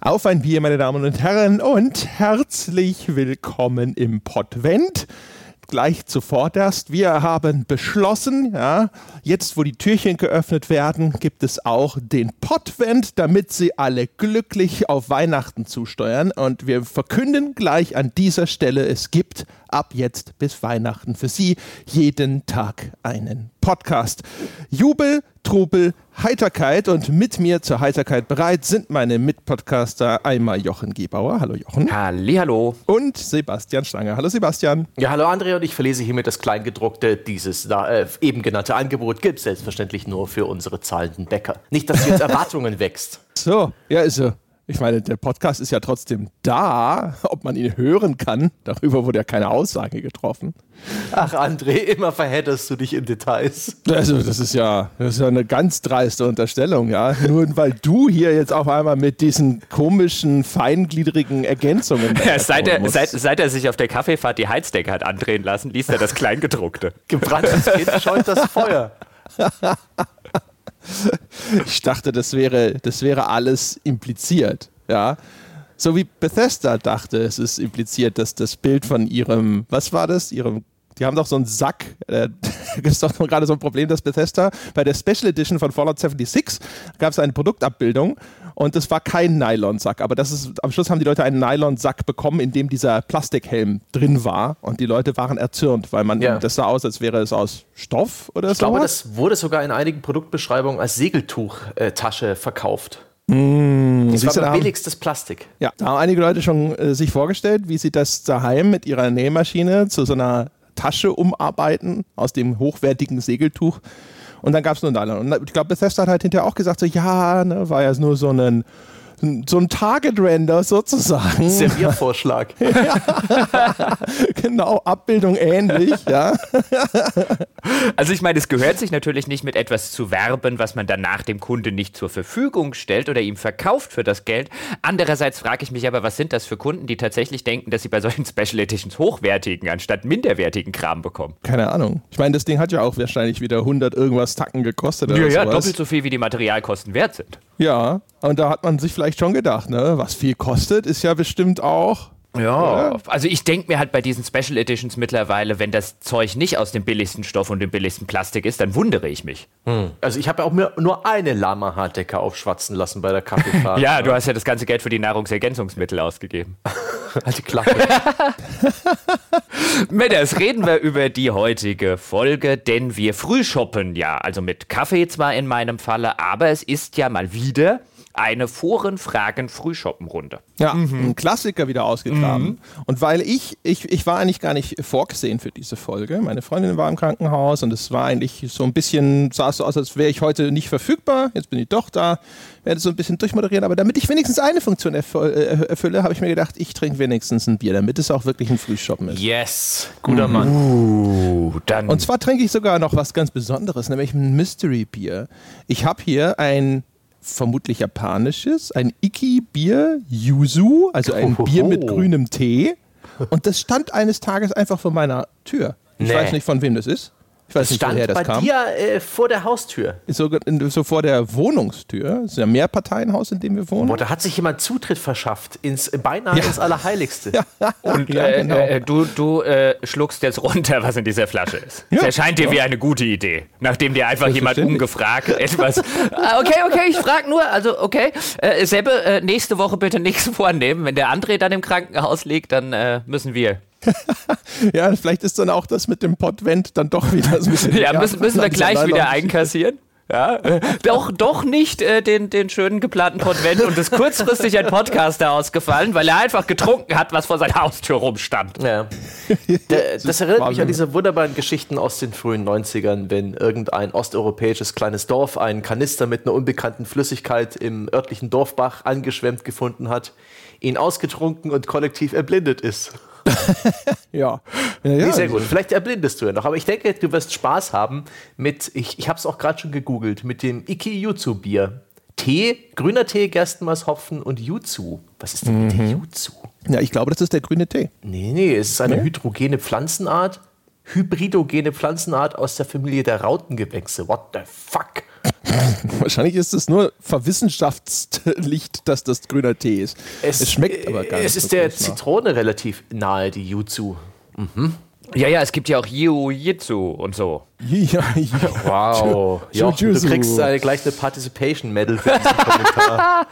Auf ein Bier, meine Damen und Herren, und herzlich willkommen im Podvent gleich zuvorderst. Wir haben beschlossen, ja, jetzt wo die Türchen geöffnet werden, gibt es auch den Potvent, damit sie alle glücklich auf Weihnachten zusteuern. Und wir verkünden gleich an dieser Stelle, es gibt ab jetzt bis Weihnachten für Sie jeden Tag einen Podcast. Jubel, Trubel, Heiterkeit und mit mir zur Heiterkeit bereit sind meine Mitpodcaster einmal Jochen Gebauer. Hallo Jochen. Hallihallo. Und Sebastian Stange. Hallo Sebastian. Ja, hallo André und ich verlese hiermit das Kleingedruckte. Dieses äh, eben genannte Angebot gibt es selbstverständlich nur für unsere zahlenden Bäcker. Nicht, dass jetzt Erwartungen wächst. So, ja, ist so. Ich meine, der Podcast ist ja trotzdem da. Ob man ihn hören kann, darüber wurde ja keine Aussage getroffen. Ach, André, immer verhedderst du dich in Details. Also, das ist ja, das ist ja eine ganz dreiste Unterstellung, ja. Nur weil du hier jetzt auf einmal mit diesen komischen, feingliedrigen Ergänzungen. Ja, seit, er, seit, seit er sich auf der Kaffeefahrt die Heizdecke hat andrehen lassen, liest er das Kleingedruckte. Gebranntes Kind scheut das Feuer. ich dachte, das wäre, das wäre alles impliziert. Ja. So wie Bethesda dachte, es ist impliziert, dass das Bild von ihrem, was war das? Ihrem, die haben doch so einen Sack. Äh, gibt es doch gerade so ein Problem, dass Bethesda bei der Special Edition von Fallout 76 gab es eine Produktabbildung und das war kein Nylonsack, aber das ist, am Schluss haben die Leute einen Nylonsack bekommen, in dem dieser Plastikhelm drin war und die Leute waren erzürnt, weil man, ja. das sah aus, als wäre es aus Stoff oder so. Ich glaube, das wurde sogar in einigen Produktbeschreibungen als Segeltuchtasche verkauft. Mmh, das war billigstes Plastik. Ja, da haben einige Leute schon äh, sich vorgestellt, wie sie das daheim mit ihrer Nähmaschine zu so einer Tasche umarbeiten aus dem hochwertigen Segeltuch. Und dann gab es nur Nylon. Und ich glaube, Bethesda hat halt hinterher auch gesagt, so ja, ne, war ja nur so ein so ein Target-Render sozusagen. Serviervorschlag. ja. genau, Abbildung ähnlich, ja. also ich meine, es gehört sich natürlich nicht mit etwas zu werben, was man danach dem Kunden nicht zur Verfügung stellt oder ihm verkauft für das Geld. Andererseits frage ich mich aber, was sind das für Kunden, die tatsächlich denken, dass sie bei solchen Special Editions hochwertigen anstatt minderwertigen Kram bekommen? Keine Ahnung. Ich meine, das Ding hat ja auch wahrscheinlich wieder 100 irgendwas Tacken gekostet. Ja, ja, sowas. doppelt so viel, wie die Materialkosten wert sind. Ja, und da hat man sich vielleicht schon gedacht, ne, was viel kostet, ist ja bestimmt auch ja, ja, also ich denke mir halt bei diesen Special Editions mittlerweile, wenn das Zeug nicht aus dem billigsten Stoff und dem billigsten Plastik ist, dann wundere ich mich. Hm. Also ich habe ja auch mir nur eine Lama-Harddecke aufschwatzen lassen bei der Kaffeefahrt. ja, du hast ja das ganze Geld für die Nahrungsergänzungsmittel ausgegeben. halt die Klappe. Männers, reden wir über die heutige Folge, denn wir frühshoppen ja, also mit Kaffee zwar in meinem Falle, aber es ist ja mal wieder eine Foren-Fragen-Frühshoppenrunde. Ja, mhm. ein Klassiker wieder ausgegraben. Mhm. Und weil ich, ich, ich war eigentlich gar nicht vorgesehen für diese Folge. Meine Freundin war im Krankenhaus und es war eigentlich so ein bisschen, sah es so aus, als wäre ich heute nicht verfügbar. Jetzt bin ich doch da, werde so ein bisschen durchmoderieren. Aber damit ich wenigstens eine Funktion äh, erfülle, habe ich mir gedacht, ich trinke wenigstens ein Bier, damit es auch wirklich ein Frühshoppen ist. Yes, guter mhm. Mann. Uh, dann. Und zwar trinke ich sogar noch was ganz Besonderes, nämlich ein Mystery-Bier. Ich habe hier ein vermutlich japanisches, ein Iki-Bier Yuzu, also ein Bier mit grünem Tee. Und das stand eines Tages einfach vor meiner Tür. Ich nee. weiß nicht, von wem das ist. Ich weiß das nicht, stand woher das bei kam. dir äh, vor der Haustür. So, so, vor der Wohnungstür. Das ist ja ein Mehrparteienhaus, in dem wir wohnen. Boah, da hat sich jemand Zutritt verschafft, ins, beinahe ja. ins Allerheiligste. Ja. Und ja, äh, genau. äh, du, du äh, schluckst jetzt runter, was in dieser Flasche ist. Das erscheint dir wie eine gute Idee, nachdem dir einfach jemand ungefragt etwas. Ah, okay, okay, ich frage nur. Also, okay. Äh, Sebbe, äh, nächste Woche bitte nichts vornehmen. Wenn der André dann im Krankenhaus liegt, dann müssen wir ja, vielleicht ist dann auch das mit dem Podvent dann doch wieder ein bisschen. ja, müssen, müssen wir gleich wieder einkassieren. Ja, äh, doch, doch nicht äh, den, den schönen geplanten Podvent und ist kurzfristig ein Podcaster ausgefallen, weil er einfach getrunken hat, was vor seiner Haustür rumstand. Ja. das, das erinnert mich an diese wunderbaren Geschichten aus den frühen 90ern, wenn irgendein osteuropäisches kleines Dorf einen Kanister mit einer unbekannten Flüssigkeit im örtlichen Dorfbach angeschwemmt gefunden hat, ihn ausgetrunken und kollektiv erblindet ist. ja. ja, ja. sehr gut. Vielleicht erblindest du ja noch. Aber ich denke, du wirst Spaß haben mit, ich, ich habe es auch gerade schon gegoogelt, mit dem Iki-Jutsu-Bier. Tee, grüner Tee, Gerstenmalzhopfen und Jutsu. Was ist denn mit mhm. Jutsu? Ja, ich glaube, das ist der grüne Tee. Nee, nee, es ist eine nee? hydrogene Pflanzenart hybridogene Pflanzenart aus der Familie der Rautengewächse. What the fuck? Wahrscheinlich ist es nur verwissenschaftlicht, dass das grüner Tee ist. Es, es schmeckt aber gar nicht. Es ist der Zitrone relativ nahe, die Jutsu. Mhm. Ja, ja, es gibt ja auch Jiu-Jitsu und so. Ja, ja. Wow. Jo, du kriegst äh, gleich eine Participation Medal für diesen Kommentar.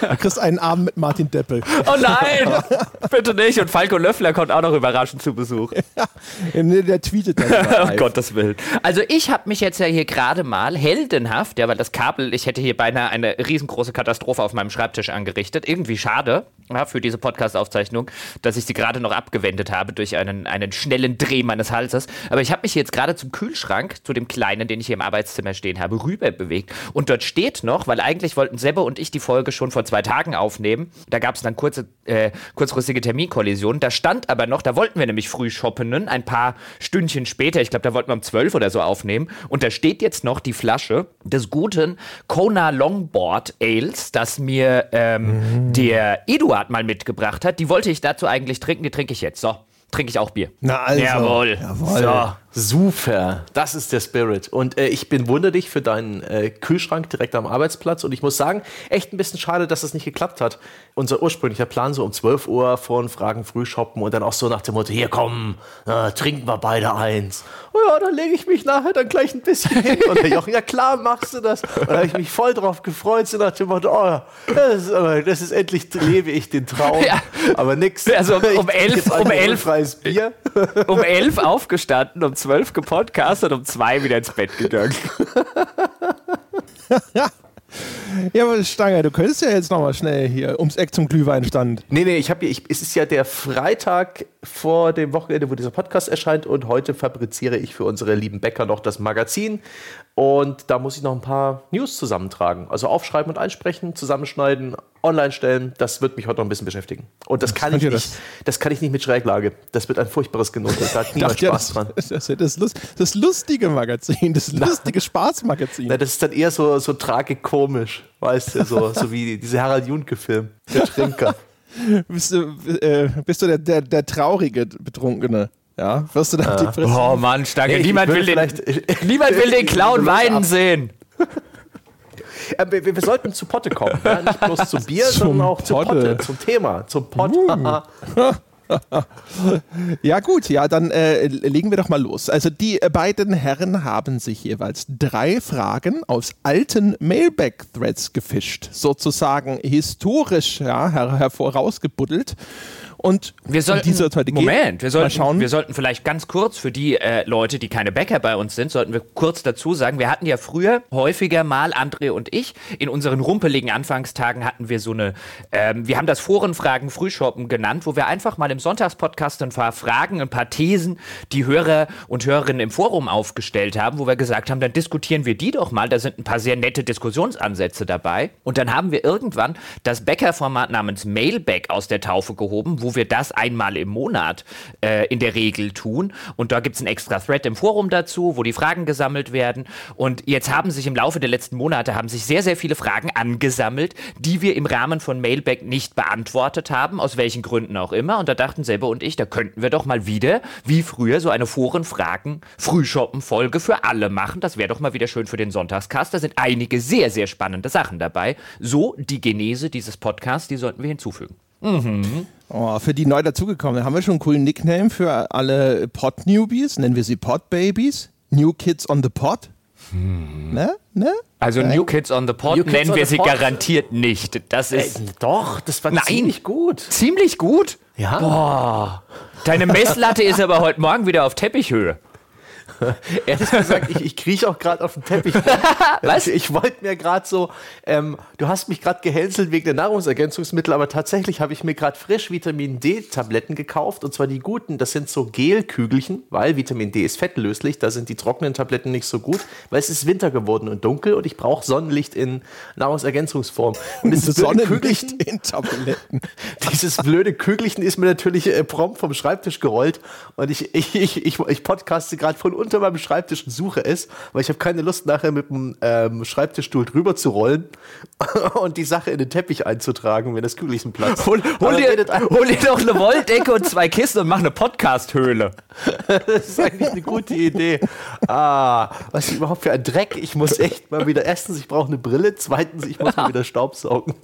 Du kriegst einen Abend mit Martin Deppel. Oh nein! Bitte nicht. Und Falco Löffler kommt auch noch überraschend zu Besuch. Ja, der tweetet dann. um Gottes Willen. Also ich habe mich jetzt ja hier gerade mal heldenhaft, ja, weil das Kabel, ich hätte hier beinahe eine riesengroße Katastrophe auf meinem Schreibtisch angerichtet. Irgendwie schade ja, für diese Podcast-Aufzeichnung, dass ich sie gerade noch abgewendet habe durch einen, einen schnellen Dreh meines Halses. Aber ich habe mich jetzt gerade zum Kühlschrank Kühlschrank, zu dem kleinen, den ich hier im Arbeitszimmer stehen habe, rüber bewegt. Und dort steht noch, weil eigentlich wollten Sebbe und ich die Folge schon vor zwei Tagen aufnehmen. Da gab es dann kurze, äh, kurzfristige Terminkollisionen. Da stand aber noch, da wollten wir nämlich früh shoppen, ein paar Stündchen später. Ich glaube, da wollten wir um zwölf oder so aufnehmen. Und da steht jetzt noch die Flasche des guten Kona Longboard Ales, das mir ähm, mhm. der Eduard mal mitgebracht hat. Die wollte ich dazu eigentlich trinken, die trinke ich jetzt. So trinke ich auch Bier. Na also. Jawohl. Jawohl. So. Super, das ist der Spirit. Und äh, ich bin wunderlich für deinen äh, Kühlschrank direkt am Arbeitsplatz. Und ich muss sagen, echt ein bisschen schade, dass das nicht geklappt hat. Unser ursprünglicher Plan, so um 12 Uhr vor Fragen früh shoppen und dann auch so nach dem Motto: Hier komm, äh, trinken wir beide eins. Oh ja, dann lege ich mich nachher dann gleich ein bisschen hin. Und der Jochen, ja klar, machst du das. Und da habe ich mich voll drauf gefreut, so nach dem Motto: Oh, das ist, das ist endlich, lebe ich den Traum. Ja. Aber nix. Also um elf, um elf, Bier. um elf aufgestanden, um 12 zwölf gepodcastet und um zwei wieder ins Bett gegangen. Ja, aber Stange, du könntest ja jetzt nochmal schnell hier ums Eck zum Glühweinstand. Nee, nee, ich habe ich, es ist ja der Freitag vor dem Wochenende, wo dieser Podcast erscheint und heute fabriziere ich für unsere lieben Bäcker noch das Magazin und da muss ich noch ein paar News zusammentragen. Also aufschreiben und einsprechen, zusammenschneiden, online stellen. Das wird mich heute noch ein bisschen beschäftigen. Und das, kann ich nicht. Das? das? kann ich nicht mit Schräglage. Das wird ein furchtbares Genuss. Da hat niemand Spaß dran. Das, das, das, Lust, das, lustige Magazin, das lustige Spaßmagazin. Na, das ist dann eher so, so tragikomisch, weißt du, so, so wie diese Harald Junke-Film, der Trinker. bist du, äh, bist du der, der, der traurige Betrunkene? Ja, wirst du dann ja. die Oh Mann, Stange, nee, niemand, will den, niemand will den Clown weinen sehen. Ja, wir, wir, sollten zu Potte kommen. Ja? Nicht bloß zu Bier, sondern auch zu Potte, zum Thema, zum Pott. Uh. ja gut, ja, dann äh, legen wir doch mal los. Also die äh, beiden Herren haben sich jeweils drei Fragen aus alten Mailback-Threads gefischt, sozusagen historisch ja, her hervorausgebuddelt. Und wir sollten, Moment, wir sollten, schauen. wir sollten vielleicht ganz kurz für die äh, Leute, die keine Bäcker bei uns sind, sollten wir kurz dazu sagen, wir hatten ja früher häufiger mal, André und ich, in unseren rumpeligen Anfangstagen hatten wir so eine, ähm, wir haben das Forenfragen Frühshoppen genannt, wo wir einfach mal im Sonntagspodcast ein paar Fragen, ein paar Thesen, die Hörer und Hörerinnen im Forum aufgestellt haben, wo wir gesagt haben, dann diskutieren wir die doch mal, da sind ein paar sehr nette Diskussionsansätze dabei. Und dann haben wir irgendwann das Bäckerformat namens Mailback aus der Taufe gehoben, wo wir das einmal im Monat äh, in der Regel tun. Und da gibt es einen extra Thread im Forum dazu, wo die Fragen gesammelt werden. Und jetzt haben sich im Laufe der letzten Monate haben sich sehr, sehr viele Fragen angesammelt, die wir im Rahmen von Mailback nicht beantwortet haben, aus welchen Gründen auch immer. Und da dachten selber und ich, da könnten wir doch mal wieder, wie früher, so eine Forenfragen-Frühshoppen-Folge für alle machen. Das wäre doch mal wieder schön für den Sonntagskast. Da sind einige sehr, sehr spannende Sachen dabei. So die Genese dieses Podcasts, die sollten wir hinzufügen. Mhm. Oh, für die neu dazugekommenen haben wir schon einen coolen Nickname für alle Pod-Newbies. Nennen wir sie Pod-Babies. New Kids on the Pod. Hm. Ne? Ne? Also Nein. New Kids on the Pod nennen wir sie Pod? garantiert nicht. Das ist. Äh, doch, das war Nein. ziemlich gut. Ziemlich gut? Ja. Boah. Deine Messlatte ist aber heute Morgen wieder auf Teppichhöhe. Ehrlich gesagt, ich, ich krieche auch gerade auf den Teppich. Was? Ich wollte mir gerade so, ähm, du hast mich gerade gehänselt wegen der Nahrungsergänzungsmittel, aber tatsächlich habe ich mir gerade frisch Vitamin D-Tabletten gekauft und zwar die guten. Das sind so Gelkügelchen, weil Vitamin D ist fettlöslich. Da sind die trockenen Tabletten nicht so gut, weil es ist Winter geworden und dunkel und ich brauche Sonnenlicht in Nahrungsergänzungsform. Und dieses Sonnenlicht in Tabletten. dieses blöde Kügelchen ist mir natürlich äh, prompt vom Schreibtisch gerollt und ich, ich, ich, ich, ich podcaste gerade von unter meinem Schreibtisch und suche es, weil ich habe keine Lust nachher mit dem ähm, Schreibtischstuhl drüber zu rollen und die Sache in den Teppich einzutragen, wenn das Kügelchen platzt. Hol, hol, dir, hol dir doch eine Wolldecke und zwei Kissen und mach eine Podcast-Höhle. das ist eigentlich eine gute Idee. Ah, was ist überhaupt für ein Dreck. Ich muss echt mal wieder, erstens, ich brauche eine Brille, zweitens, ich muss mal wieder Staubsaugen.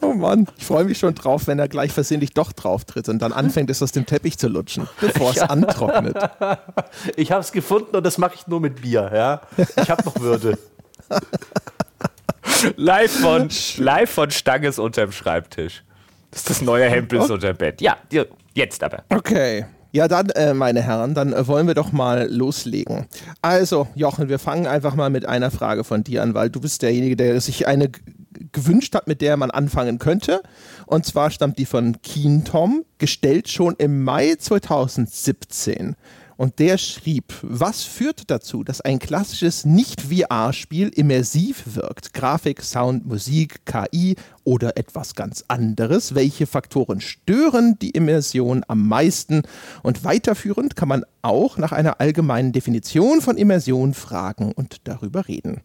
Oh Mann, ich freue mich schon drauf, wenn er gleich versehentlich doch drauf tritt und dann anfängt, es aus dem Teppich zu lutschen, bevor es ja. antrocknet. Ich habe es gefunden und das mache ich nur mit Bier, ja. Ich habe noch Würde. live, von, live von Stanges unterm Schreibtisch. Das ist das neue Hempels okay. unter Bett. Ja, jetzt aber. Okay. Ja, dann, äh, meine Herren, dann äh, wollen wir doch mal loslegen. Also, Jochen, wir fangen einfach mal mit einer Frage von dir an, weil du bist derjenige, der sich eine gewünscht hat, mit der man anfangen könnte. Und zwar stammt die von Keen Tom, gestellt schon im Mai 2017. Und der schrieb, was führt dazu, dass ein klassisches Nicht-VR-Spiel immersiv wirkt? Grafik, Sound, Musik, KI oder etwas ganz anderes? Welche Faktoren stören die Immersion am meisten? Und weiterführend kann man auch nach einer allgemeinen Definition von Immersion fragen und darüber reden.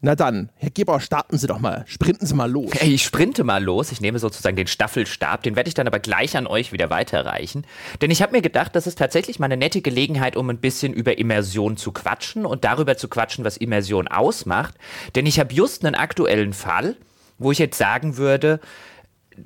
Na dann, Herr Geber, starten Sie doch mal. Sprinten Sie mal los. Ich sprinte mal los. Ich nehme sozusagen den Staffelstab. Den werde ich dann aber gleich an euch wieder weiterreichen. Denn ich habe mir gedacht, das ist tatsächlich mal eine nette Gelegenheit, um ein bisschen über Immersion zu quatschen und darüber zu quatschen, was Immersion ausmacht. Denn ich habe just einen aktuellen Fall, wo ich jetzt sagen würde,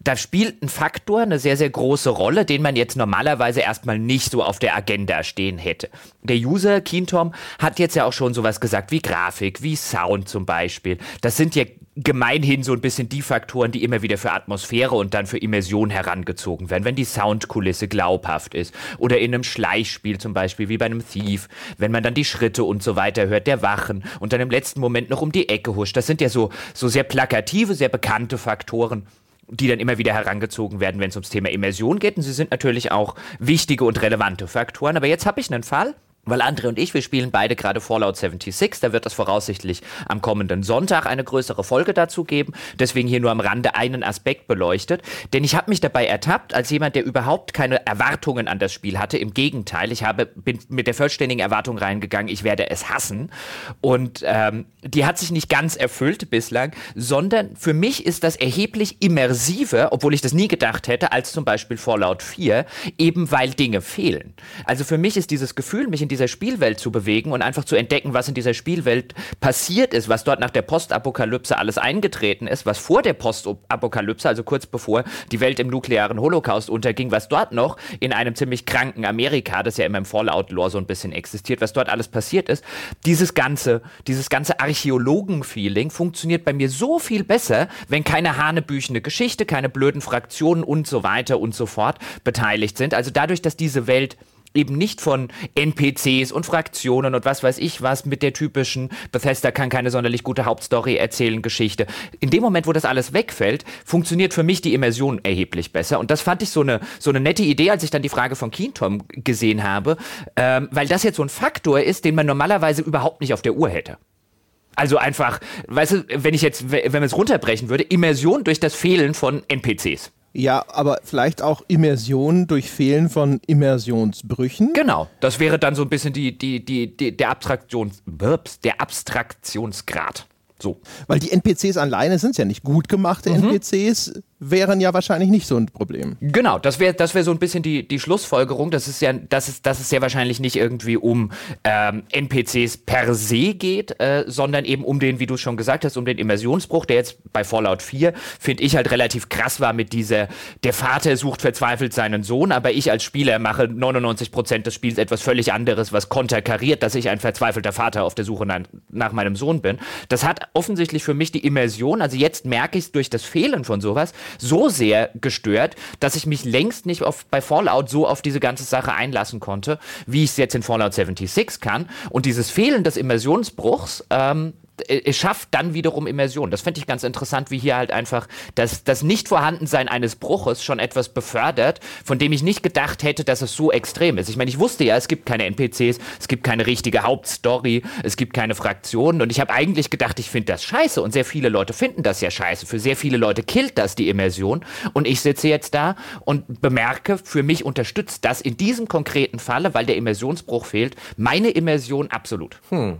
da spielt ein Faktor eine sehr, sehr große Rolle, den man jetzt normalerweise erstmal nicht so auf der Agenda stehen hätte. Der User, Keentom, hat jetzt ja auch schon sowas gesagt wie Grafik, wie Sound zum Beispiel. Das sind ja gemeinhin so ein bisschen die Faktoren, die immer wieder für Atmosphäre und dann für Immersion herangezogen werden. Wenn die Soundkulisse glaubhaft ist oder in einem Schleichspiel zum Beispiel wie bei einem Thief, wenn man dann die Schritte und so weiter hört, der Wachen und dann im letzten Moment noch um die Ecke huscht. Das sind ja so, so sehr plakative, sehr bekannte Faktoren die dann immer wieder herangezogen werden, wenn es ums Thema Immersion geht. Und sie sind natürlich auch wichtige und relevante Faktoren. Aber jetzt habe ich einen Fall, weil Andre und ich, wir spielen beide gerade Fallout 76, da wird es voraussichtlich am kommenden Sonntag eine größere Folge dazu geben. Deswegen hier nur am Rande einen Aspekt beleuchtet. Denn ich habe mich dabei ertappt, als jemand, der überhaupt keine Erwartungen an das Spiel hatte. Im Gegenteil, ich habe, bin mit der vollständigen Erwartung reingegangen, ich werde es hassen. Und ähm, die hat sich nicht ganz erfüllt bislang, sondern für mich ist das erheblich immersiver, obwohl ich das nie gedacht hätte, als zum Beispiel Fallout 4, eben weil Dinge fehlen. Also für mich ist dieses Gefühl, mich in dieser Spielwelt zu bewegen und einfach zu entdecken, was in dieser Spielwelt passiert ist, was dort nach der Postapokalypse alles eingetreten ist, was vor der Postapokalypse, also kurz bevor die Welt im nuklearen Holocaust unterging, was dort noch in einem ziemlich kranken Amerika, das ja immer im Fallout-Lore so ein bisschen existiert, was dort alles passiert ist, dieses ganze, dieses ganze Archäologen-Feeling funktioniert bei mir so viel besser, wenn keine hanebüchene Geschichte, keine blöden Fraktionen und so weiter und so fort beteiligt sind. Also dadurch, dass diese Welt eben nicht von NPCs und Fraktionen und was weiß ich was mit der typischen Bethesda kann keine sonderlich gute Hauptstory erzählen Geschichte. In dem Moment, wo das alles wegfällt, funktioniert für mich die Immersion erheblich besser. Und das fand ich so eine, so eine nette Idee, als ich dann die Frage von Keentom gesehen habe, ähm, weil das jetzt so ein Faktor ist, den man normalerweise überhaupt nicht auf der Uhr hätte. Also einfach, weißt du, wenn ich jetzt, wenn man es runterbrechen würde, Immersion durch das Fehlen von NPCs. Ja, aber vielleicht auch Immersion durch Fehlen von Immersionsbrüchen. Genau, das wäre dann so ein bisschen die, die, die, die der, Abstraktions, der Abstraktionsgrad. So. Weil die NPCs alleine sind ja nicht gut gemachte mhm. NPCs, wären ja wahrscheinlich nicht so ein Problem. Genau, das wäre das wär so ein bisschen die, die Schlussfolgerung. Das ist ja, dass es, dass es ja wahrscheinlich nicht irgendwie um ähm, NPCs per se geht, äh, sondern eben um den, wie du schon gesagt hast, um den Immersionsbruch, der jetzt bei Fallout 4, finde ich halt relativ krass war mit dieser, der Vater sucht verzweifelt seinen Sohn, aber ich als Spieler mache 99% des Spiels etwas völlig anderes, was konterkariert, dass ich ein verzweifelter Vater auf der Suche nach, nach meinem Sohn bin. Das hat offensichtlich für mich die Immersion, also jetzt merke ich es durch das Fehlen von sowas, so sehr gestört, dass ich mich längst nicht auf, bei Fallout so auf diese ganze Sache einlassen konnte, wie ich es jetzt in Fallout 76 kann. Und dieses Fehlen des Immersionsbruchs, ähm, äh, es schafft dann wiederum Immersion. Das fände ich ganz interessant, wie hier halt einfach das, das Nicht-Vorhandensein eines Bruches schon etwas befördert, von dem ich nicht gedacht hätte, dass es so extrem ist. Ich meine, ich wusste ja, es gibt keine NPCs, es gibt keine richtige Hauptstory, es gibt keine Fraktionen und ich habe eigentlich gedacht, ich finde das scheiße und sehr viele Leute finden das ja scheiße. Für sehr viele Leute killt das die Immersion und ich sitze jetzt da und bemerke, für mich unterstützt das in diesem konkreten Falle, weil der Immersionsbruch fehlt, meine Immersion absolut. Hm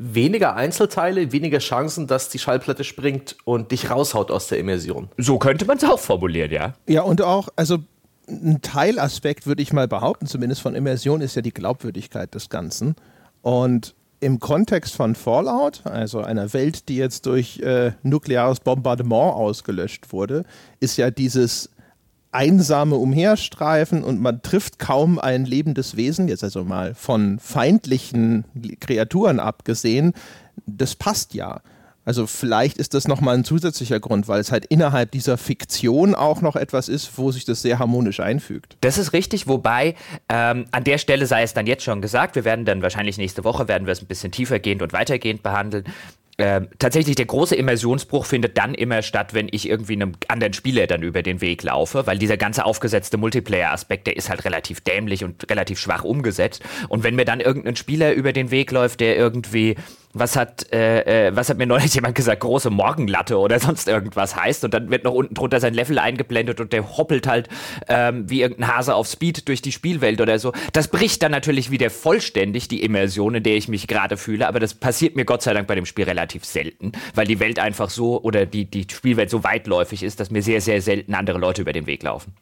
weniger Einzelteile, weniger Chancen, dass die Schallplatte springt und dich raushaut aus der Immersion. So könnte man es auch formulieren, ja. Ja, und auch, also ein Teilaspekt, würde ich mal behaupten, zumindest von Immersion, ist ja die Glaubwürdigkeit des Ganzen. Und im Kontext von Fallout, also einer Welt, die jetzt durch äh, nukleares Bombardement ausgelöscht wurde, ist ja dieses einsame Umherstreifen und man trifft kaum ein lebendes Wesen, jetzt also mal von feindlichen Kreaturen abgesehen, das passt ja. Also vielleicht ist das nochmal ein zusätzlicher Grund, weil es halt innerhalb dieser Fiktion auch noch etwas ist, wo sich das sehr harmonisch einfügt. Das ist richtig, wobei ähm, an der Stelle sei es dann jetzt schon gesagt, wir werden dann wahrscheinlich nächste Woche, werden wir es ein bisschen tiefergehend und weitergehend behandeln. Ähm, tatsächlich der große Immersionsbruch findet dann immer statt, wenn ich irgendwie einem anderen Spieler dann über den Weg laufe, weil dieser ganze aufgesetzte Multiplayer-Aspekt, der ist halt relativ dämlich und relativ schwach umgesetzt. Und wenn mir dann irgendein Spieler über den Weg läuft, der irgendwie was hat, äh, äh, was hat mir neulich jemand gesagt, große Morgenlatte oder sonst irgendwas heißt und dann wird noch unten drunter sein Level eingeblendet und der hoppelt halt ähm, wie irgendein Hase auf Speed durch die Spielwelt oder so. Das bricht dann natürlich wieder vollständig die Immersion, in der ich mich gerade fühle, aber das passiert mir Gott sei Dank bei dem Spiel relativ selten, weil die Welt einfach so oder die, die Spielwelt so weitläufig ist, dass mir sehr, sehr selten andere Leute über den Weg laufen.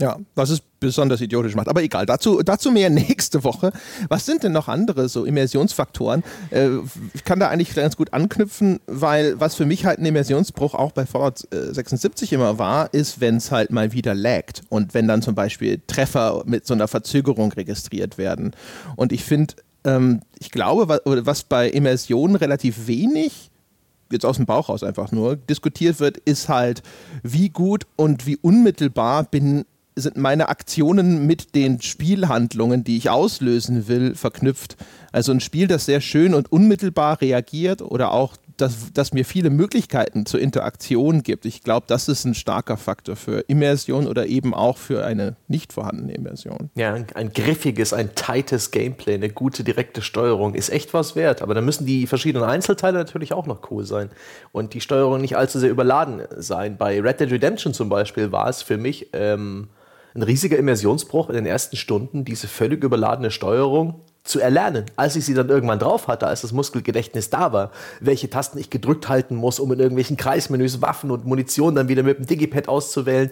Ja, was es besonders idiotisch macht. Aber egal, dazu, dazu mehr nächste Woche. Was sind denn noch andere so Immersionsfaktoren? Äh, ich kann da eigentlich ganz gut anknüpfen, weil was für mich halt ein Immersionsbruch auch bei Fallout 76 äh, immer war, ist, wenn es halt mal wieder laggt und wenn dann zum Beispiel Treffer mit so einer Verzögerung registriert werden. Und ich finde, ähm, ich glaube, was, was bei Immersion relativ wenig jetzt aus dem Bauch raus einfach nur, diskutiert wird, ist halt, wie gut und wie unmittelbar bin sind meine Aktionen mit den Spielhandlungen, die ich auslösen will, verknüpft. Also ein Spiel, das sehr schön und unmittelbar reagiert oder auch, das, das mir viele Möglichkeiten zur Interaktion gibt. Ich glaube, das ist ein starker Faktor für Immersion oder eben auch für eine nicht vorhandene Immersion. Ja, ein, ein griffiges, ein tightes Gameplay, eine gute direkte Steuerung ist echt was wert. Aber da müssen die verschiedenen Einzelteile natürlich auch noch cool sein und die Steuerung nicht allzu sehr überladen sein. Bei Red Dead Redemption zum Beispiel war es für mich ähm, ein riesiger Immersionsbruch in den ersten Stunden, diese völlig überladene Steuerung zu erlernen, als ich sie dann irgendwann drauf hatte, als das Muskelgedächtnis da war, welche Tasten ich gedrückt halten muss, um in irgendwelchen Kreismenüs Waffen und Munition dann wieder mit dem Digipad auszuwählen.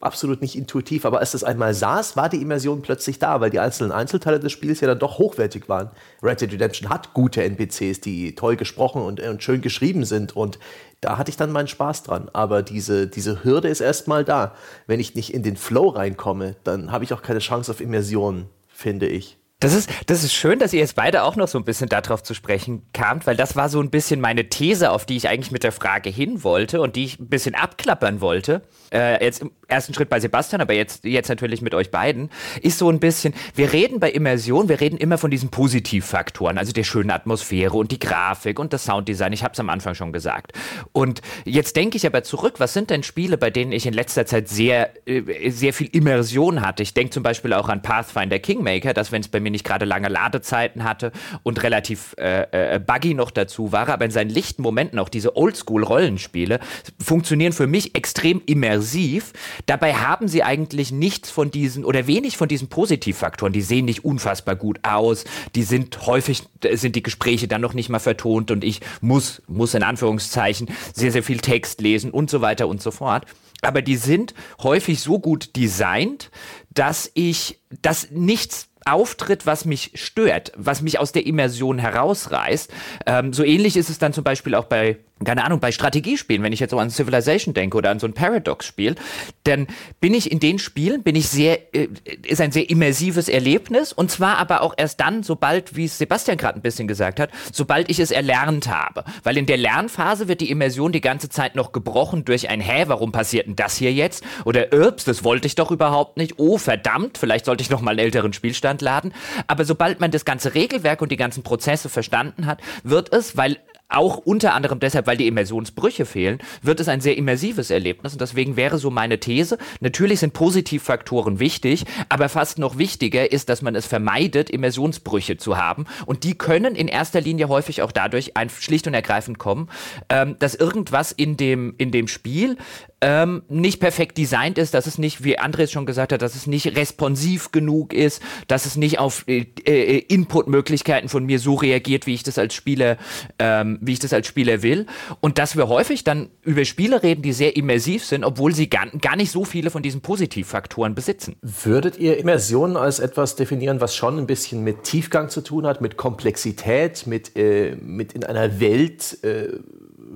Absolut nicht intuitiv, aber als das einmal saß, war die Immersion plötzlich da, weil die einzelnen Einzelteile des Spiels ja dann doch hochwertig waren. Red Dead Redemption hat gute NPCs, die toll gesprochen und, und schön geschrieben sind und da hatte ich dann meinen Spaß dran. Aber diese, diese Hürde ist erstmal da. Wenn ich nicht in den Flow reinkomme, dann habe ich auch keine Chance auf Immersion, finde ich. Das ist, das ist schön, dass ihr jetzt beide auch noch so ein bisschen darauf zu sprechen kamt, weil das war so ein bisschen meine These, auf die ich eigentlich mit der Frage hin wollte und die ich ein bisschen abklappern wollte. Äh, jetzt im ersten Schritt bei Sebastian, aber jetzt, jetzt natürlich mit euch beiden, ist so ein bisschen, wir reden bei Immersion, wir reden immer von diesen Positivfaktoren, also der schönen Atmosphäre und die Grafik und das Sounddesign. Ich habe es am Anfang schon gesagt. Und jetzt denke ich aber zurück, was sind denn Spiele, bei denen ich in letzter Zeit sehr, äh, sehr viel Immersion hatte? Ich denke zum Beispiel auch an Pathfinder Kingmaker, dass wenn es bei mir irgendwie nicht gerade lange Ladezeiten hatte. Und relativ äh, äh, buggy noch dazu war, aber in seinen lichten Momenten auch diese Oldschool-Rollenspiele funktionieren für mich extrem immersiv. Dabei haben sie eigentlich nichts von diesen oder wenig von diesen Positivfaktoren. Die sehen nicht unfassbar gut aus, die sind häufig, sind die Gespräche dann noch nicht mal vertont. Und ich muss, muss in Anführungszeichen sehr, sehr viel Text lesen und so weiter und so fort. Aber die sind häufig so gut designt, dass ich, dass nichts auftritt, was mich stört, was mich aus der Immersion herausreißt. Ähm, so ähnlich ist es dann zum Beispiel auch bei keine Ahnung, bei Strategiespielen, wenn ich jetzt so an Civilization denke oder an so ein Paradox-Spiel, dann bin ich in den Spielen, bin ich sehr, äh, ist ein sehr immersives Erlebnis und zwar aber auch erst dann, sobald, wie es Sebastian gerade ein bisschen gesagt hat, sobald ich es erlernt habe. Weil in der Lernphase wird die Immersion die ganze Zeit noch gebrochen durch ein Hä, warum passiert denn das hier jetzt? Oder Irps, das wollte ich doch überhaupt nicht. Oh, verdammt, vielleicht sollte ich noch mal einen älteren Spielstand laden. Aber sobald man das ganze Regelwerk und die ganzen Prozesse verstanden hat, wird es, weil auch unter anderem deshalb, weil die Immersionsbrüche fehlen, wird es ein sehr immersives Erlebnis. Und deswegen wäre so meine These, natürlich sind Positivfaktoren wichtig, aber fast noch wichtiger ist, dass man es vermeidet, Immersionsbrüche zu haben. Und die können in erster Linie häufig auch dadurch ein, schlicht und ergreifend kommen, ähm, dass irgendwas in dem, in dem Spiel ähm, nicht perfekt designt ist, dass es nicht, wie Andres schon gesagt hat, dass es nicht responsiv genug ist, dass es nicht auf äh, äh, Inputmöglichkeiten von mir so reagiert, wie ich das als Spieler, ähm, wie ich das als Spieler will. Und dass wir häufig dann über Spiele reden, die sehr immersiv sind, obwohl sie gar, gar nicht so viele von diesen Positivfaktoren besitzen. Würdet ihr Immersion als etwas definieren, was schon ein bisschen mit Tiefgang zu tun hat, mit Komplexität, mit, äh, mit in einer Welt äh,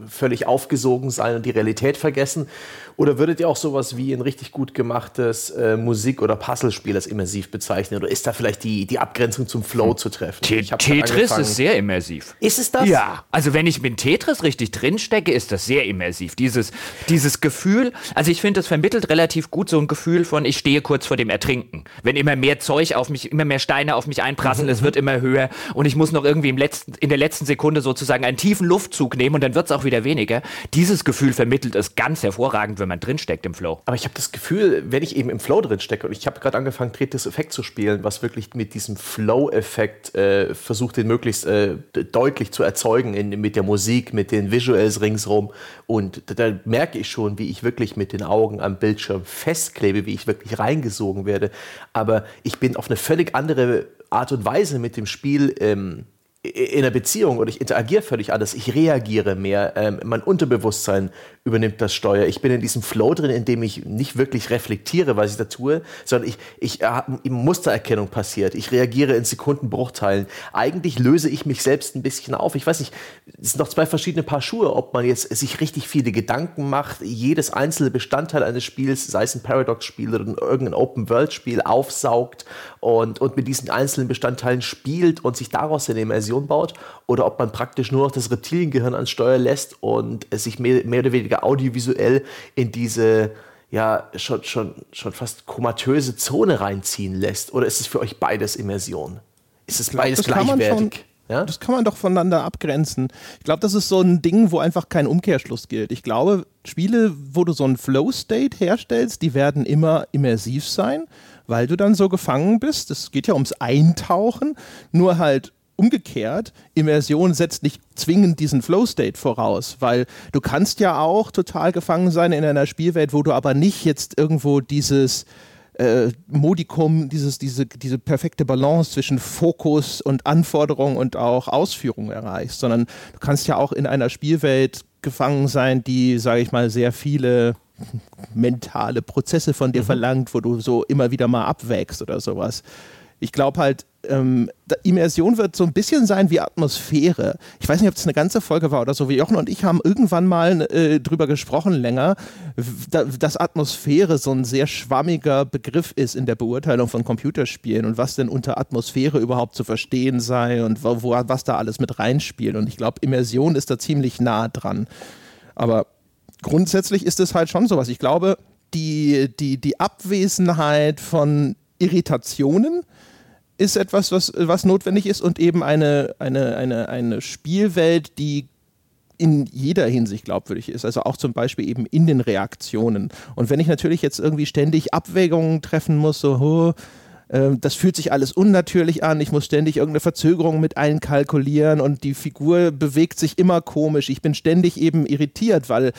völlig aufgesogen sein und die Realität vergessen? Oder würdet ihr auch sowas wie ein richtig gut gemachtes äh, Musik- oder Puzzlespiel als immersiv bezeichnen? Oder ist da vielleicht die, die Abgrenzung zum Flow hm. zu treffen? Tetris ist sehr immersiv. Ist es das? Ja. Also wenn ich mit Tetris richtig drinstecke, ist das sehr immersiv. Dieses, dieses Gefühl, also ich finde, das vermittelt relativ gut so ein Gefühl von, ich stehe kurz vor dem Ertrinken. Wenn immer mehr Zeug auf mich, immer mehr Steine auf mich einprasseln, mhm. es wird immer höher und ich muss noch irgendwie im letzten, in der letzten Sekunde sozusagen einen tiefen Luftzug nehmen und dann wird es auch wieder weniger. Dieses Gefühl vermittelt es ganz hervorragend, wenn man drinsteckt im Flow. Aber ich habe das Gefühl, wenn ich eben im Flow drinstecke und ich habe gerade angefangen, Tetris Effekt zu spielen, was wirklich mit diesem Flow-Effekt äh, versucht, den möglichst äh, deutlich zu erzeugen in, mit der Musik, mit den Visuals ringsrum. Und da, da, merke ich schon, wie ich wirklich mit den Augen am Bildschirm festklebe, wie ich wirklich reingesogen werde. Aber ich bin auf eine völlig andere Art und Weise mit dem Spiel ähm, in einer Beziehung oder ich interagiere völlig anders, ich reagiere mehr, ähm, mein Unterbewusstsein übernimmt das Steuer. Ich bin in diesem Flow drin, in dem ich nicht wirklich reflektiere, was ich da tue, sondern ich, ich äh, Mustererkennung passiert. Ich reagiere in Sekundenbruchteilen. Eigentlich löse ich mich selbst ein bisschen auf. Ich weiß nicht, es sind noch zwei verschiedene Paar Schuhe, ob man jetzt sich richtig viele Gedanken macht, jedes einzelne Bestandteil eines Spiels, sei es ein Paradox-Spiel oder irgendein Open-World-Spiel, aufsaugt und, und mit diesen einzelnen Bestandteilen spielt und sich daraus eine Immersion baut, oder ob man praktisch nur noch das Reptiliengehirn ans Steuer lässt und es sich mehr, mehr oder weniger audiovisuell in diese ja schon, schon, schon fast komatöse Zone reinziehen lässt? Oder ist es für euch beides Immersion? Ist es beides gleichwertig? Ja? Das kann man doch voneinander abgrenzen. Ich glaube, das ist so ein Ding, wo einfach kein Umkehrschluss gilt. Ich glaube, Spiele, wo du so einen Flow-State herstellst, die werden immer immersiv sein, weil du dann so gefangen bist. Es geht ja ums Eintauchen, nur halt umgekehrt, Immersion setzt nicht zwingend diesen Flow-State voraus, weil du kannst ja auch total gefangen sein in einer Spielwelt, wo du aber nicht jetzt irgendwo dieses äh, Modikum, dieses, diese, diese perfekte Balance zwischen Fokus und Anforderung und auch Ausführung erreichst, sondern du kannst ja auch in einer Spielwelt gefangen sein, die, sage ich mal, sehr viele mentale Prozesse von dir mhm. verlangt, wo du so immer wieder mal abwägst oder sowas. Ich glaube halt, ähm, Immersion wird so ein bisschen sein wie Atmosphäre. Ich weiß nicht, ob es eine ganze Folge war oder so. Wie Jochen und ich haben irgendwann mal äh, drüber gesprochen länger, da, dass Atmosphäre so ein sehr schwammiger Begriff ist in der Beurteilung von Computerspielen und was denn unter Atmosphäre überhaupt zu verstehen sei und wo, wo was da alles mit reinspielt. Und ich glaube, Immersion ist da ziemlich nah dran. Aber grundsätzlich ist es halt schon sowas. Ich glaube, die, die, die Abwesenheit von Irritationen, ist etwas, was, was notwendig ist und eben eine, eine, eine, eine Spielwelt, die in jeder Hinsicht glaubwürdig ist, also auch zum Beispiel eben in den Reaktionen. Und wenn ich natürlich jetzt irgendwie ständig Abwägungen treffen muss, so, oh, das fühlt sich alles unnatürlich an, ich muss ständig irgendeine Verzögerung mit einkalkulieren und die Figur bewegt sich immer komisch, ich bin ständig eben irritiert, weil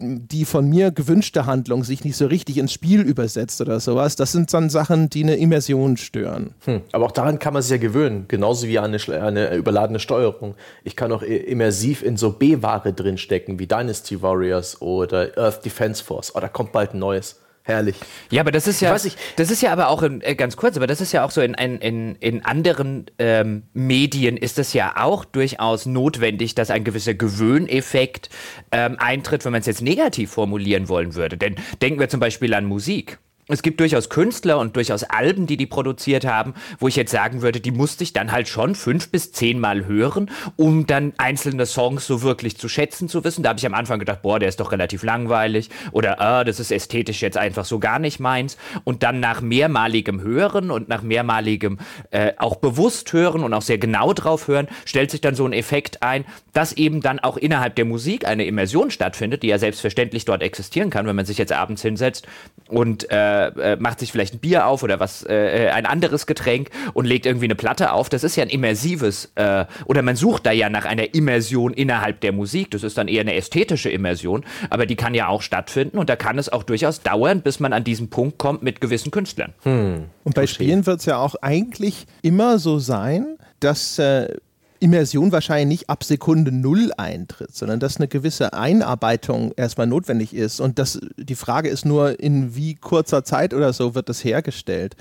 die von mir gewünschte Handlung sich nicht so richtig ins Spiel übersetzt oder sowas. Das sind dann Sachen, die eine Immersion stören. Hm. Aber auch daran kann man sich ja gewöhnen, genauso wie an eine, eine überladene Steuerung. Ich kann auch immersiv in so B-Ware drinstecken, wie Dynasty Warriors oder Earth Defense Force. Oh, da kommt bald ein neues. Herrlich. Ja, aber das ist ja, das ist ja aber auch in, äh, ganz kurz, aber das ist ja auch so in, in, in anderen ähm, Medien ist es ja auch durchaus notwendig, dass ein gewisser Gewöhneffekt ähm, eintritt, wenn man es jetzt negativ formulieren wollen würde. Denn denken wir zum Beispiel an Musik. Es gibt durchaus Künstler und durchaus Alben, die die produziert haben, wo ich jetzt sagen würde, die musste ich dann halt schon fünf bis zehnmal hören, um dann einzelne Songs so wirklich zu schätzen zu wissen. Da habe ich am Anfang gedacht, boah, der ist doch relativ langweilig oder ah, das ist ästhetisch jetzt einfach so gar nicht meins. Und dann nach mehrmaligem Hören und nach mehrmaligem äh, auch bewusst hören und auch sehr genau drauf hören, stellt sich dann so ein Effekt ein, dass eben dann auch innerhalb der Musik eine Immersion stattfindet, die ja selbstverständlich dort existieren kann, wenn man sich jetzt abends hinsetzt und äh, äh, macht sich vielleicht ein Bier auf oder was, äh, äh, ein anderes Getränk und legt irgendwie eine Platte auf. Das ist ja ein immersives, äh, oder man sucht da ja nach einer Immersion innerhalb der Musik. Das ist dann eher eine ästhetische Immersion, aber die kann ja auch stattfinden und da kann es auch durchaus dauern, bis man an diesen Punkt kommt mit gewissen Künstlern. Hm. Und bei Spielen wird es ja auch eigentlich immer so sein, dass äh, Immersion wahrscheinlich nicht ab Sekunde Null eintritt, sondern dass eine gewisse Einarbeitung erstmal notwendig ist. Und das, die Frage ist nur, in wie kurzer Zeit oder so wird das hergestellt.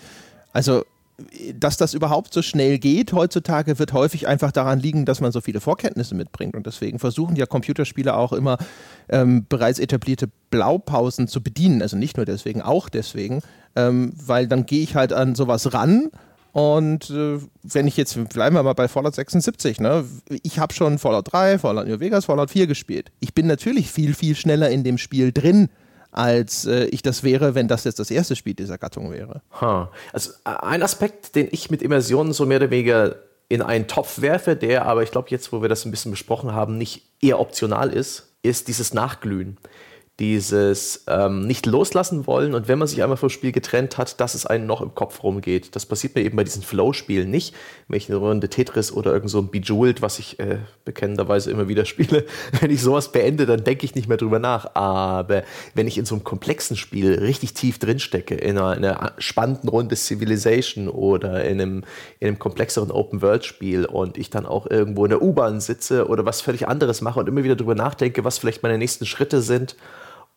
Also, dass das überhaupt so schnell geht heutzutage, wird häufig einfach daran liegen, dass man so viele Vorkenntnisse mitbringt. Und deswegen versuchen ja Computerspiele auch immer ähm, bereits etablierte Blaupausen zu bedienen. Also nicht nur deswegen, auch deswegen, ähm, weil dann gehe ich halt an sowas ran und äh, wenn ich jetzt, bleiben wir mal bei Fallout 76, ne? ich habe schon Fallout 3, Fallout New Vegas, Fallout 4 gespielt. Ich bin natürlich viel, viel schneller in dem Spiel drin, als äh, ich das wäre, wenn das jetzt das erste Spiel dieser Gattung wäre. Huh. Also ein Aspekt, den ich mit Immersionen so mehr oder weniger in einen Topf werfe, der aber, ich glaube, jetzt, wo wir das ein bisschen besprochen haben, nicht eher optional ist, ist dieses Nachglühen dieses ähm, nicht loslassen wollen und wenn man sich einmal vom Spiel getrennt hat, dass es einen noch im Kopf rumgeht. Das passiert mir eben bei diesen Flow-Spielen nicht. Wenn ich eine Runde Tetris oder irgend so ein Bejeweled, was ich äh, bekennenderweise immer wieder spiele, wenn ich sowas beende, dann denke ich nicht mehr drüber nach. Aber wenn ich in so einem komplexen Spiel richtig tief drinstecke, in einer, in einer spannenden Runde Civilization oder in einem, in einem komplexeren Open-World-Spiel und ich dann auch irgendwo in der U-Bahn sitze oder was völlig anderes mache und immer wieder drüber nachdenke, was vielleicht meine nächsten Schritte sind,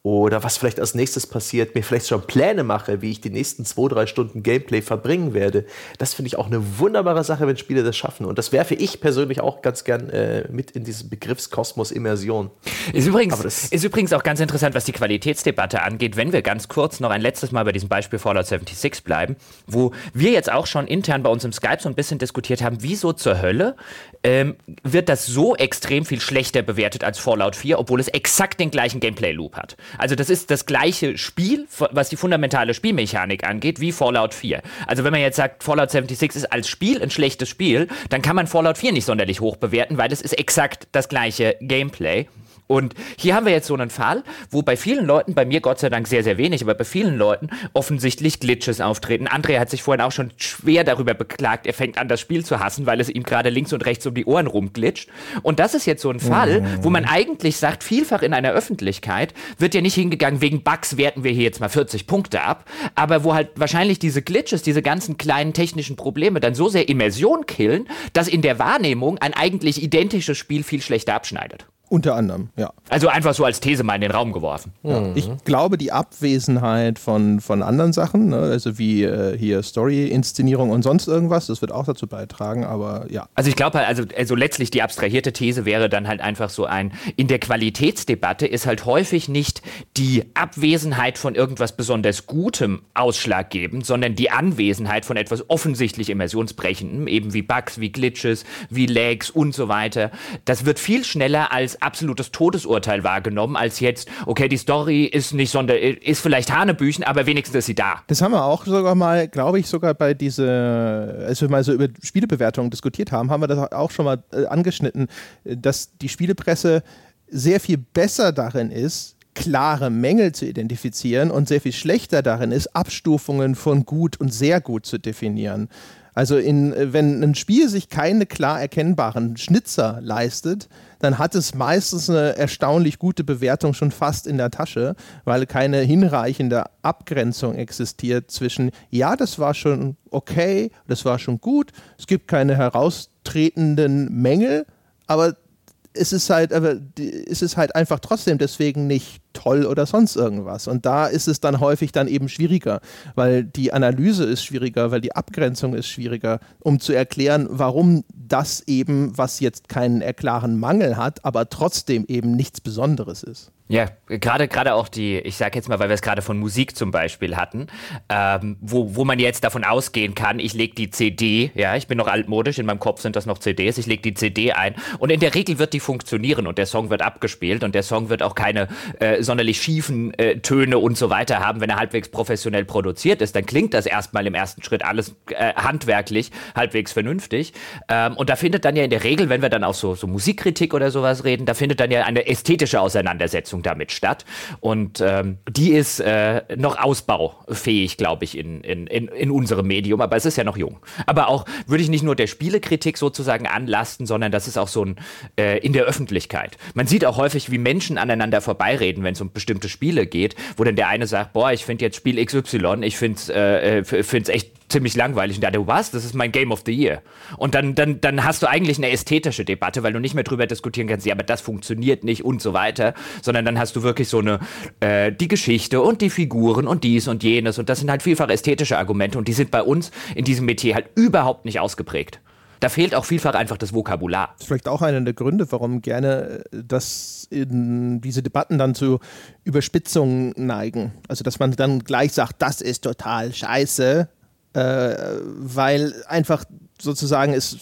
oder was vielleicht als nächstes passiert, mir vielleicht schon Pläne mache, wie ich die nächsten zwei, drei Stunden Gameplay verbringen werde. Das finde ich auch eine wunderbare Sache, wenn Spiele das schaffen. Und das werfe ich persönlich auch ganz gern äh, mit in diesen Begriffskosmos Immersion. Ist übrigens, ist übrigens auch ganz interessant, was die Qualitätsdebatte angeht, wenn wir ganz kurz noch ein letztes Mal bei diesem Beispiel Fallout 76 bleiben, wo wir jetzt auch schon intern bei uns im Skype so ein bisschen diskutiert haben, wieso zur Hölle ähm, wird das so extrem viel schlechter bewertet als Fallout 4, obwohl es exakt den gleichen Gameplay-Loop hat. Also das ist das gleiche Spiel, was die fundamentale Spielmechanik angeht, wie Fallout 4. Also wenn man jetzt sagt, Fallout 76 ist als Spiel ein schlechtes Spiel, dann kann man Fallout 4 nicht sonderlich hoch bewerten, weil es ist exakt das gleiche Gameplay. Und hier haben wir jetzt so einen Fall, wo bei vielen Leuten, bei mir Gott sei Dank sehr, sehr wenig, aber bei vielen Leuten offensichtlich Glitches auftreten. André hat sich vorhin auch schon schwer darüber beklagt, er fängt an, das Spiel zu hassen, weil es ihm gerade links und rechts um die Ohren rumglitscht. Und das ist jetzt so ein Fall, wo man eigentlich sagt, vielfach in einer Öffentlichkeit wird ja nicht hingegangen, wegen Bugs werten wir hier jetzt mal 40 Punkte ab, aber wo halt wahrscheinlich diese Glitches, diese ganzen kleinen technischen Probleme dann so sehr Immersion killen, dass in der Wahrnehmung ein eigentlich identisches Spiel viel schlechter abschneidet. Unter anderem, ja. Also einfach so als These mal in den Raum geworfen. Ja. Mhm. Ich glaube, die Abwesenheit von, von anderen Sachen, ne, also wie äh, hier Story-Inszenierung und sonst irgendwas, das wird auch dazu beitragen, aber ja. Also ich glaube halt, also, also letztlich die abstrahierte These wäre dann halt einfach so ein, in der Qualitätsdebatte ist halt häufig nicht die Abwesenheit von irgendwas besonders Gutem ausschlaggebend, sondern die Anwesenheit von etwas offensichtlich immersionsbrechendem, eben wie Bugs, wie Glitches, wie Lags und so weiter. Das wird viel schneller als absolutes Todesurteil wahrgenommen, als jetzt, okay, die Story ist nicht sonder, ist vielleicht Hanebüchen, aber wenigstens ist sie da. Das haben wir auch sogar mal, glaube ich, sogar bei diese, als wir mal so über Spielebewertungen diskutiert haben, haben wir das auch schon mal äh, angeschnitten, dass die Spielepresse sehr viel besser darin ist, klare Mängel zu identifizieren und sehr viel schlechter darin ist, Abstufungen von gut und sehr gut zu definieren. Also in, wenn ein Spiel sich keine klar erkennbaren Schnitzer leistet, dann hat es meistens eine erstaunlich gute Bewertung schon fast in der Tasche, weil keine hinreichende Abgrenzung existiert zwischen, ja, das war schon okay, das war schon gut, es gibt keine heraustretenden Mängel, aber es ist halt, aber es ist halt einfach trotzdem deswegen nicht toll oder sonst irgendwas. Und da ist es dann häufig dann eben schwieriger, weil die Analyse ist schwieriger, weil die Abgrenzung ist schwieriger, um zu erklären, warum das eben, was jetzt keinen klaren Mangel hat, aber trotzdem eben nichts Besonderes ist. Ja, gerade gerade auch die, ich sage jetzt mal, weil wir es gerade von Musik zum Beispiel hatten, ähm, wo, wo man jetzt davon ausgehen kann, ich lege die CD, ja, ich bin noch altmodisch, in meinem Kopf sind das noch CDs, ich lege die CD ein und in der Regel wird die funktionieren und der Song wird abgespielt und der Song wird auch keine äh, sonderlich schiefen äh, Töne und so weiter haben, wenn er halbwegs professionell produziert ist, dann klingt das erstmal im ersten Schritt alles äh, handwerklich halbwegs vernünftig. Ähm, und da findet dann ja in der Regel, wenn wir dann auch so, so Musikkritik oder sowas reden, da findet dann ja eine ästhetische Auseinandersetzung damit statt. Und ähm, die ist äh, noch ausbaufähig, glaube ich, in, in, in, in unserem Medium, aber es ist ja noch jung. Aber auch würde ich nicht nur der Spielekritik sozusagen anlasten, sondern das ist auch so ein äh, in der Öffentlichkeit. Man sieht auch häufig, wie Menschen aneinander vorbeireden, wenn es um bestimmte Spiele geht, wo dann der eine sagt, boah, ich finde jetzt Spiel XY, ich finde es äh, äh echt ziemlich langweilig. Und dachte, was? Das ist mein Game of the Year. Und dann, dann, dann hast du eigentlich eine ästhetische Debatte, weil du nicht mehr drüber diskutieren kannst, ja, aber das funktioniert nicht und so weiter, sondern dann hast du wirklich so eine, äh, die Geschichte und die Figuren und dies und jenes. Und das sind halt vielfach ästhetische Argumente und die sind bei uns in diesem Metier halt überhaupt nicht ausgeprägt. Da fehlt auch vielfach einfach das Vokabular. Das ist vielleicht auch einer der Gründe, warum gerne äh, das diese Debatten dann zu Überspitzungen neigen. Also, dass man dann gleich sagt, das ist total scheiße, äh, weil einfach sozusagen es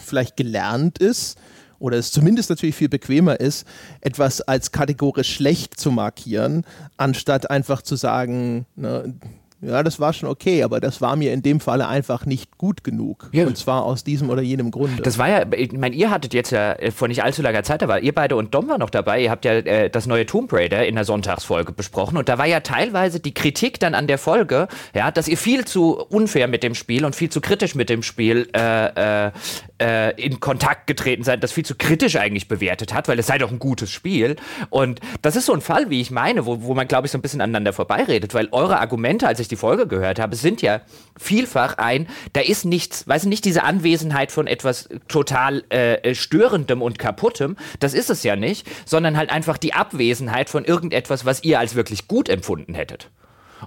vielleicht gelernt ist oder es zumindest natürlich viel bequemer ist, etwas als kategorisch schlecht zu markieren, anstatt einfach zu sagen, ne, ja, das war schon okay, aber das war mir in dem Falle einfach nicht gut genug. Ja. Und zwar aus diesem oder jenem Grunde. Das war ja, ich meine, ihr hattet jetzt ja äh, vor nicht allzu langer Zeit, da war ihr beide und Dom war noch dabei, ihr habt ja äh, das neue Tomb Raider in der Sonntagsfolge besprochen und da war ja teilweise die Kritik dann an der Folge, ja, dass ihr viel zu unfair mit dem Spiel und viel zu kritisch mit dem Spiel äh, äh, äh, in Kontakt getreten seid, das viel zu kritisch eigentlich bewertet hat, weil es sei doch ein gutes Spiel. Und das ist so ein Fall, wie ich meine, wo, wo man, glaube ich, so ein bisschen aneinander vorbeiredet, weil eure Argumente, als ich die Folge gehört habe, sind ja vielfach ein, da ist nichts, weiß nicht, diese Anwesenheit von etwas total äh, störendem und kaputtem, das ist es ja nicht, sondern halt einfach die Abwesenheit von irgendetwas, was ihr als wirklich gut empfunden hättet.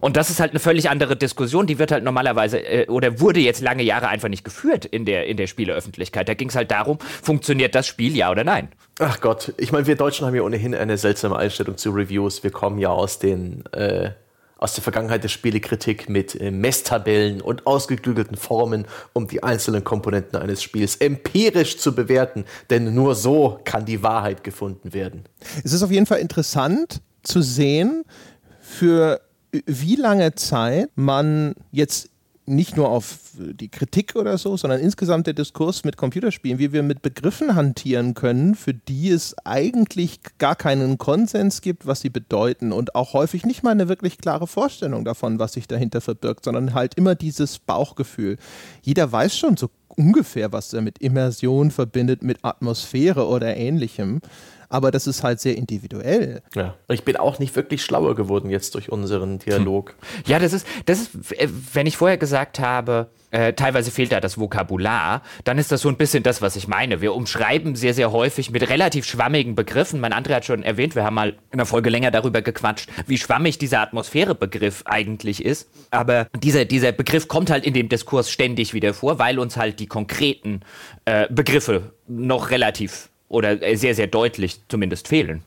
Und das ist halt eine völlig andere Diskussion, die wird halt normalerweise äh, oder wurde jetzt lange Jahre einfach nicht geführt in der, in der Spieleöffentlichkeit. Da ging es halt darum, funktioniert das Spiel, ja oder nein? Ach Gott, ich meine, wir Deutschen haben ja ohnehin eine seltsame Einstellung zu Reviews. Wir kommen ja aus den äh, aus der Vergangenheit der Spielekritik mit äh, Messtabellen und ausgeklügelten Formen, um die einzelnen Komponenten eines Spiels empirisch zu bewerten. Denn nur so kann die Wahrheit gefunden werden. Es ist auf jeden Fall interessant zu sehen, für wie lange Zeit man jetzt nicht nur auf die Kritik oder so, sondern insgesamt der Diskurs mit Computerspielen, wie wir mit Begriffen hantieren können, für die es eigentlich gar keinen Konsens gibt, was sie bedeuten und auch häufig nicht mal eine wirklich klare Vorstellung davon, was sich dahinter verbirgt, sondern halt immer dieses Bauchgefühl. Jeder weiß schon so ungefähr, was er mit Immersion verbindet, mit Atmosphäre oder ähnlichem aber das ist halt sehr individuell. Ja, ich bin auch nicht wirklich schlauer geworden jetzt durch unseren Dialog. Hm. Ja, das ist, das ist, äh, wenn ich vorher gesagt habe, äh, teilweise fehlt da das Vokabular, dann ist das so ein bisschen das, was ich meine. Wir umschreiben sehr, sehr häufig mit relativ schwammigen Begriffen. Mein André hat schon erwähnt, wir haben mal in der Folge länger darüber gequatscht, wie schwammig dieser Atmosphärebegriff eigentlich ist. Aber dieser, dieser Begriff kommt halt in dem Diskurs ständig wieder vor, weil uns halt die konkreten äh, Begriffe noch relativ oder äh, sehr, sehr deutlich zumindest fehlen.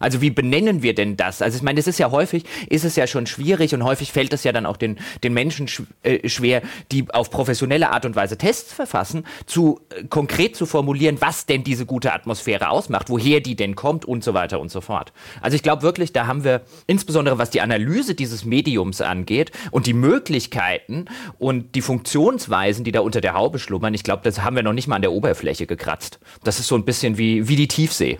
Also wie benennen wir denn das? Also ich meine, es ist ja häufig, ist es ja schon schwierig und häufig fällt es ja dann auch den, den Menschen sch äh, schwer, die auf professionelle Art und Weise Tests verfassen, zu äh, konkret zu formulieren, was denn diese gute Atmosphäre ausmacht, woher die denn kommt und so weiter und so fort. Also ich glaube wirklich, da haben wir insbesondere was die Analyse dieses Mediums angeht und die Möglichkeiten und die Funktionsweisen, die da unter der Haube schlummern, ich glaube, das haben wir noch nicht mal an der Oberfläche gekratzt. Das ist so ein bisschen wie, wie die Tiefsee.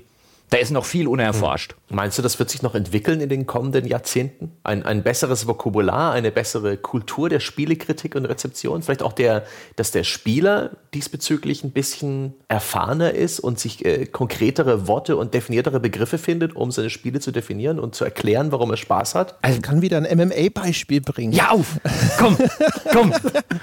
Da ist noch viel unerforscht. Hm. Meinst du, das wird sich noch entwickeln in den kommenden Jahrzehnten? Ein, ein besseres Vokabular, eine bessere Kultur der Spielekritik und Rezeption? Vielleicht auch der, dass der Spieler diesbezüglich ein bisschen erfahrener ist und sich äh, konkretere Worte und definiertere Begriffe findet, um seine Spiele zu definieren und zu erklären, warum er Spaß hat? Also ich kann wieder ein MMA-Beispiel bringen. Ja, auf! Komm, komm!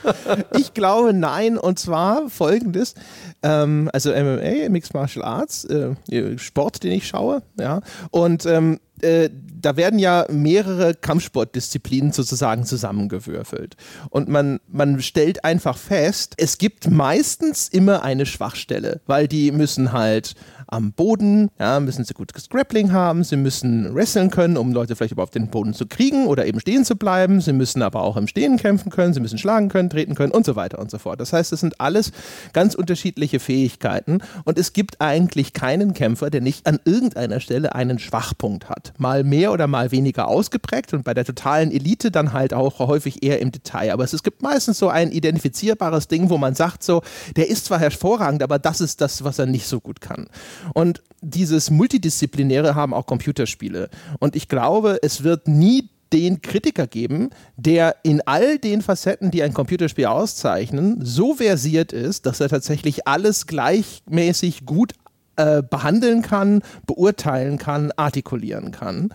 ich glaube nein, und zwar folgendes. Ähm, also MMA, Mixed Martial Arts, äh, Sport den ich schaue. Ja? Und ähm, äh, da werden ja mehrere Kampfsportdisziplinen sozusagen zusammengewürfelt. Und man, man stellt einfach fest, es gibt meistens immer eine Schwachstelle, weil die müssen halt am Boden, ja, müssen sie gutes Grappling haben, sie müssen wresteln können, um Leute vielleicht überhaupt den Boden zu kriegen oder eben stehen zu bleiben, sie müssen aber auch im Stehen kämpfen können, sie müssen schlagen können, treten können und so weiter und so fort. Das heißt, es sind alles ganz unterschiedliche Fähigkeiten und es gibt eigentlich keinen Kämpfer, der nicht an irgendeiner Stelle einen Schwachpunkt hat. Mal mehr oder mal weniger ausgeprägt und bei der totalen Elite dann halt auch häufig eher im Detail. Aber es gibt meistens so ein identifizierbares Ding, wo man sagt so, der ist zwar hervorragend, aber das ist das, was er nicht so gut kann. Und dieses Multidisziplinäre haben auch Computerspiele. Und ich glaube, es wird nie den Kritiker geben, der in all den Facetten, die ein Computerspiel auszeichnen, so versiert ist, dass er tatsächlich alles gleichmäßig gut äh, behandeln kann, beurteilen kann, artikulieren kann.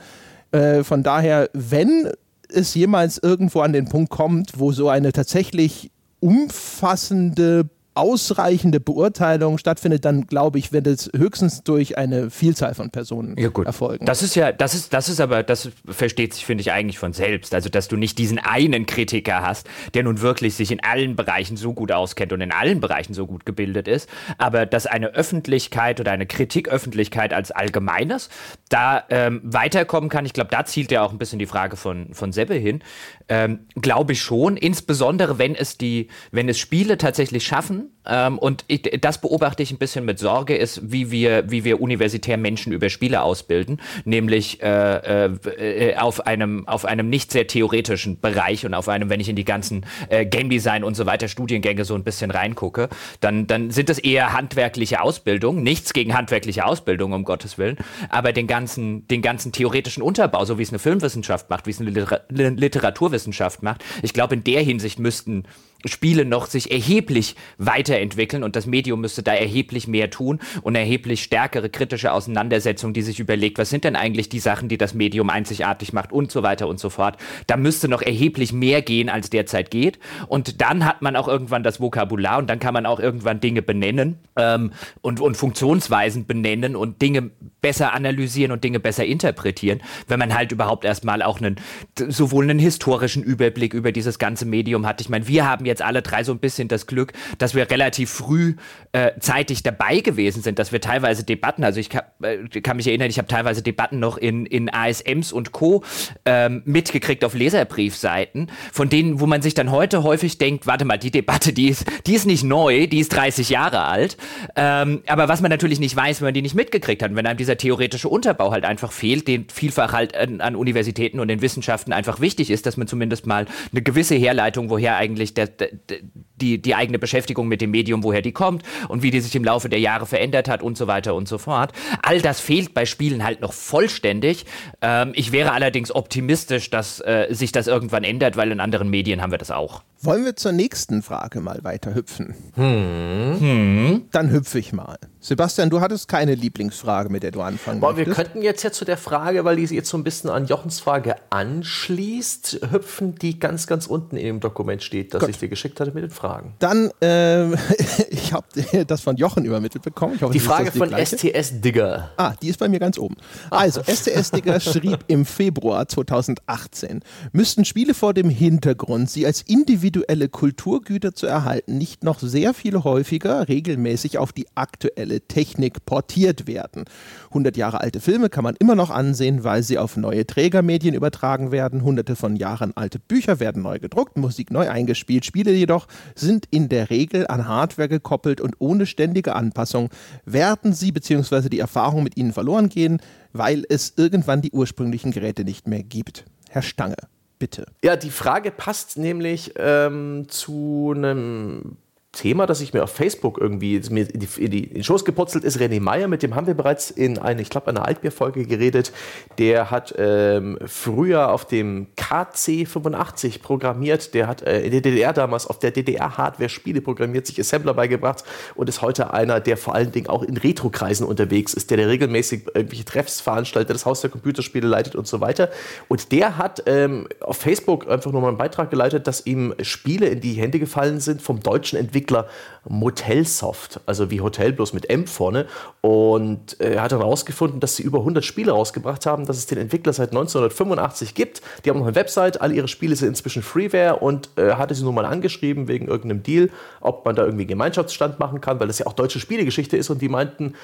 Äh, von daher, wenn es jemals irgendwo an den Punkt kommt, wo so eine tatsächlich umfassende ausreichende Beurteilung stattfindet, dann glaube ich, wird es höchstens durch eine Vielzahl von Personen ja, gut. erfolgen. Das ist ja, das ist, das ist aber, das versteht sich, finde ich, eigentlich von selbst. Also, dass du nicht diesen einen Kritiker hast, der nun wirklich sich in allen Bereichen so gut auskennt und in allen Bereichen so gut gebildet ist, aber dass eine Öffentlichkeit oder eine Kritiköffentlichkeit als Allgemeines da ähm, weiterkommen kann. Ich glaube, da zielt ja auch ein bisschen die Frage von, von Sebbe hin. Ähm, glaube ich schon, insbesondere wenn es die, wenn es Spiele tatsächlich schaffen, ähm, und ich, das beobachte ich ein bisschen mit Sorge, ist, wie wir, wie wir universitär Menschen über Spiele ausbilden, nämlich äh, äh, auf, einem, auf einem nicht sehr theoretischen Bereich und auf einem, wenn ich in die ganzen äh, Game Design und so weiter Studiengänge so ein bisschen reingucke, dann, dann sind es eher handwerkliche Ausbildungen, nichts gegen handwerkliche Ausbildung, um Gottes Willen, aber den ganzen, den ganzen theoretischen Unterbau, so wie es eine Filmwissenschaft macht, wie es eine Literaturwissenschaft macht, ich glaube, in der Hinsicht müssten Spiele noch sich erheblich weiterentwickeln und das Medium müsste da erheblich mehr tun und erheblich stärkere kritische Auseinandersetzung, die sich überlegt, was sind denn eigentlich die Sachen, die das Medium einzigartig macht und so weiter und so fort. Da müsste noch erheblich mehr gehen, als derzeit geht. Und dann hat man auch irgendwann das Vokabular und dann kann man auch irgendwann Dinge benennen ähm, und, und Funktionsweisen benennen und Dinge besser analysieren und Dinge besser interpretieren, wenn man halt überhaupt erstmal auch einen, sowohl einen historischen Überblick über dieses ganze Medium hat. Ich meine, wir haben jetzt alle drei so ein bisschen das Glück, dass wir relativ früh äh, zeitig dabei gewesen sind, dass wir teilweise Debatten, also ich kann, äh, kann mich erinnern, ich habe teilweise Debatten noch in, in ASMs und Co. Ähm, mitgekriegt auf Leserbriefseiten, von denen, wo man sich dann heute häufig denkt, warte mal, die Debatte, die ist, die ist nicht neu, die ist 30 Jahre alt. Ähm, aber was man natürlich nicht weiß, wenn man die nicht mitgekriegt hat, wenn einem dieser theoretische Unterbau halt einfach fehlt, den vielfach halt an, an, Universitäten und den Wissenschaften einfach wichtig ist, dass man zumindest mal eine gewisse Herleitung, woher eigentlich der, der, die, die eigene Beschäftigung mit dem Medium, woher die kommt und wie die sich im Laufe der Jahre verändert hat und so weiter und so fort. All das fehlt bei Spielen halt noch vollständig. Ähm, ich wäre allerdings optimistisch, dass äh, sich das irgendwann ändert, weil in anderen Medien haben wir das auch. Wollen wir zur nächsten Frage mal weiter hüpfen? Hm. Hm. Dann hüpfe ich mal. Sebastian, du hattest keine Lieblingsfrage, mit der du anfangen Boah, Wir könnten jetzt ja zu der Frage, weil die sich jetzt so ein bisschen an Jochens Frage anschließt, hüpfen, die ganz, ganz unten in dem Dokument steht, das Gott. ich dir geschickt hatte mit den Fragen. Dann, äh, ich habe das von Jochen übermittelt bekommen. Hoffe, die Frage die von STS Digger. Ah, die ist bei mir ganz oben. Also, STS Digger schrieb im Februar 2018, müssten Spiele vor dem Hintergrund, sie als individuelle Kulturgüter zu erhalten, nicht noch sehr viel häufiger regelmäßig auf die aktuelle Technik portiert werden. 100 Jahre alte Filme kann man immer noch ansehen, weil sie auf neue Trägermedien übertragen werden. Hunderte von Jahren alte Bücher werden neu gedruckt, Musik neu eingespielt. Spiele jedoch sind in der Regel an Hardware gekoppelt und ohne ständige Anpassung werden sie bzw. die Erfahrung mit ihnen verloren gehen, weil es irgendwann die ursprünglichen Geräte nicht mehr gibt. Herr Stange bitte. Ja, die Frage passt nämlich ähm, zu einem Thema, das ich mir auf Facebook irgendwie mir in, die, in, die, den Schoß geputzelt ist. René Meyer, mit dem haben wir bereits in eine, ich glaube, einer Altbier-Folge geredet. Der hat ähm, früher auf dem KC85 programmiert. Der hat äh, in der DDR damals auf der DDR-Hardware Spiele programmiert, sich Assembler beigebracht und ist heute einer, der vor allen Dingen auch in Retro-Kreisen unterwegs ist, der, der regelmäßig irgendwelche Treffs veranstaltet, das Haus der Computerspiele leitet und so weiter. Und der hat ähm, auf Facebook einfach nochmal einen Beitrag geleitet, dass ihm Spiele in die Hände gefallen sind vom deutschen Entwickler Entwickler Motelsoft, also wie Hotel bloß mit M vorne. Und äh, er hat dann herausgefunden, dass sie über 100 Spiele rausgebracht haben, dass es den Entwickler seit 1985 gibt. Die haben noch eine Website, alle ihre Spiele sind inzwischen Freeware und äh, hatte sie nun mal angeschrieben wegen irgendeinem Deal, ob man da irgendwie Gemeinschaftsstand machen kann, weil das ja auch deutsche Spielegeschichte ist und die meinten,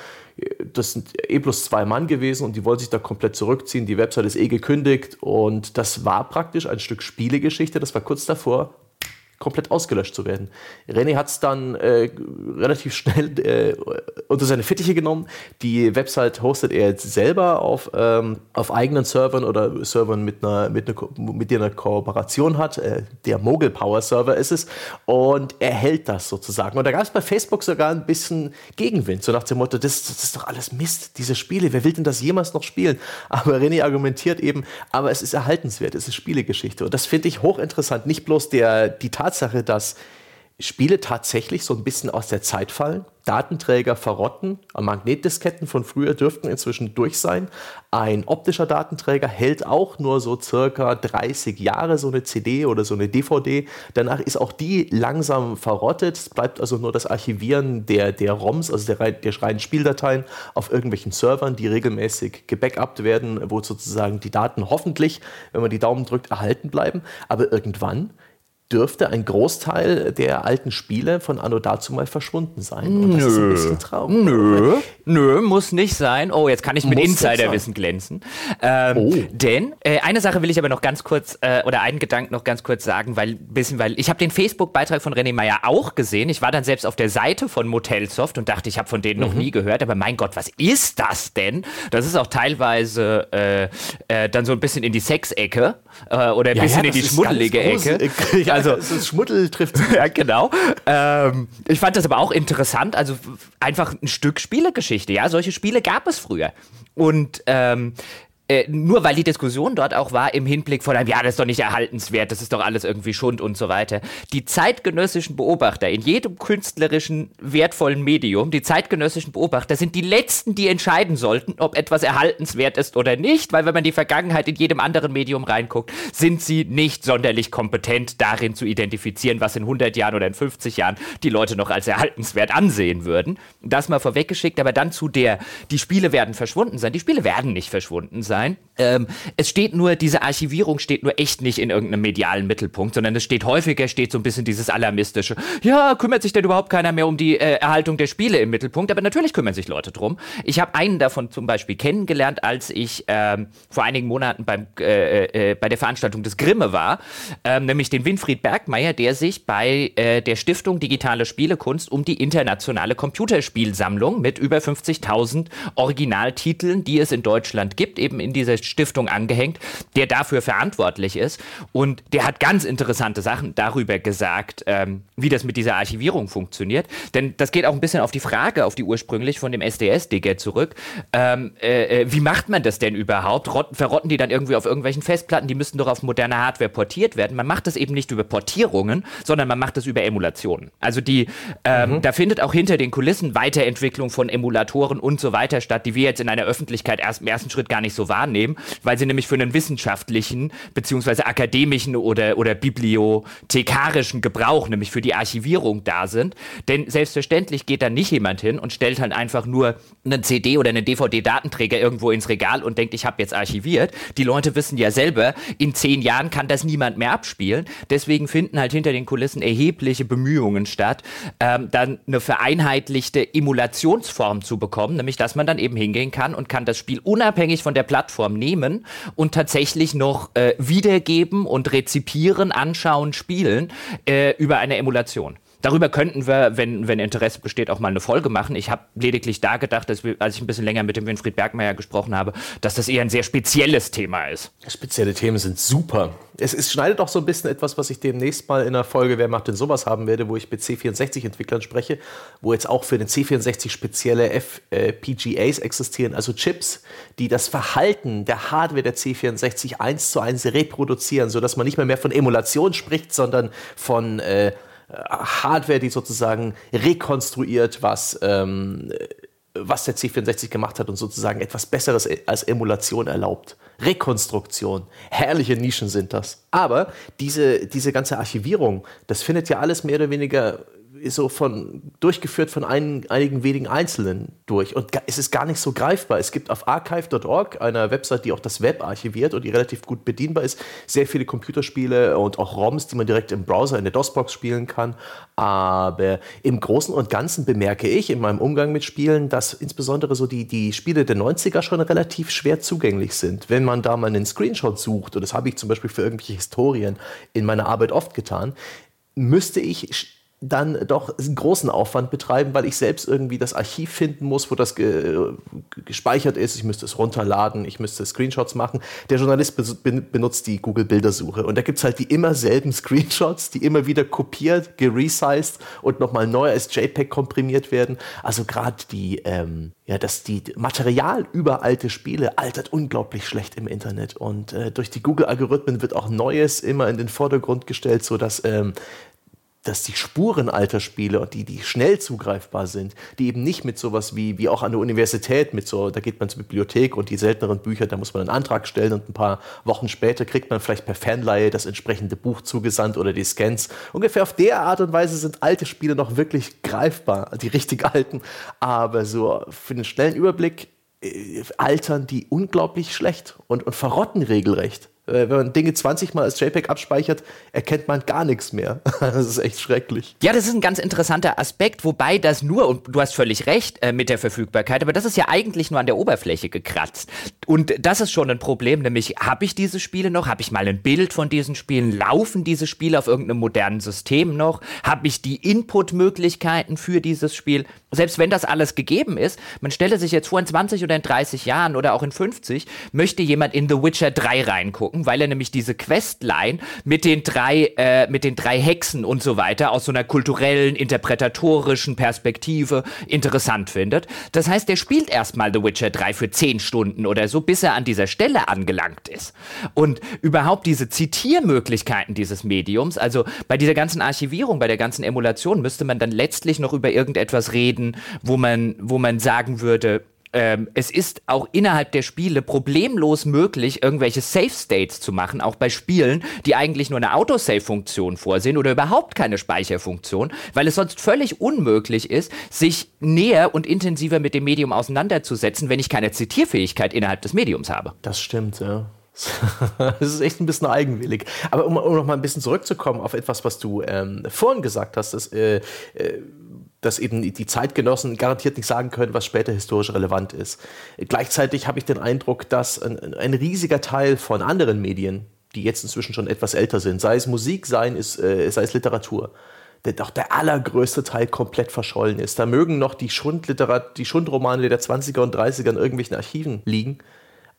das sind eh bloß zwei Mann gewesen und die wollen sich da komplett zurückziehen. Die Website ist eh gekündigt und das war praktisch ein Stück Spielegeschichte. Das war kurz davor, komplett ausgelöscht zu werden. René hat es dann äh, relativ schnell äh, unter seine Fittiche genommen. Die Website hostet er jetzt selber auf, ähm, auf eigenen Servern oder Servern mit einer, mit einer, mit der eine Kooperation hat. Äh, der Mogul Power Server ist es. Und er hält das sozusagen. Und da gab es bei Facebook sogar ein bisschen Gegenwind, so nach dem Motto, das, das ist doch alles Mist, diese Spiele, wer will denn das jemals noch spielen? Aber René argumentiert eben, aber es ist erhaltenswert, es ist Spielegeschichte. Und das finde ich hochinteressant. Nicht bloß der, die Tatsache, Tatsache, dass Spiele tatsächlich so ein bisschen aus der Zeit fallen. Datenträger verrotten. Magnetdisketten von früher dürften inzwischen durch sein. Ein optischer Datenträger hält auch nur so circa 30 Jahre so eine CD oder so eine DVD. Danach ist auch die langsam verrottet. Es bleibt also nur das Archivieren der, der ROMs, also der, der reinen Spieldateien auf irgendwelchen Servern, die regelmäßig gebackupt werden, wo sozusagen die Daten hoffentlich, wenn man die Daumen drückt, erhalten bleiben. Aber irgendwann dürfte ein Großteil der alten Spiele von Anno dazu mal verschwunden sein. Und das nö. ist ein bisschen traurig. Nö, nö, muss nicht sein. Oh, jetzt kann ich mit Insiderwissen glänzen. Ähm, oh. Denn äh, eine Sache will ich aber noch ganz kurz, äh, oder einen Gedanken noch ganz kurz sagen, weil bisschen, weil ich habe den Facebook-Beitrag von René Meyer auch gesehen. Ich war dann selbst auf der Seite von Motelsoft und dachte, ich habe von denen mhm. noch nie gehört. Aber mein Gott, was ist das denn? Das ist auch teilweise äh, äh dann so ein bisschen in die Sexecke äh, oder ein ja, bisschen ja, in die schmuddelige Ecke. Also es ist Schmuddel trifft. ja, genau. Ähm, ich fand das aber auch interessant. Also einfach ein Stück Spielegeschichte. Ja, solche Spiele gab es früher. Und ähm, äh, nur weil die Diskussion dort auch war im Hinblick von einem, ja, das ist doch nicht erhaltenswert, das ist doch alles irgendwie Schund und so weiter. Die zeitgenössischen Beobachter in jedem künstlerischen wertvollen Medium, die zeitgenössischen Beobachter sind die letzten, die entscheiden sollten, ob etwas erhaltenswert ist oder nicht, weil wenn man die Vergangenheit in jedem anderen Medium reinguckt, sind sie nicht sonderlich kompetent darin zu identifizieren, was in 100 Jahren oder in 50 Jahren die Leute noch als erhaltenswert ansehen würden. Das mal vorweggeschickt, aber dann zu der, die Spiele werden verschwunden sein. Die Spiele werden nicht verschwunden sein sein. Ähm, es steht nur, diese Archivierung steht nur echt nicht in irgendeinem medialen Mittelpunkt, sondern es steht häufiger, steht so ein bisschen dieses Alarmistische. Ja, kümmert sich denn überhaupt keiner mehr um die äh, Erhaltung der Spiele im Mittelpunkt? Aber natürlich kümmern sich Leute drum. Ich habe einen davon zum Beispiel kennengelernt, als ich ähm, vor einigen Monaten beim, äh, äh, bei der Veranstaltung des Grimme war, ähm, nämlich den Winfried Bergmeier, der sich bei äh, der Stiftung Digitale Spielekunst um die internationale Computerspielsammlung mit über 50.000 Originaltiteln, die es in Deutschland gibt, eben in in dieser Stiftung angehängt, der dafür verantwortlich ist. Und der hat ganz interessante Sachen darüber gesagt, ähm, wie das mit dieser Archivierung funktioniert. Denn das geht auch ein bisschen auf die Frage, auf die ursprünglich von dem SDS-Digger zurück. Ähm, äh, äh, wie macht man das denn überhaupt? Rotten, verrotten die dann irgendwie auf irgendwelchen Festplatten? Die müssten doch auf moderne Hardware portiert werden. Man macht das eben nicht über Portierungen, sondern man macht das über Emulationen. Also die, ähm, mhm. da findet auch hinter den Kulissen Weiterentwicklung von Emulatoren und so weiter statt, die wir jetzt in einer Öffentlichkeit erst im ersten Schritt gar nicht so wahrnehmen wahrnehmen, weil sie nämlich für einen wissenschaftlichen beziehungsweise akademischen oder, oder bibliothekarischen Gebrauch, nämlich für die Archivierung da sind. Denn selbstverständlich geht da nicht jemand hin und stellt halt einfach nur einen CD oder einen DVD-Datenträger irgendwo ins Regal und denkt, ich habe jetzt archiviert. Die Leute wissen ja selber, in zehn Jahren kann das niemand mehr abspielen. Deswegen finden halt hinter den Kulissen erhebliche Bemühungen statt, ähm, dann eine vereinheitlichte Emulationsform zu bekommen, nämlich dass man dann eben hingehen kann und kann das Spiel unabhängig von der Plattform Plattform nehmen und tatsächlich noch äh, wiedergeben und rezipieren, anschauen, spielen äh, über eine Emulation. Darüber könnten wir, wenn, wenn Interesse besteht, auch mal eine Folge machen. Ich habe lediglich da gedacht, dass wir, als ich ein bisschen länger mit dem Winfried Bergmeier gesprochen habe, dass das eher ein sehr spezielles Thema ist. Spezielle Themen sind super. Es, es schneidet auch so ein bisschen etwas, was ich demnächst mal in der Folge Wer macht denn sowas haben werde, wo ich mit C64-Entwicklern spreche, wo jetzt auch für den C64 spezielle FPGAs existieren, also Chips, die das Verhalten der Hardware der C64 eins zu eins reproduzieren, sodass man nicht mehr, mehr von Emulation spricht, sondern von äh, Hardware, die sozusagen rekonstruiert, was, ähm, was der C64 gemacht hat und sozusagen etwas Besseres als Emulation erlaubt. Rekonstruktion. Herrliche Nischen sind das. Aber diese, diese ganze Archivierung, das findet ja alles mehr oder weniger so von durchgeführt von ein, einigen wenigen Einzelnen durch. Und es ist gar nicht so greifbar. Es gibt auf archive.org, einer Website, die auch das Web archiviert und die relativ gut bedienbar ist, sehr viele Computerspiele und auch ROMs, die man direkt im Browser in der DOS-Box spielen kann. Aber im Großen und Ganzen bemerke ich in meinem Umgang mit Spielen, dass insbesondere so die, die Spiele der 90er schon relativ schwer zugänglich sind. Wenn man da mal einen Screenshot sucht, und das habe ich zum Beispiel für irgendwelche Historien in meiner Arbeit oft getan, müsste ich dann doch großen Aufwand betreiben, weil ich selbst irgendwie das Archiv finden muss, wo das ge gespeichert ist. Ich müsste es runterladen, ich müsste Screenshots machen. Der Journalist be benutzt die Google-Bildersuche und da gibt es halt die immer selben Screenshots, die immer wieder kopiert, geresized und nochmal neu als JPEG komprimiert werden. Also gerade die, ähm, ja, dass die Material über alte Spiele altert unglaublich schlecht im Internet und äh, durch die Google-Algorithmen wird auch Neues immer in den Vordergrund gestellt, sodass ähm, dass die Spuren alter Spiele und die, die schnell zugreifbar sind, die eben nicht mit sowas wie, wie auch an der Universität, mit so, da geht man zur Bibliothek und die selteneren Bücher, da muss man einen Antrag stellen und ein paar Wochen später kriegt man vielleicht per Fanleihe das entsprechende Buch zugesandt oder die Scans. Ungefähr auf der Art und Weise sind alte Spiele noch wirklich greifbar, die richtig alten, aber so für den schnellen Überblick äh, altern die unglaublich schlecht und, und verrotten regelrecht. Äh, wenn man Dinge 20 Mal als JPEG abspeichert, erkennt man gar nichts mehr. das ist echt schrecklich. Ja, das ist ein ganz interessanter Aspekt, wobei das nur, und du hast völlig recht äh, mit der Verfügbarkeit, aber das ist ja eigentlich nur an der Oberfläche gekratzt. Und das ist schon ein Problem, nämlich habe ich diese Spiele noch? Habe ich mal ein Bild von diesen Spielen? Laufen diese Spiele auf irgendeinem modernen System noch? Habe ich die Input-Möglichkeiten für dieses Spiel? Selbst wenn das alles gegeben ist, man stelle sich jetzt vor, in 20 oder in 30 Jahren oder auch in 50 möchte jemand in The Witcher 3 reingucken gucken, weil er nämlich diese Questline mit den drei, äh, mit den drei Hexen und so weiter aus so einer kulturellen, interpretatorischen Perspektive interessant findet. Das heißt, er spielt erstmal The Witcher 3 für zehn Stunden oder so, bis er an dieser Stelle angelangt ist. Und überhaupt diese Zitiermöglichkeiten dieses Mediums, also bei dieser ganzen Archivierung, bei der ganzen Emulation, müsste man dann letztlich noch über irgendetwas reden, wo man, wo man sagen würde, ähm, es ist auch innerhalb der Spiele problemlos möglich, irgendwelche Safe States zu machen, auch bei Spielen, die eigentlich nur eine Autosave-Funktion vorsehen oder überhaupt keine Speicherfunktion, weil es sonst völlig unmöglich ist, sich näher und intensiver mit dem Medium auseinanderzusetzen, wenn ich keine Zitierfähigkeit innerhalb des Mediums habe. Das stimmt, ja. das ist echt ein bisschen eigenwillig. Aber um, um noch mal ein bisschen zurückzukommen auf etwas, was du ähm, vorhin gesagt hast, dass äh, äh, dass eben die Zeitgenossen garantiert nicht sagen können, was später historisch relevant ist. Gleichzeitig habe ich den Eindruck, dass ein, ein, riesiger Teil von anderen Medien, die jetzt inzwischen schon etwas älter sind, sei es Musik, sei es, äh, sei es Literatur, der doch der allergrößte Teil komplett verschollen ist. Da mögen noch die, Schundliterat die Schundromane der 20er und 30er in irgendwelchen Archiven liegen,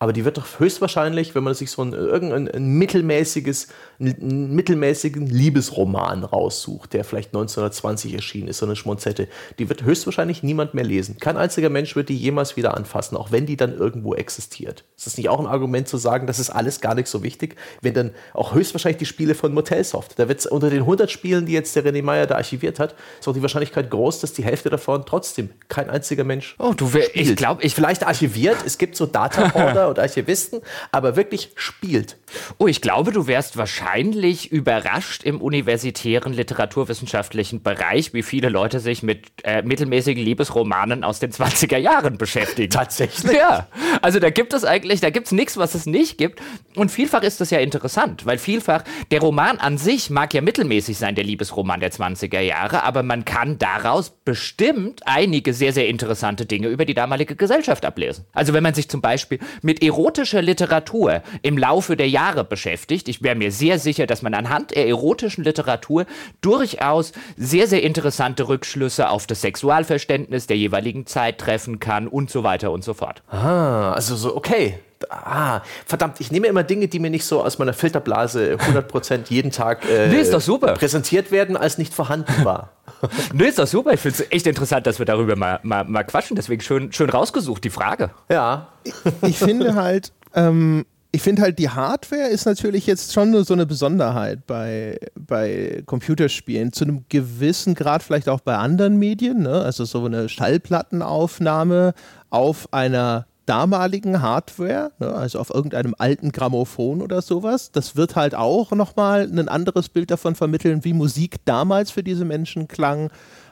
aber die wird doch höchstwahrscheinlich, wenn man sich so ein, irgendein ein mittelmäßiges, einen mittelmäßigen Liebesroman raussucht, der vielleicht 1920 erschienen ist, so eine Schmonzette, die wird höchstwahrscheinlich niemand mehr lesen. Kein einziger Mensch wird die jemals wieder anfassen, auch wenn die dann irgendwo existiert. Ist das nicht auch ein Argument zu sagen, das ist alles gar nicht so wichtig, wenn dann auch höchstwahrscheinlich die Spiele von Motelsoft, da wird unter den 100 Spielen, die jetzt der René Meyer da archiviert hat, ist auch die Wahrscheinlichkeit groß, dass die Hälfte davon trotzdem kein einziger Mensch Oh, du, ich glaube, ich vielleicht archiviert, es gibt so Data und Archivisten, aber wirklich spielt. Oh, ich glaube, du wärst wahrscheinlich überrascht im universitären literaturwissenschaftlichen Bereich, wie viele Leute sich mit äh, mittelmäßigen Liebesromanen aus den 20er Jahren beschäftigen. Tatsächlich? Ja. Also da gibt es eigentlich, da gibt es nichts, was es nicht gibt. Und vielfach ist das ja interessant, weil vielfach der Roman an sich mag ja mittelmäßig sein, der Liebesroman der 20er Jahre, aber man kann daraus bestimmt einige sehr, sehr interessante Dinge über die damalige Gesellschaft ablesen. Also wenn man sich zum Beispiel mit erotischer Literatur im Laufe der Jahre beschäftigt. Ich wäre mir sehr sicher, dass man anhand der erotischen Literatur durchaus sehr, sehr interessante Rückschlüsse auf das Sexualverständnis der jeweiligen Zeit treffen kann und so weiter und so fort. Ah, also so, okay. Ah, verdammt, ich nehme immer Dinge, die mir nicht so aus meiner Filterblase 100% jeden Tag äh, nee, ist doch super. präsentiert werden, als nicht vorhanden war. Nö, ist doch super. Ich finde es echt interessant, dass wir darüber mal, mal, mal quatschen. Deswegen schön, schön rausgesucht, die Frage. Ja. Ich, ich finde halt, ähm, ich finde halt, die Hardware ist natürlich jetzt schon nur so eine Besonderheit bei, bei Computerspielen. Zu einem gewissen Grad vielleicht auch bei anderen Medien. Ne? Also so eine Schallplattenaufnahme auf einer damaligen Hardware, ne, also auf irgendeinem alten Grammophon oder sowas. Das wird halt auch nochmal ein anderes Bild davon vermitteln, wie Musik damals für diese Menschen klang,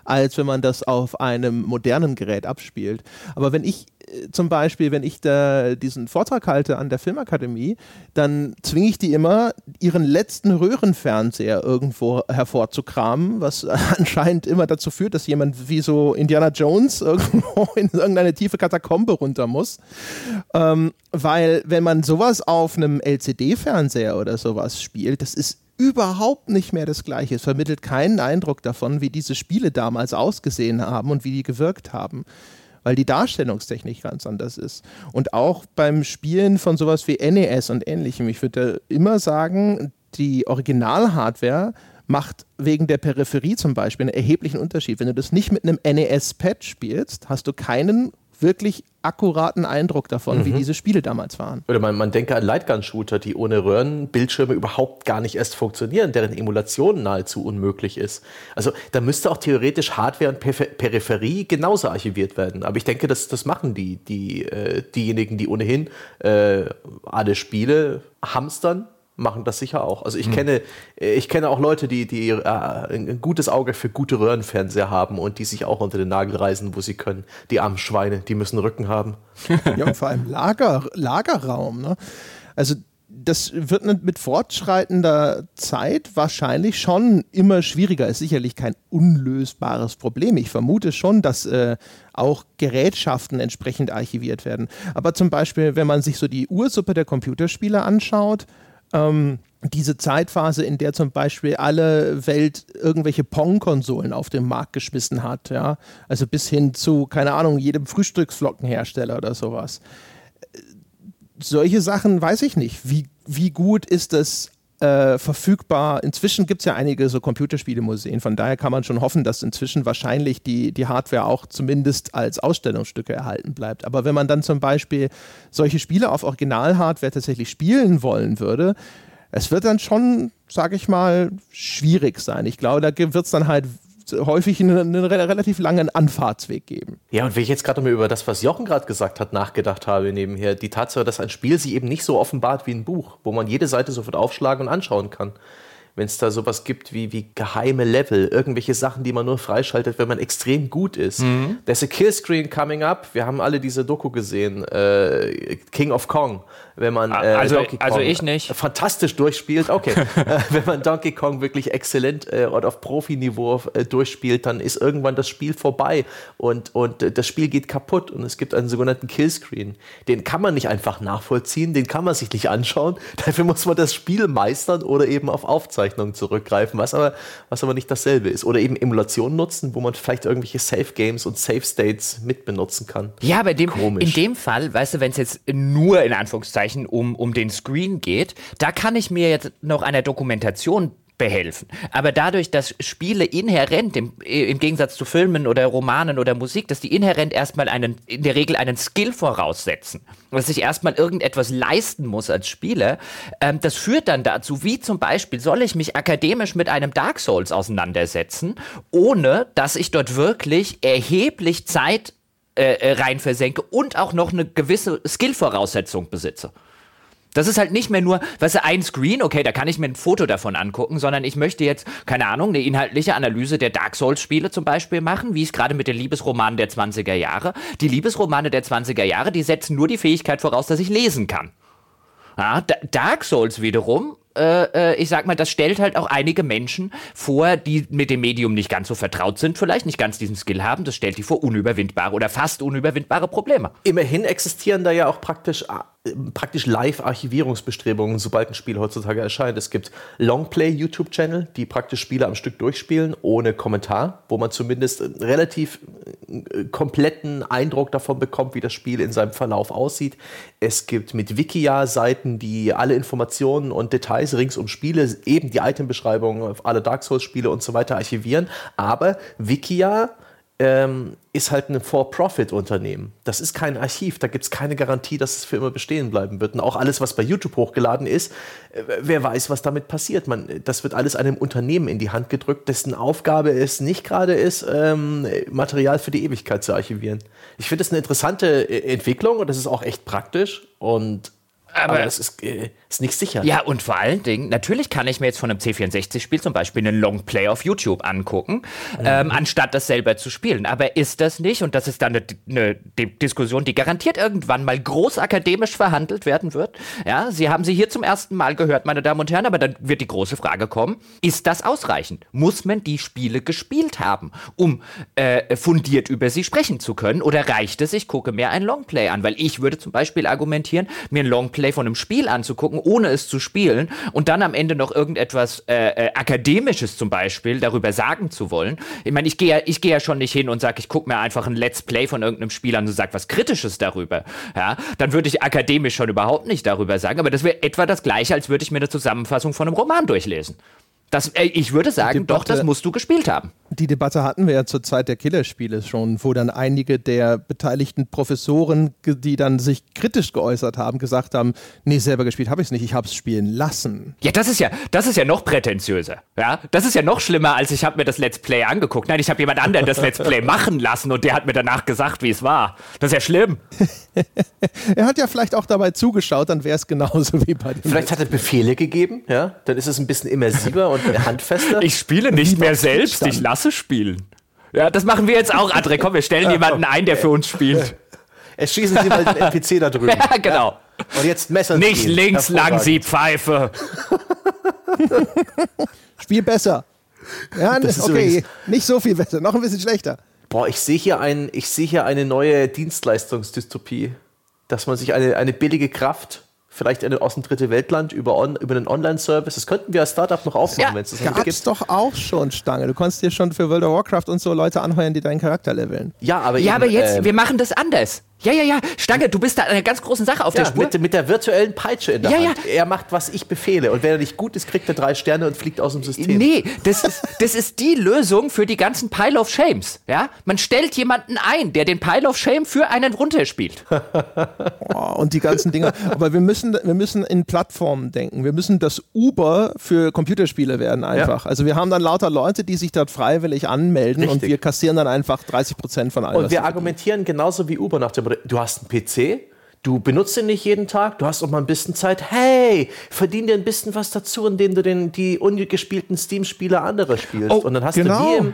als wenn man das auf einem modernen Gerät abspielt. Aber wenn ich äh, zum Beispiel, wenn ich da diesen Vortrag halte an der Filmakademie, dann zwinge ich die immer, ihren letzten Röhrenfernseher irgendwo hervorzukramen, was anscheinend immer dazu führt, dass jemand wie so Indiana Jones irgendwo in irgendeine tiefe Katakombe runter muss. Ähm, weil wenn man sowas auf einem LCD-Fernseher oder sowas spielt, das ist überhaupt nicht mehr das Gleiche. Es vermittelt keinen Eindruck davon, wie diese Spiele damals ausgesehen haben und wie die gewirkt haben, weil die Darstellungstechnik ganz anders ist. Und auch beim Spielen von sowas wie NES und ähnlichem, ich würde immer sagen, die Original-Hardware macht wegen der Peripherie zum Beispiel einen erheblichen Unterschied. Wenn du das nicht mit einem NES-Pad spielst, hast du keinen wirklich akkuraten Eindruck davon, mhm. wie diese Spiele damals waren. Oder man, man denke an Lightgun-Shooter, die ohne Röhrenbildschirme überhaupt gar nicht erst funktionieren, deren Emulation nahezu unmöglich ist. Also da müsste auch theoretisch Hardware und Peripherie genauso archiviert werden. Aber ich denke, das, das machen die, die äh, diejenigen, die ohnehin äh, alle Spiele hamstern machen das sicher auch. Also ich mhm. kenne, ich kenne auch Leute, die, die äh, ein gutes Auge für gute Röhrenfernseher haben und die sich auch unter den Nagel reißen, wo sie können. Die armen Schweine, die müssen Rücken haben. ja, und vor allem Lager, Lagerraum. Ne? Also das wird mit fortschreitender Zeit wahrscheinlich schon immer schwieriger. Ist sicherlich kein unlösbares Problem. Ich vermute schon, dass äh, auch Gerätschaften entsprechend archiviert werden. Aber zum Beispiel, wenn man sich so die Ursuppe der Computerspiele anschaut, ähm, diese Zeitphase, in der zum Beispiel alle Welt irgendwelche Pong-Konsolen auf den Markt geschmissen hat, ja, also bis hin zu, keine Ahnung, jedem Frühstücksflockenhersteller oder sowas. Solche Sachen weiß ich nicht. Wie, wie gut ist das äh, verfügbar. Inzwischen gibt es ja einige so Computerspielemuseen, von daher kann man schon hoffen, dass inzwischen wahrscheinlich die, die Hardware auch zumindest als Ausstellungsstücke erhalten bleibt. Aber wenn man dann zum Beispiel solche Spiele auf Original-Hardware tatsächlich spielen wollen würde, es wird dann schon, sage ich mal, schwierig sein. Ich glaube, da wird es dann halt häufig einen, einen, relativ langen Anfahrtsweg geben. Ja, und wenn ich jetzt gerade mal über das, was Jochen gerade gesagt hat, nachgedacht habe nebenher, die Tatsache, dass ein Spiel sich eben nicht so offenbart wie ein Buch, wo man jede Seite sofort aufschlagen und anschauen kann wenn es da sowas gibt wie, wie geheime Level, irgendwelche Sachen, die man nur freischaltet, wenn man extrem gut ist. Mhm. There's a Killscreen coming up. Wir haben alle diese Doku gesehen, äh, King of Kong. Wenn man äh, also, Donkey Kong also ich nicht. fantastisch durchspielt, okay. Äh, wenn man Donkey Kong wirklich exzellent äh, und auf Profiniveau äh, durchspielt, dann ist irgendwann das Spiel vorbei und, und äh, das Spiel geht kaputt und es gibt einen sogenannten Killscreen. Den kann man nicht einfach nachvollziehen, den kann man sich nicht anschauen. Dafür muss man das Spiel meistern oder eben auf Aufzeichnung Aufzeichnungen zurückgreifen, was aber, was aber nicht dasselbe ist. Oder eben Emulation nutzen, wo man vielleicht irgendwelche Safe Games und Safe States mitbenutzen kann. Ja, aber dem, in dem Fall, weißt du, wenn es jetzt nur in Anführungszeichen um, um den Screen geht, da kann ich mir jetzt noch einer Dokumentation behelfen. Aber dadurch, dass Spiele inhärent, im, im, Gegensatz zu Filmen oder Romanen oder Musik, dass die inhärent erstmal einen, in der Regel einen Skill voraussetzen, dass ich erstmal irgendetwas leisten muss als Spieler, ähm, das führt dann dazu, wie zum Beispiel, soll ich mich akademisch mit einem Dark Souls auseinandersetzen, ohne dass ich dort wirklich erheblich Zeit äh, äh rein versenke und auch noch eine gewisse Skill-Voraussetzung besitze. Das ist halt nicht mehr nur, weißt du, ein Screen, okay, da kann ich mir ein Foto davon angucken, sondern ich möchte jetzt, keine Ahnung, eine inhaltliche Analyse der Dark Souls-Spiele zum Beispiel machen, wie es gerade mit den Liebesromanen der 20er Jahre. Die Liebesromane der 20er Jahre, die setzen nur die Fähigkeit voraus, dass ich lesen kann. Ja, Dark Souls wiederum äh, äh, ich sag mal, das stellt halt auch einige Menschen vor, die mit dem Medium nicht ganz so vertraut sind, vielleicht nicht ganz diesen Skill haben. Das stellt die vor unüberwindbare oder fast unüberwindbare Probleme. Immerhin existieren da ja auch praktisch äh, praktisch Live-Archivierungsbestrebungen, sobald ein Spiel heutzutage erscheint. Es gibt Longplay-YouTube-Channel, die praktisch Spiele am Stück durchspielen, ohne Kommentar, wo man zumindest einen relativ äh, kompletten Eindruck davon bekommt, wie das Spiel in seinem Verlauf aussieht. Es gibt mit Wikia-Seiten, die alle Informationen und Details Details rings um Spiele, eben die Itembeschreibungen alle Dark Souls-Spiele und so weiter archivieren. Aber Wikia ähm, ist halt ein For-Profit-Unternehmen. Das ist kein Archiv, da gibt es keine Garantie, dass es für immer bestehen bleiben wird. Und auch alles, was bei YouTube hochgeladen ist, äh, wer weiß, was damit passiert. Man, das wird alles einem Unternehmen in die Hand gedrückt, dessen Aufgabe es nicht gerade ist, ähm, Material für die Ewigkeit zu archivieren. Ich finde das eine interessante äh, Entwicklung und das ist auch echt praktisch. Und aber, aber das ist, äh, ist nicht sicher. Ja, und vor allen Dingen, natürlich kann ich mir jetzt von einem C64-Spiel zum Beispiel einen Longplay auf YouTube angucken, mhm. ähm, anstatt das selber zu spielen. Aber ist das nicht, und das ist dann eine, eine Diskussion, die garantiert irgendwann mal groß akademisch verhandelt werden wird. Ja, Sie haben sie hier zum ersten Mal gehört, meine Damen und Herren, aber dann wird die große Frage kommen, ist das ausreichend? Muss man die Spiele gespielt haben, um äh, fundiert über sie sprechen zu können? Oder reicht es, ich gucke mir ein Longplay an? Weil ich würde zum Beispiel argumentieren, mir ein Longplay Gameplay von einem Spiel anzugucken, ohne es zu spielen und dann am Ende noch irgendetwas äh, äh, Akademisches zum Beispiel darüber sagen zu wollen. Ich meine, ich gehe ja, geh ja schon nicht hin und sage, ich gucke mir einfach ein Let's Play von irgendeinem Spiel an und sage was Kritisches darüber. Ja, dann würde ich akademisch schon überhaupt nicht darüber sagen, aber das wäre etwa das Gleiche, als würde ich mir eine Zusammenfassung von einem Roman durchlesen. Das, äh, ich würde sagen, doch, das musst du gespielt haben. Die Debatte hatten wir ja zur Zeit der Killerspiele schon, wo dann einige der beteiligten Professoren, die dann sich kritisch geäußert haben, gesagt haben, nee, selber gespielt habe ich es nicht, ich habe es spielen lassen. Ja, das ist ja, das ist ja noch prätentiöser. Ja, das ist ja noch schlimmer, als ich habe mir das Let's Play angeguckt. Nein, ich habe jemand anderen das Let's Play machen lassen und der hat mir danach gesagt, wie es war. Das ist ja schlimm. er hat ja vielleicht auch dabei zugeschaut, dann wäre es genauso wie bei dem. Vielleicht hat er Befehle gegeben, ja, dann ist es ein bisschen immersiver und handfester. Ich spiele nicht mehr selbst, ich lasse spielen. Ja, das machen wir jetzt auch, André. Komm, wir stellen jemanden ein, der für uns spielt. Es schießen Sie mal den NPC da drüben. Ja, genau. Und jetzt Messer. Nicht links lang, Sie Pfeife. Spiel besser. Ja, okay, nicht so viel besser, noch ein bisschen schlechter. Boah, ich sehe hier, ein, seh hier eine neue Dienstleistungsdystopie. Dass man sich eine, eine billige Kraft vielleicht eine, aus dem dritte Weltland über, on, über einen Online-Service. Das könnten wir als Startup noch aufmachen, ja, wenn es das noch gibt. doch auch schon Stange. Du konntest dir schon für World of Warcraft und so Leute anheuern, die deinen Charakter leveln. Ja, aber, ja, eben, aber jetzt, ähm, wir machen das anders. Ja, ja, ja. Stange, du bist da eine ganz große Sache auf ja, der Spur. Mit, mit der virtuellen Peitsche in der ja, Hand. Ja. Er macht, was ich befehle. Und wenn er nicht gut ist, kriegt er drei Sterne und fliegt aus dem System. Nee, das ist, das ist die Lösung für die ganzen Pile of Shames. Ja? Man stellt jemanden ein, der den Pile of Shame für einen runterspielt. oh, und die ganzen Dinge. Aber wir müssen, wir müssen in Plattformen denken. Wir müssen das Uber für Computerspiele werden einfach. Ja. Also wir haben dann lauter Leute, die sich dort freiwillig anmelden Richtig. und wir kassieren dann einfach 30 Prozent von allem. Und wir argumentieren genauso wie Uber nach dem du hast einen PC, du benutzt ihn nicht jeden Tag, du hast auch mal ein bisschen Zeit. Hey, verdien dir ein bisschen was dazu, indem du den, die ungespielten Steam-Spiele andere spielst. Oh, und dann hast genau. du die im,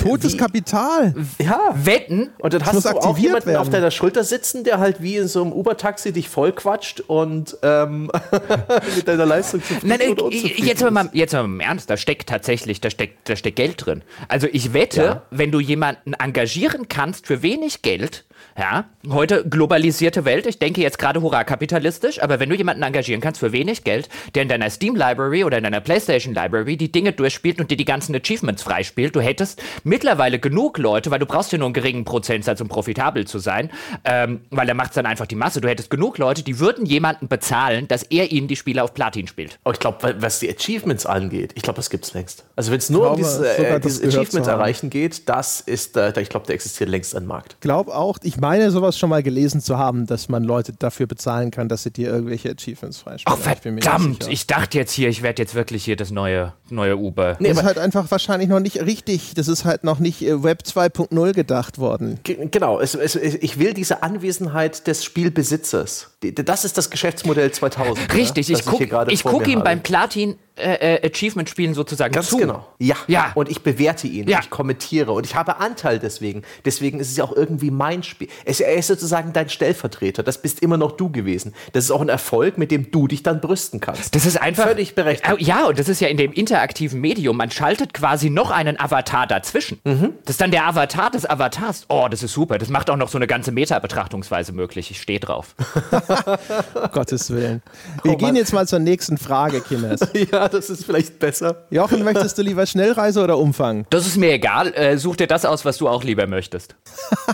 Totes wie, Kapital. Ja. Wetten. Und dann hast du auch jemanden werden. auf deiner Schulter sitzen, der halt wie in so einem Uber-Taxi dich vollquatscht und ähm, mit deiner Leistung zufrieden Nein, oder jetzt mal, jetzt mal im Ernst, da steckt tatsächlich, da steckt, da steckt Geld drin. Also ich wette, ja. wenn du jemanden engagieren kannst für wenig Geld, ja, heute globalisierte Welt, ich denke jetzt gerade hurra kapitalistisch, aber wenn du jemanden engagieren kannst für wenig Geld, der in deiner Steam Library oder in deiner PlayStation Library die Dinge durchspielt und dir die ganzen Achievements freispielt, du hättest mittlerweile genug Leute, weil du brauchst ja nur einen geringen Prozentsatz, um profitabel zu sein, ähm, weil er macht dann einfach die Masse. Du hättest genug Leute, die würden jemanden bezahlen, dass er ihnen die Spiele auf Platin spielt. Aber ich glaube, was die Achievements angeht, ich glaube, das gibt's längst. Also wenn es nur glaube, um dieses, äh, dieses Achievements erreichen geht, das ist, äh, ich glaube, der existiert längst ein Markt. Ich glaube auch, ich meine sowas schon mal gelesen zu haben, dass man Leute dafür bezahlen kann, dass sie dir irgendwelche Achievements freispielen. Ach verdammt, ich, ich, dachte jetzt hier, ich werde jetzt wirklich hier das neue, neue Uber. Nee, das ist halt einfach wahrscheinlich noch nicht richtig, das ist halt noch nicht äh, Web 2.0 gedacht worden. Genau, es, es, ich will diese Anwesenheit des Spielbesitzers. Das ist das Geschäftsmodell 2000. Richtig, ja, ich gucke guck ihm beim Platin äh, äh, Achievement-Spielen sozusagen Ganz zu. genau. Ja. ja. Und ich bewerte ihn, ja. ich kommentiere und ich habe Anteil deswegen. Deswegen ist es ja auch irgendwie mein Spiel. Es, er ist sozusagen dein Stellvertreter. Das bist immer noch du gewesen. Das ist auch ein Erfolg, mit dem du dich dann brüsten kannst. Das ist einfach. Völlig berechtigt. Ja, und das ist ja in dem interaktiven Medium. Man schaltet quasi noch einen Avatar dazwischen. Mhm. Das ist dann der Avatar des Avatars. Oh, das ist super. Das macht auch noch so eine ganze Meta-Betrachtungsweise möglich. Ich stehe drauf. Gottes Willen. Wir oh, gehen jetzt mal zur nächsten Frage, Kinders. ja, das ist vielleicht besser. Jochen, möchtest du lieber Schnellreise oder Umfang? Das ist mir egal. Äh, such dir das aus, was du auch lieber möchtest.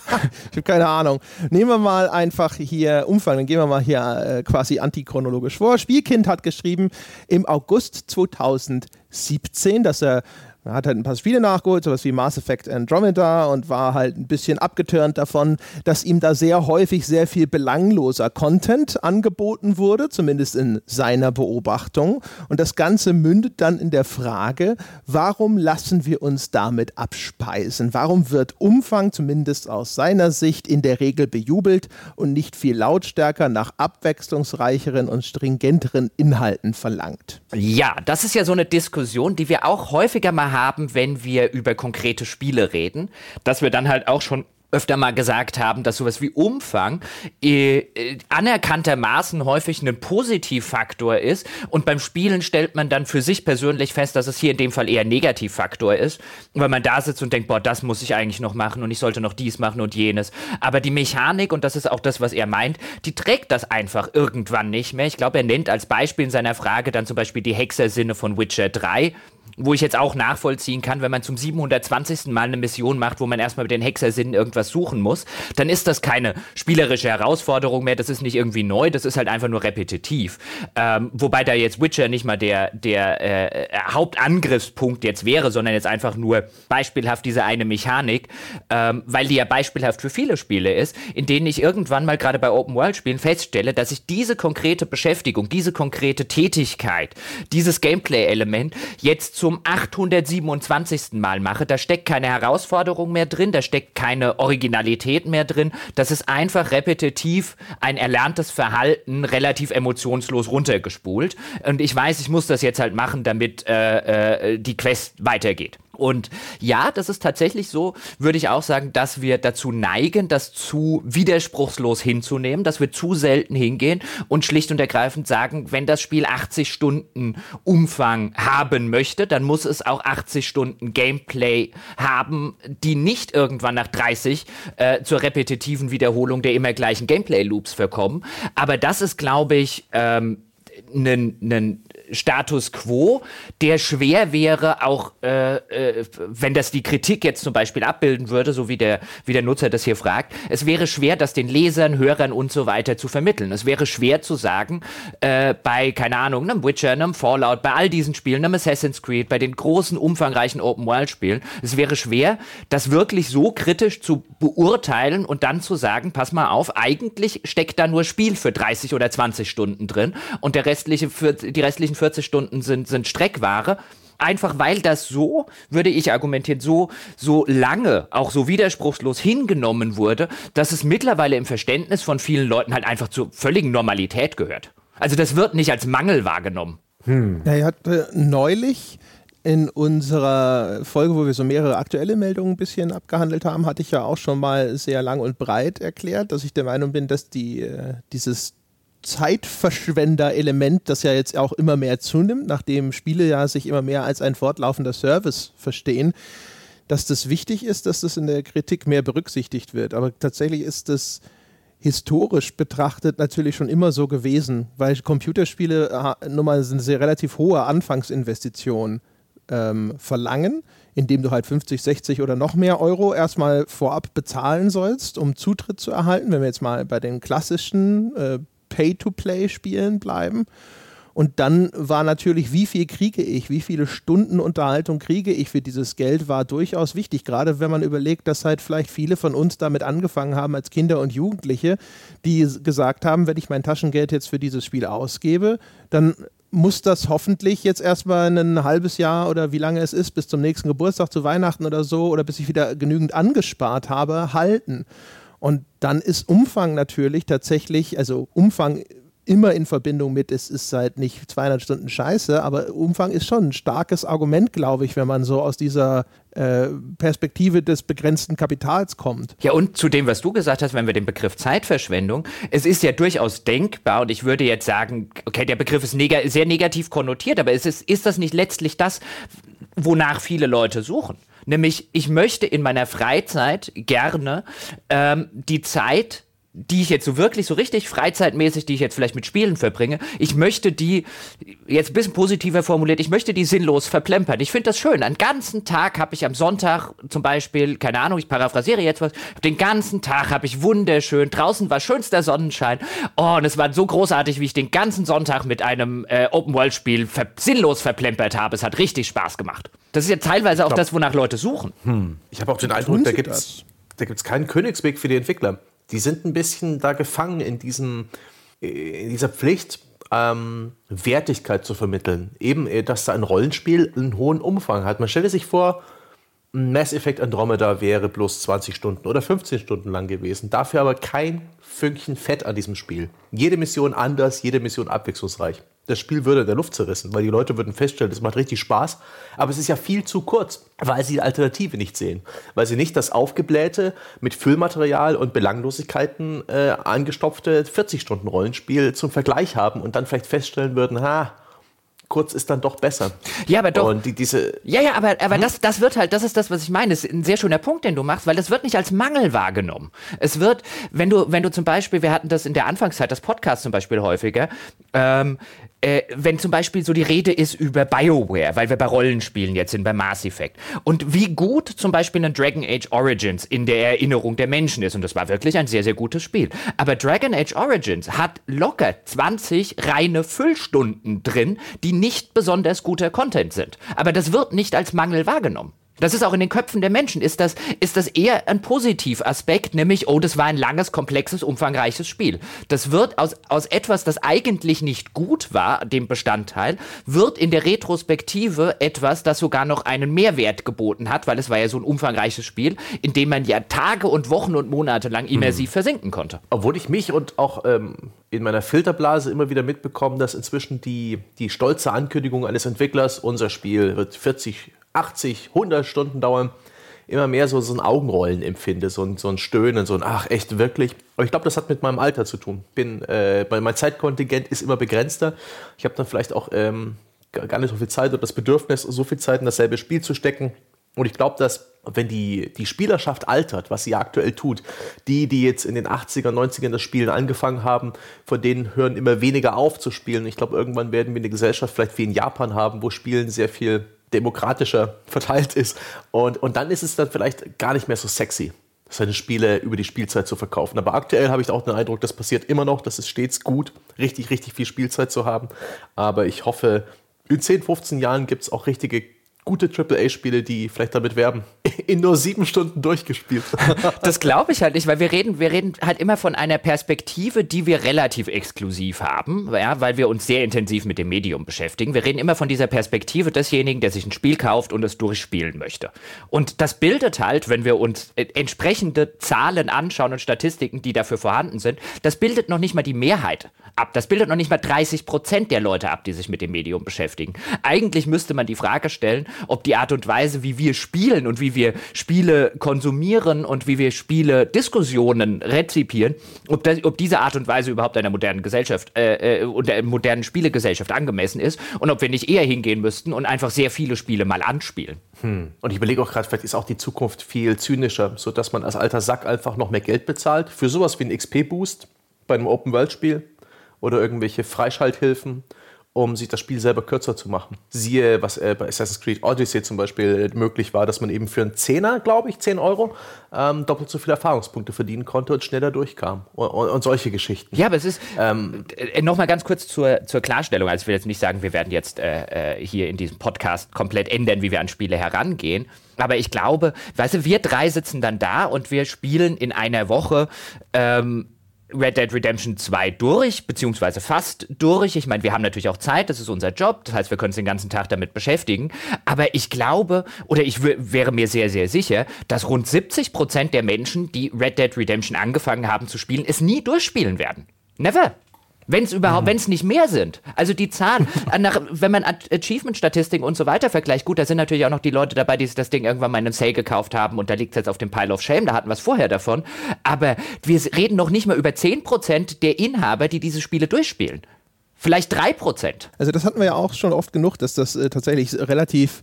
ich habe keine Ahnung. Nehmen wir mal einfach hier Umfang. Dann gehen wir mal hier äh, quasi antichronologisch vor. Spielkind hat geschrieben, im August 2017, dass er Er hat halt ein paar Spiele nachgeholt, sowas wie Mass Effect Andromeda und war halt ein bisschen abgeturnt davon, dass ihm da sehr häufig sehr viel belangloser Content angeboten wurde, zumindest in seiner Beobachtung. Und das Ganze mündet dann in der Frage, warum lassen wir uns damit abspeisen? Warum wird Umfang, zumindest aus seiner Sicht, in der Regel bejubelt und nicht viel lautstärker nach abwechslungsreicheren und stringenteren Inhalten verlangt? Ja, das ist ja so eine Diskussion, die wir auch häufiger mal haben, wenn wir über konkrete Spiele reden, dass wir dann halt auch schon öfter mal gesagt haben, dass sowas wie Umfang äh, äh, anerkanntermaßen häufig ein Positivfaktor ist und beim Spielen stellt man dann für sich persönlich fest, dass es hier in dem Fall eher Negativfaktor ist, weil man da sitzt und denkt, boah, das muss ich eigentlich noch machen und ich sollte noch dies machen und jenes. Aber die Mechanik, und das ist auch das, was er meint, die trägt das einfach irgendwann nicht mehr. Ich glaube, er nennt als Beispiel in seiner Frage dann zum Beispiel die Hexersinne von Witcher 3 wo ich jetzt auch nachvollziehen kann, wenn man zum 720. Mal eine Mission macht, wo man erstmal mit den Hexersinnen irgendwas suchen muss, dann ist das keine spielerische Herausforderung mehr, das ist nicht irgendwie neu, das ist halt einfach nur repetitiv. Ähm, wobei da jetzt Witcher nicht mal der, der äh, Hauptangriffspunkt jetzt wäre, sondern jetzt einfach nur beispielhaft diese eine Mechanik, ähm, weil die ja beispielhaft für viele Spiele ist, in denen ich irgendwann mal gerade bei Open-World-Spielen feststelle, dass ich diese konkrete Beschäftigung, diese konkrete Tätigkeit, dieses Gameplay-Element jetzt zu zum 827. Mal mache. Da steckt keine Herausforderung mehr drin, da steckt keine Originalität mehr drin. Das ist einfach repetitiv ein erlerntes Verhalten, relativ emotionslos runtergespult. Und ich weiß, ich muss das jetzt halt machen, damit äh, äh, die Quest weitergeht. Und ja, das ist tatsächlich so, würde ich auch sagen, dass wir dazu neigen, das zu widerspruchslos hinzunehmen, dass wir zu selten hingehen und schlicht und ergreifend sagen, wenn das Spiel 80 Stunden Umfang haben möchte, dann muss es auch 80 Stunden Gameplay haben, die nicht irgendwann nach 30 äh, zur repetitiven Wiederholung der immer gleichen Gameplay-Loops verkommen. Aber das ist, glaube ich, ähm, ein Status quo, der schwer wäre, auch äh, äh, wenn das die Kritik jetzt zum Beispiel abbilden würde, so wie der, wie der Nutzer das hier fragt, es wäre schwer, das den Lesern, Hörern und so weiter zu vermitteln. Es wäre schwer zu sagen, äh, bei, keine Ahnung, einem Witcher, einem Fallout, bei all diesen Spielen, einem Assassin's Creed, bei den großen, umfangreichen Open-World-Spielen, es wäre schwer, das wirklich so kritisch zu beurteilen und dann zu sagen, pass mal auf, eigentlich steckt da nur Spiel für 30 oder 20 Stunden drin und der restliche, für, die restlichen 40 Stunden sind, sind Streckware. Einfach weil das so, würde ich argumentieren, so, so lange, auch so widerspruchslos hingenommen wurde, dass es mittlerweile im Verständnis von vielen Leuten halt einfach zur völligen Normalität gehört. Also das wird nicht als Mangel wahrgenommen. Hm. Ja, er hat äh, neulich in unserer Folge, wo wir so mehrere aktuelle Meldungen ein bisschen abgehandelt haben, hatte ich ja auch schon mal sehr lang und breit erklärt, dass ich der Meinung bin, dass die, äh, dieses Zeitverschwender-Element, das ja jetzt auch immer mehr zunimmt, nachdem Spiele ja sich immer mehr als ein fortlaufender Service verstehen, dass das wichtig ist, dass das in der Kritik mehr berücksichtigt wird. Aber tatsächlich ist das historisch betrachtet natürlich schon immer so gewesen, weil Computerspiele äh, nun mal eine sehr relativ hohe Anfangsinvestition ähm, verlangen, indem du halt 50, 60 oder noch mehr Euro erstmal vorab bezahlen sollst, um Zutritt zu erhalten. Wenn wir jetzt mal bei den klassischen äh, Pay-to-Play-Spielen bleiben. Und dann war natürlich, wie viel kriege ich, wie viele Stunden Unterhaltung kriege ich für dieses Geld, war durchaus wichtig. Gerade wenn man überlegt, dass halt vielleicht viele von uns damit angefangen haben als Kinder und Jugendliche, die gesagt haben, wenn ich mein Taschengeld jetzt für dieses Spiel ausgebe, dann muss das hoffentlich jetzt erstmal ein halbes Jahr oder wie lange es ist, bis zum nächsten Geburtstag, zu Weihnachten oder so, oder bis ich wieder genügend angespart habe, halten. Und dann ist Umfang natürlich tatsächlich, also Umfang immer in Verbindung mit, es ist halt nicht 200 Stunden Scheiße, aber Umfang ist schon ein starkes Argument, glaube ich, wenn man so aus dieser äh, Perspektive des begrenzten Kapitals kommt. Ja, und zu dem, was du gesagt hast, wenn wir den Begriff Zeitverschwendung, es ist ja durchaus denkbar, und ich würde jetzt sagen, okay, der Begriff ist neg sehr negativ konnotiert, aber ist, ist das nicht letztlich das, wonach viele Leute suchen? Nämlich, ich möchte in meiner Freizeit gerne ähm, die Zeit die ich jetzt so wirklich so richtig freizeitmäßig, die ich jetzt vielleicht mit Spielen verbringe, ich möchte die, jetzt ein bisschen positiver formuliert, ich möchte die sinnlos verplempern. Ich finde das schön. Einen ganzen Tag habe ich am Sonntag zum Beispiel, keine Ahnung, ich paraphrasiere jetzt was, den ganzen Tag habe ich wunderschön, draußen war schönster Sonnenschein. Oh, und es war so großartig, wie ich den ganzen Sonntag mit einem äh, Open-World-Spiel ver sinnlos verplempert habe. Es hat richtig Spaß gemacht. Das ist ja teilweise auch glaub, das, wonach Leute suchen. Hm. Ich habe auch den Eindruck, da gibt es keinen Königsweg für die Entwickler die sind ein bisschen da gefangen in, diesem, in dieser Pflicht, ähm, Wertigkeit zu vermitteln. Eben, äh, dass da ein Rollenspiel einen hohen Umfang hat. Man stelle sich vor, Mass Effect Andromeda wäre bloß 20 Stunden oder 15 Stunden lang gewesen. Dafür aber kein Fünkchen Fett an diesem Spiel. Jede Mission anders, jede Mission abwechslungsreich. Das Spiel würde in der Luft zerrissen, weil die Leute würden feststellen, es macht richtig Spaß, aber es ist ja viel zu kurz, weil sie die Alternative nicht sehen. Weil sie nicht das aufgeblähte, mit Füllmaterial und Belanglosigkeiten äh, angestopfte 40-Stunden-Rollenspiel zum Vergleich haben und dann vielleicht feststellen würden, ha, kurz ist dann doch besser. Ja, aber doch. Und die, diese ja, ja, aber, aber hm? das, das wird halt, das ist das, was ich meine. Das ist ein sehr schöner Punkt, den du machst, weil das wird nicht als Mangel wahrgenommen. Es wird, wenn du, wenn du zum Beispiel, wir hatten das in der Anfangszeit, das Podcast zum Beispiel häufiger, ähm, äh, wenn zum Beispiel so die Rede ist über BioWare, weil wir bei Rollenspielen jetzt sind, bei Mass Effect. Und wie gut zum Beispiel ein Dragon Age Origins in der Erinnerung der Menschen ist. Und das war wirklich ein sehr, sehr gutes Spiel. Aber Dragon Age Origins hat locker 20 reine Füllstunden drin, die nicht besonders guter Content sind. Aber das wird nicht als Mangel wahrgenommen. Das ist auch in den Köpfen der Menschen, ist das, ist das eher ein Positivaspekt, nämlich, oh, das war ein langes, komplexes, umfangreiches Spiel. Das wird aus, aus etwas, das eigentlich nicht gut war, dem Bestandteil, wird in der Retrospektive etwas, das sogar noch einen Mehrwert geboten hat, weil es war ja so ein umfangreiches Spiel, in dem man ja Tage und Wochen und Monate lang immersiv hm. versinken konnte. Obwohl ich mich und auch ähm, in meiner Filterblase immer wieder mitbekomme, dass inzwischen die, die stolze Ankündigung eines Entwicklers, unser Spiel wird 40 80, 100 Stunden dauern, immer mehr so, so ein Augenrollen empfinde, so ein, so ein Stöhnen, so ein Ach, echt, wirklich. Aber ich glaube, das hat mit meinem Alter zu tun. Bin, äh, mein Zeitkontingent ist immer begrenzter. Ich habe dann vielleicht auch ähm, gar nicht so viel Zeit oder das Bedürfnis, so viel Zeit in dasselbe Spiel zu stecken. Und ich glaube, dass wenn die, die Spielerschaft altert, was sie aktuell tut, die, die jetzt in den 80er, 90ern das Spielen angefangen haben, von denen hören immer weniger auf zu spielen. Ich glaube, irgendwann werden wir eine Gesellschaft vielleicht wie in Japan haben, wo Spielen sehr viel demokratischer verteilt ist. Und, und dann ist es dann vielleicht gar nicht mehr so sexy, seine Spiele über die Spielzeit zu verkaufen. Aber aktuell habe ich auch den Eindruck, das passiert immer noch. Das ist stets gut, richtig, richtig viel Spielzeit zu haben. Aber ich hoffe, in 10, 15 Jahren gibt es auch richtige gute AAA-Spiele, die vielleicht damit werben, in nur sieben Stunden durchgespielt. Das glaube ich halt nicht, weil wir reden, wir reden halt immer von einer Perspektive, die wir relativ exklusiv haben, ja, weil wir uns sehr intensiv mit dem Medium beschäftigen. Wir reden immer von dieser Perspektive desjenigen, der sich ein Spiel kauft und es durchspielen möchte. Und das bildet halt, wenn wir uns äh, entsprechende Zahlen anschauen und Statistiken, die dafür vorhanden sind, das bildet noch nicht mal die Mehrheit ab. Das bildet noch nicht mal 30 Prozent der Leute ab, die sich mit dem Medium beschäftigen. Eigentlich müsste man die Frage stellen, ob die Art und Weise, wie wir spielen und wie wir Spiele konsumieren und wie wir Spiele Diskussionen rezipieren, ob, das, ob diese Art und Weise überhaupt einer modernen Gesellschaft äh, äh, und der modernen Spielegesellschaft angemessen ist und ob wir nicht eher hingehen müssten und einfach sehr viele Spiele mal anspielen. Hm. Und ich überlege auch gerade, vielleicht ist auch die Zukunft viel zynischer, sodass man als alter Sack einfach noch mehr Geld bezahlt für sowas wie ein XP-Boost bei einem Open-World-Spiel oder irgendwelche Freischalthilfen um sich das Spiel selber kürzer zu machen. Siehe, was äh, bei Assassin's Creed Odyssey zum Beispiel möglich war, dass man eben für einen Zehner, glaube ich, 10 Euro, ähm, doppelt so viele Erfahrungspunkte verdienen konnte und schneller durchkam. Und, und, und solche Geschichten. Ja, aber es ist, ähm, äh, nochmal ganz kurz zur, zur Klarstellung. Also ich will jetzt nicht sagen, wir werden jetzt äh, äh, hier in diesem Podcast komplett ändern, wie wir an Spiele herangehen. Aber ich glaube, weißt du, wir drei sitzen dann da und wir spielen in einer Woche ähm, Red Dead Redemption 2 durch, beziehungsweise fast durch. Ich meine, wir haben natürlich auch Zeit, das ist unser Job, das heißt, wir können uns den ganzen Tag damit beschäftigen. Aber ich glaube, oder ich wäre mir sehr, sehr sicher, dass rund 70 Prozent der Menschen, die Red Dead Redemption angefangen haben zu spielen, es nie durchspielen werden. Never. Wenn es überhaupt, mhm. wenn es nicht mehr sind. Also die Zahlen, nach, wenn man Achievement-Statistiken und so weiter vergleicht, gut, da sind natürlich auch noch die Leute dabei, die sich das Ding irgendwann mal in einem Sale gekauft haben und da liegt es jetzt auf dem Pile of Shame, da hatten wir es vorher davon. Aber wir reden noch nicht mal über 10% der Inhaber, die diese Spiele durchspielen. Vielleicht 3%. Also das hatten wir ja auch schon oft genug, dass das äh, tatsächlich relativ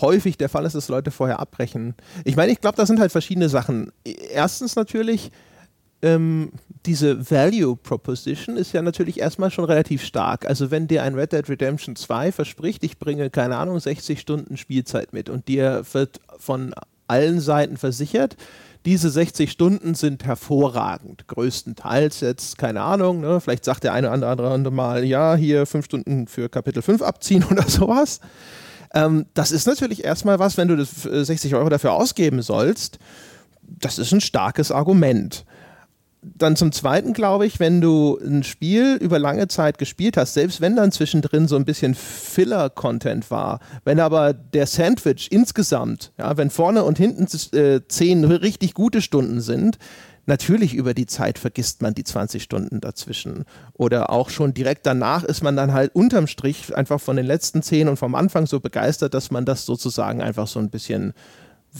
häufig der Fall ist, dass Leute vorher abbrechen. Ich meine, ich glaube, da sind halt verschiedene Sachen. Erstens natürlich, ähm, diese Value Proposition ist ja natürlich erstmal schon relativ stark. Also wenn dir ein Red Dead Redemption 2 verspricht, ich bringe, keine Ahnung, 60 Stunden Spielzeit mit und dir wird von allen Seiten versichert, diese 60 Stunden sind hervorragend. Größtenteils jetzt, keine Ahnung, ne, vielleicht sagt der eine oder andere mal, ja, hier fünf Stunden für Kapitel 5 abziehen oder sowas. Ähm, das ist natürlich erstmal was, wenn du das 60 Euro dafür ausgeben sollst, das ist ein starkes Argument dann zum Zweiten glaube ich, wenn du ein Spiel über lange Zeit gespielt hast, selbst wenn dann zwischendrin so ein bisschen Filler-Content war, wenn aber der Sandwich insgesamt, ja, wenn vorne und hinten äh, zehn richtig gute Stunden sind, natürlich über die Zeit vergisst man die 20 Stunden dazwischen. Oder auch schon direkt danach ist man dann halt unterm Strich einfach von den letzten zehn und vom Anfang so begeistert, dass man das sozusagen einfach so ein bisschen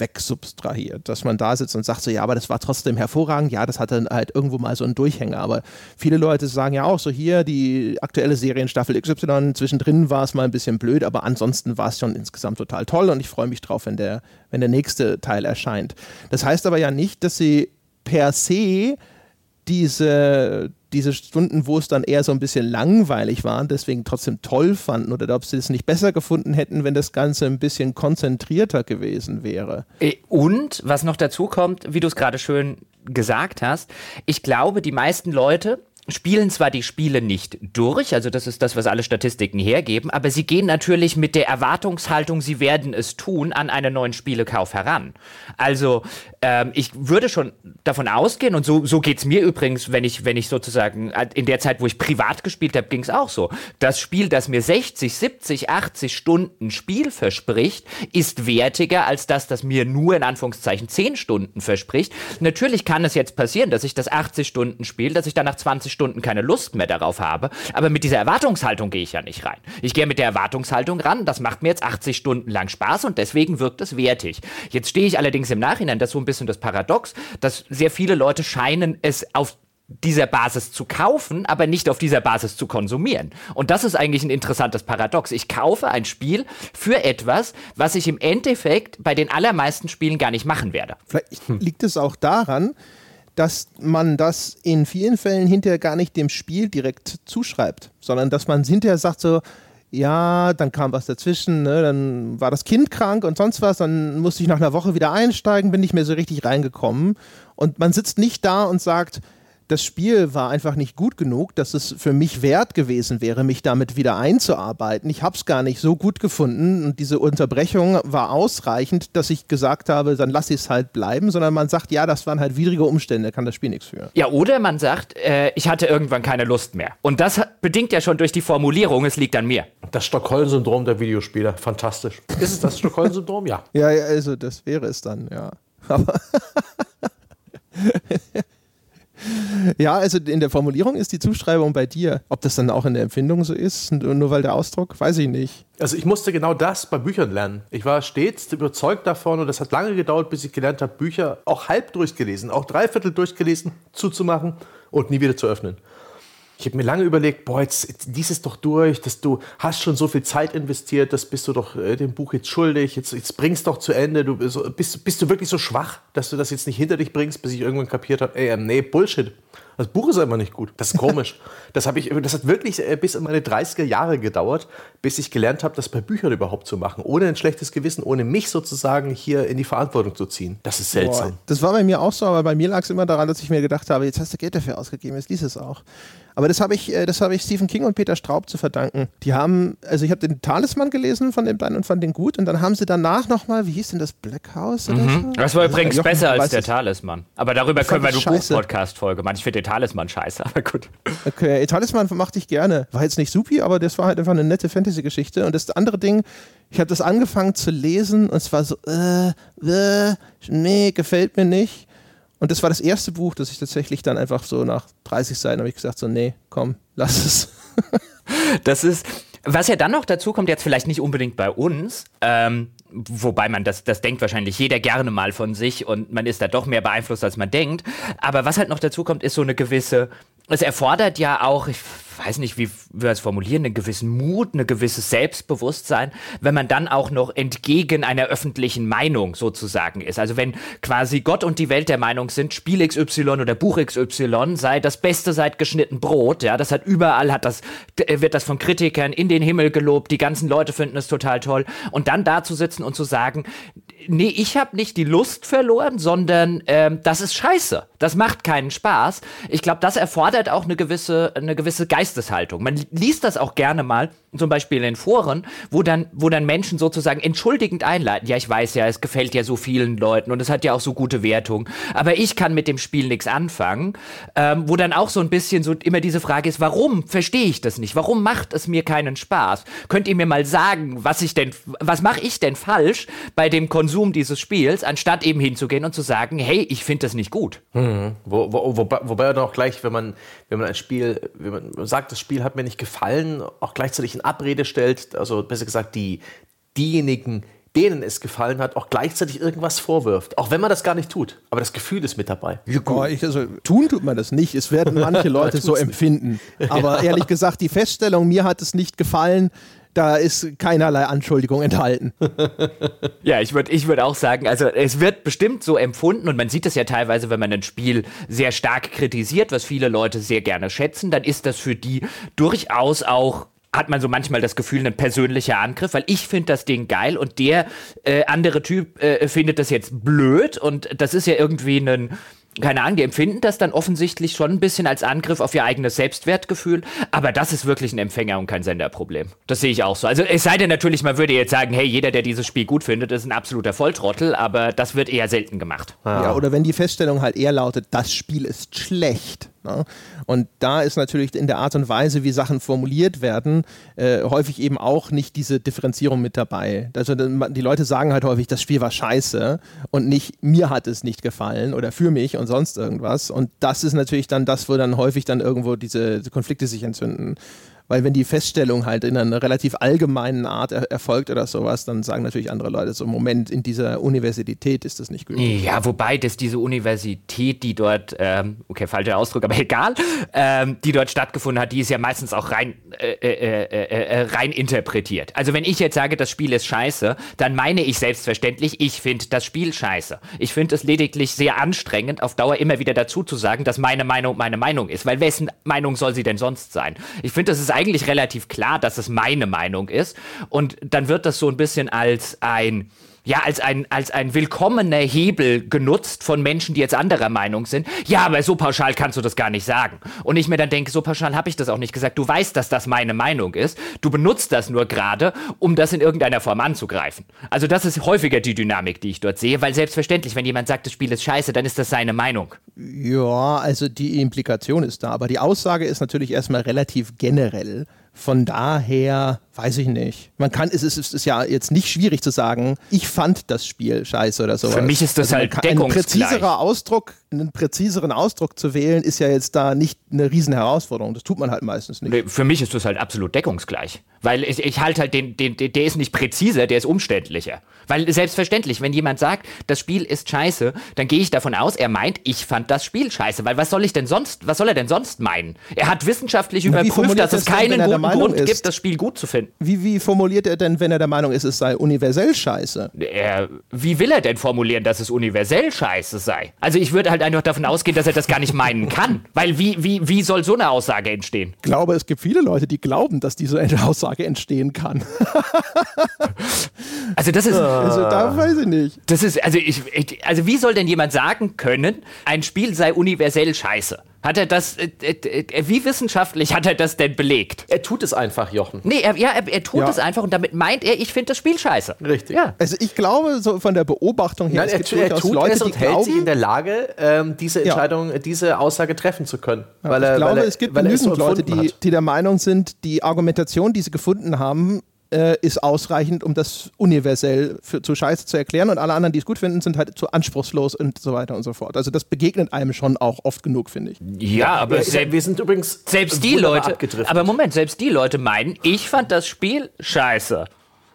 wegsubstrahiert, dass man da sitzt und sagt so, ja, aber das war trotzdem hervorragend, ja, das hatte halt irgendwo mal so einen Durchhänger, aber viele Leute sagen ja auch so, hier die aktuelle Serienstaffel XY, zwischendrin war es mal ein bisschen blöd, aber ansonsten war es schon insgesamt total toll und ich freue mich drauf, wenn der, wenn der nächste Teil erscheint. Das heißt aber ja nicht, dass sie per se diese, diese Stunden, wo es dann eher so ein bisschen langweilig war, deswegen trotzdem toll fanden oder ob sie es nicht besser gefunden hätten, wenn das Ganze ein bisschen konzentrierter gewesen wäre. Äh, und was noch dazu kommt, wie du es gerade schön gesagt hast, ich glaube, die meisten Leute spielen zwar die Spiele nicht durch, also das ist das, was alle Statistiken hergeben, aber sie gehen natürlich mit der Erwartungshaltung, sie werden es tun, an einen neuen Spielekauf heran. Also ähm, ich würde schon davon ausgehen, und so, so geht es mir übrigens, wenn ich, wenn ich sozusagen äh, in der Zeit, wo ich privat gespielt habe, ging es auch so. Das Spiel, das mir 60, 70, 80 Stunden Spiel verspricht, ist wertiger als das, das mir nur in Anführungszeichen 10 Stunden verspricht. Natürlich kann es jetzt passieren, dass ich das 80 Stunden Spiel, dass ich dann nach 20 Stunden keine Lust mehr darauf habe. Aber mit dieser Erwartungshaltung gehe ich ja nicht rein. Ich gehe mit der Erwartungshaltung ran, das macht mir jetzt 80 Stunden lang Spaß und deswegen wirkt es wertig. Jetzt stehe ich allerdings im Nachhinein, das ist so ein bisschen das Paradox, dass sehr viele Leute scheinen es auf dieser Basis zu kaufen, aber nicht auf dieser Basis zu konsumieren. Und das ist eigentlich ein interessantes Paradox. Ich kaufe ein Spiel für etwas, was ich im Endeffekt bei den allermeisten Spielen gar nicht machen werde. Vielleicht liegt es auch daran, dass man das in vielen Fällen hinterher gar nicht dem Spiel direkt zuschreibt, sondern dass man hinterher sagt so, ja, dann kam was dazwischen, ne? dann war das Kind krank und sonst was, dann musste ich nach einer Woche wieder einsteigen, bin nicht mehr so richtig reingekommen. Und man sitzt nicht da und sagt, das Spiel war einfach nicht gut genug, dass es für mich wert gewesen wäre, mich damit wieder einzuarbeiten. Ich habe es gar nicht so gut gefunden und diese Unterbrechung war ausreichend, dass ich gesagt habe, dann lasse ich es halt bleiben, sondern man sagt, ja, das waren halt widrige Umstände, kann das Spiel nichts für. Ja, oder man sagt, äh, ich hatte irgendwann keine Lust mehr. Und das bedingt ja schon durch die Formulierung, es liegt an mir. Das Stockholm-Syndrom der Videospieler, fantastisch. Ist es das Stockholm-Syndrom? Ja. Ja, also das wäre es dann, ja. Aber Ja, also in der Formulierung ist die Zuschreibung bei dir. Ob das dann auch in der Empfindung so ist, nur weil der Ausdruck, weiß ich nicht. Also ich musste genau das bei Büchern lernen. Ich war stets überzeugt davon und das hat lange gedauert, bis ich gelernt habe, Bücher auch halb durchgelesen, auch dreiviertel durchgelesen zuzumachen und nie wieder zu öffnen. Ich habe mir lange überlegt, boah, jetzt, jetzt dies ist doch durch, dass du hast schon so viel Zeit investiert, das bist du doch äh, dem Buch jetzt schuldig, jetzt, jetzt bringst doch zu Ende, du bist, bist du wirklich so schwach, dass du das jetzt nicht hinter dich bringst, bis ich irgendwann kapiert habe, ey, ähm, nee, Bullshit. Das Buch ist einfach nicht gut. Das ist komisch. das, ich, das hat wirklich äh, bis in meine 30er Jahre gedauert, bis ich gelernt habe, das bei Büchern überhaupt zu machen. Ohne ein schlechtes Gewissen, ohne mich sozusagen hier in die Verantwortung zu ziehen. Das ist seltsam. Boah, das war bei mir auch so, aber bei mir lag es immer daran, dass ich mir gedacht habe, jetzt hast du Geld dafür ausgegeben, jetzt liest es auch. Aber das habe ich, äh, das ich Stephen King und Peter Straub zu verdanken. Die haben, also ich habe den Talisman gelesen von den beiden und fand den gut und dann haben sie danach nochmal, wie hieß denn das, Black House oder mhm. so? Das war übrigens also, besser als der Talisman. Aber darüber können wir eine Buch-Podcast-Folge machen. Ich finde den Talisman scheiße, aber gut. Okay, Talisman mochte ich gerne. War jetzt nicht supi, aber das war halt einfach eine nette Fantasy-Geschichte. Und das andere Ding, ich habe das angefangen zu lesen und es war so, äh, äh, nee, gefällt mir nicht. Und das war das erste Buch, das ich tatsächlich dann einfach so nach 30 Seiten habe ich gesagt, so, nee, komm, lass es. das ist, was ja dann noch dazu kommt, jetzt vielleicht nicht unbedingt bei uns, ähm, wobei man das, das denkt wahrscheinlich jeder gerne mal von sich und man ist da doch mehr beeinflusst, als man denkt. Aber was halt noch dazu kommt, ist so eine gewisse es erfordert ja auch, ich weiß nicht, wie wir es formulieren, einen gewissen Mut, ein gewisses Selbstbewusstsein, wenn man dann auch noch entgegen einer öffentlichen Meinung sozusagen ist. Also wenn quasi Gott und die Welt der Meinung sind, Spiel XY oder Buch XY sei das Beste seit geschnitten Brot, ja, das hat überall, hat das, wird das von Kritikern in den Himmel gelobt, die ganzen Leute finden es total toll. Und dann da zu sitzen und zu sagen, nee, ich habe nicht die Lust verloren, sondern ähm, das ist scheiße. Das macht keinen Spaß. Ich glaube, das erfordert auch eine gewisse, eine gewisse Geisteshaltung. Man liest das auch gerne mal, zum Beispiel in Foren, wo dann, wo dann Menschen sozusagen entschuldigend einleiten. Ja, ich weiß ja, es gefällt ja so vielen Leuten und es hat ja auch so gute Wertung, aber ich kann mit dem Spiel nichts anfangen. Ähm, wo dann auch so ein bisschen so immer diese Frage ist, warum verstehe ich das nicht? Warum macht es mir keinen Spaß? Könnt ihr mir mal sagen, was ich denn, was mache ich denn falsch bei dem Konsum dieses Spiels, anstatt eben hinzugehen und zu sagen, hey, ich finde das nicht gut. Mhm. Wo, wo, wobei, wobei dann auch gleich, wenn man, wenn man ein Spiel, wenn man sagt, das Spiel hat mir nicht gefallen, auch gleichzeitig in Abrede stellt, also besser gesagt, die, diejenigen, denen es gefallen hat, auch gleichzeitig irgendwas vorwirft. Auch wenn man das gar nicht tut. Aber das Gefühl ist mit dabei. Ja, oh, ich, also, tun tut man das nicht. Es werden manche Leute so empfinden. Aber ehrlich gesagt, die Feststellung, mir hat es nicht gefallen, da ist keinerlei Anschuldigung enthalten. ja, ich würde ich würd auch sagen, also es wird bestimmt so empfunden und man sieht es ja teilweise, wenn man ein Spiel sehr stark kritisiert, was viele Leute sehr gerne schätzen, dann ist das für die durchaus auch hat man so manchmal das Gefühl, ein persönlicher Angriff, weil ich finde das Ding geil und der äh, andere Typ äh, findet das jetzt blöd und das ist ja irgendwie ein keine Ahnung, die empfinden das dann offensichtlich schon ein bisschen als Angriff auf ihr eigenes Selbstwertgefühl, aber das ist wirklich ein Empfänger und kein Senderproblem. Das sehe ich auch so. Also es sei denn natürlich, man würde jetzt sagen, hey, jeder, der dieses Spiel gut findet, ist ein absoluter Volltrottel, aber das wird eher selten gemacht. Ja, oder wenn die Feststellung halt eher lautet, das Spiel ist schlecht, Ne? Und da ist natürlich in der Art und Weise, wie Sachen formuliert werden, äh, häufig eben auch nicht diese Differenzierung mit dabei. Also die Leute sagen halt häufig, das Spiel war scheiße und nicht mir hat es nicht gefallen oder für mich und sonst irgendwas. Und das ist natürlich dann das, wo dann häufig dann irgendwo diese Konflikte sich entzünden. Weil wenn die Feststellung halt in einer relativ allgemeinen Art er erfolgt oder sowas, dann sagen natürlich andere Leute so, Moment, in dieser Universität ist das nicht gültig. Ja, wobei dass diese Universität, die dort, ähm, okay, falscher Ausdruck, aber egal, ähm, die dort stattgefunden hat, die ist ja meistens auch rein, äh, äh, äh, rein interpretiert. Also wenn ich jetzt sage, das Spiel ist scheiße, dann meine ich selbstverständlich, ich finde das Spiel scheiße. Ich finde es lediglich sehr anstrengend, auf Dauer immer wieder dazu zu sagen, dass meine Meinung meine Meinung ist. Weil wessen Meinung soll sie denn sonst sein? Ich finde, das ist eigentlich relativ klar, dass es meine Meinung ist. Und dann wird das so ein bisschen als ein ja, als ein, als ein willkommener Hebel genutzt von Menschen, die jetzt anderer Meinung sind. Ja, aber so pauschal kannst du das gar nicht sagen. Und ich mir dann denke, so pauschal habe ich das auch nicht gesagt. Du weißt, dass das meine Meinung ist. Du benutzt das nur gerade, um das in irgendeiner Form anzugreifen. Also das ist häufiger die Dynamik, die ich dort sehe, weil selbstverständlich, wenn jemand sagt, das Spiel ist scheiße, dann ist das seine Meinung. Ja, also die Implikation ist da, aber die Aussage ist natürlich erstmal relativ generell. Von daher weiß ich nicht. Man kann, es ist, es ist ja jetzt nicht schwierig zu sagen, ich fand das Spiel scheiße oder sowas. Für mich ist das also halt Ein präziserer Ausdruck, einen präziseren Ausdruck zu wählen, ist ja jetzt da nicht eine riesen Herausforderung. Das tut man halt meistens nicht. Nee, für mich ist das halt absolut deckungsgleich. Weil ich, ich halte halt den, den, der ist nicht präziser, der ist umständlicher. Weil selbstverständlich, wenn jemand sagt, das Spiel ist scheiße, dann gehe ich davon aus, er meint, ich fand das Spiel scheiße. Weil was soll ich denn sonst, was soll er denn sonst meinen? Er hat wissenschaftlich Na, überprüft, dass es keinen guten Grund ist? gibt, das Spiel gut zu finden. Wie, wie formuliert er denn, wenn er der Meinung ist, es sei universell scheiße? Er, wie will er denn formulieren, dass es universell scheiße sei? Also ich würde halt einfach davon ausgehen, dass er das gar nicht meinen kann. Weil wie, wie, wie soll so eine Aussage entstehen? Ich glaube, es gibt viele Leute, die glauben, dass diese Aussage entstehen kann. also das ist... Also da weiß ich nicht. Das ist, also ich, also wie soll denn jemand sagen können, ein Spiel sei universell scheiße? Hat er das, äh, äh, äh, wie wissenschaftlich hat er das denn belegt? Er tut es einfach, Jochen. Nee, er, ja, er, er tut ja. es einfach und damit meint er, ich finde das Spiel scheiße. Richtig. Ja. Also ich glaube, so von der Beobachtung her, Nein, es gibt er, er tut Leute, es und die hält glauben, sich in der Lage, ähm, diese Entscheidung, ja. diese Aussage treffen zu können. Ja, weil ich er, glaube, er, es gibt genügend so Leute, die, die der Meinung sind, die Argumentation, die sie gefunden haben, äh, ist ausreichend, um das universell für, zu scheiße zu erklären und alle anderen, die es gut finden, sind halt zu anspruchslos und so weiter und so fort. Also das begegnet einem schon auch oft genug, finde ich. Ja, aber ja, wir sind übrigens selbst die Leute, aber Moment, selbst die Leute meinen, ich fand das Spiel scheiße.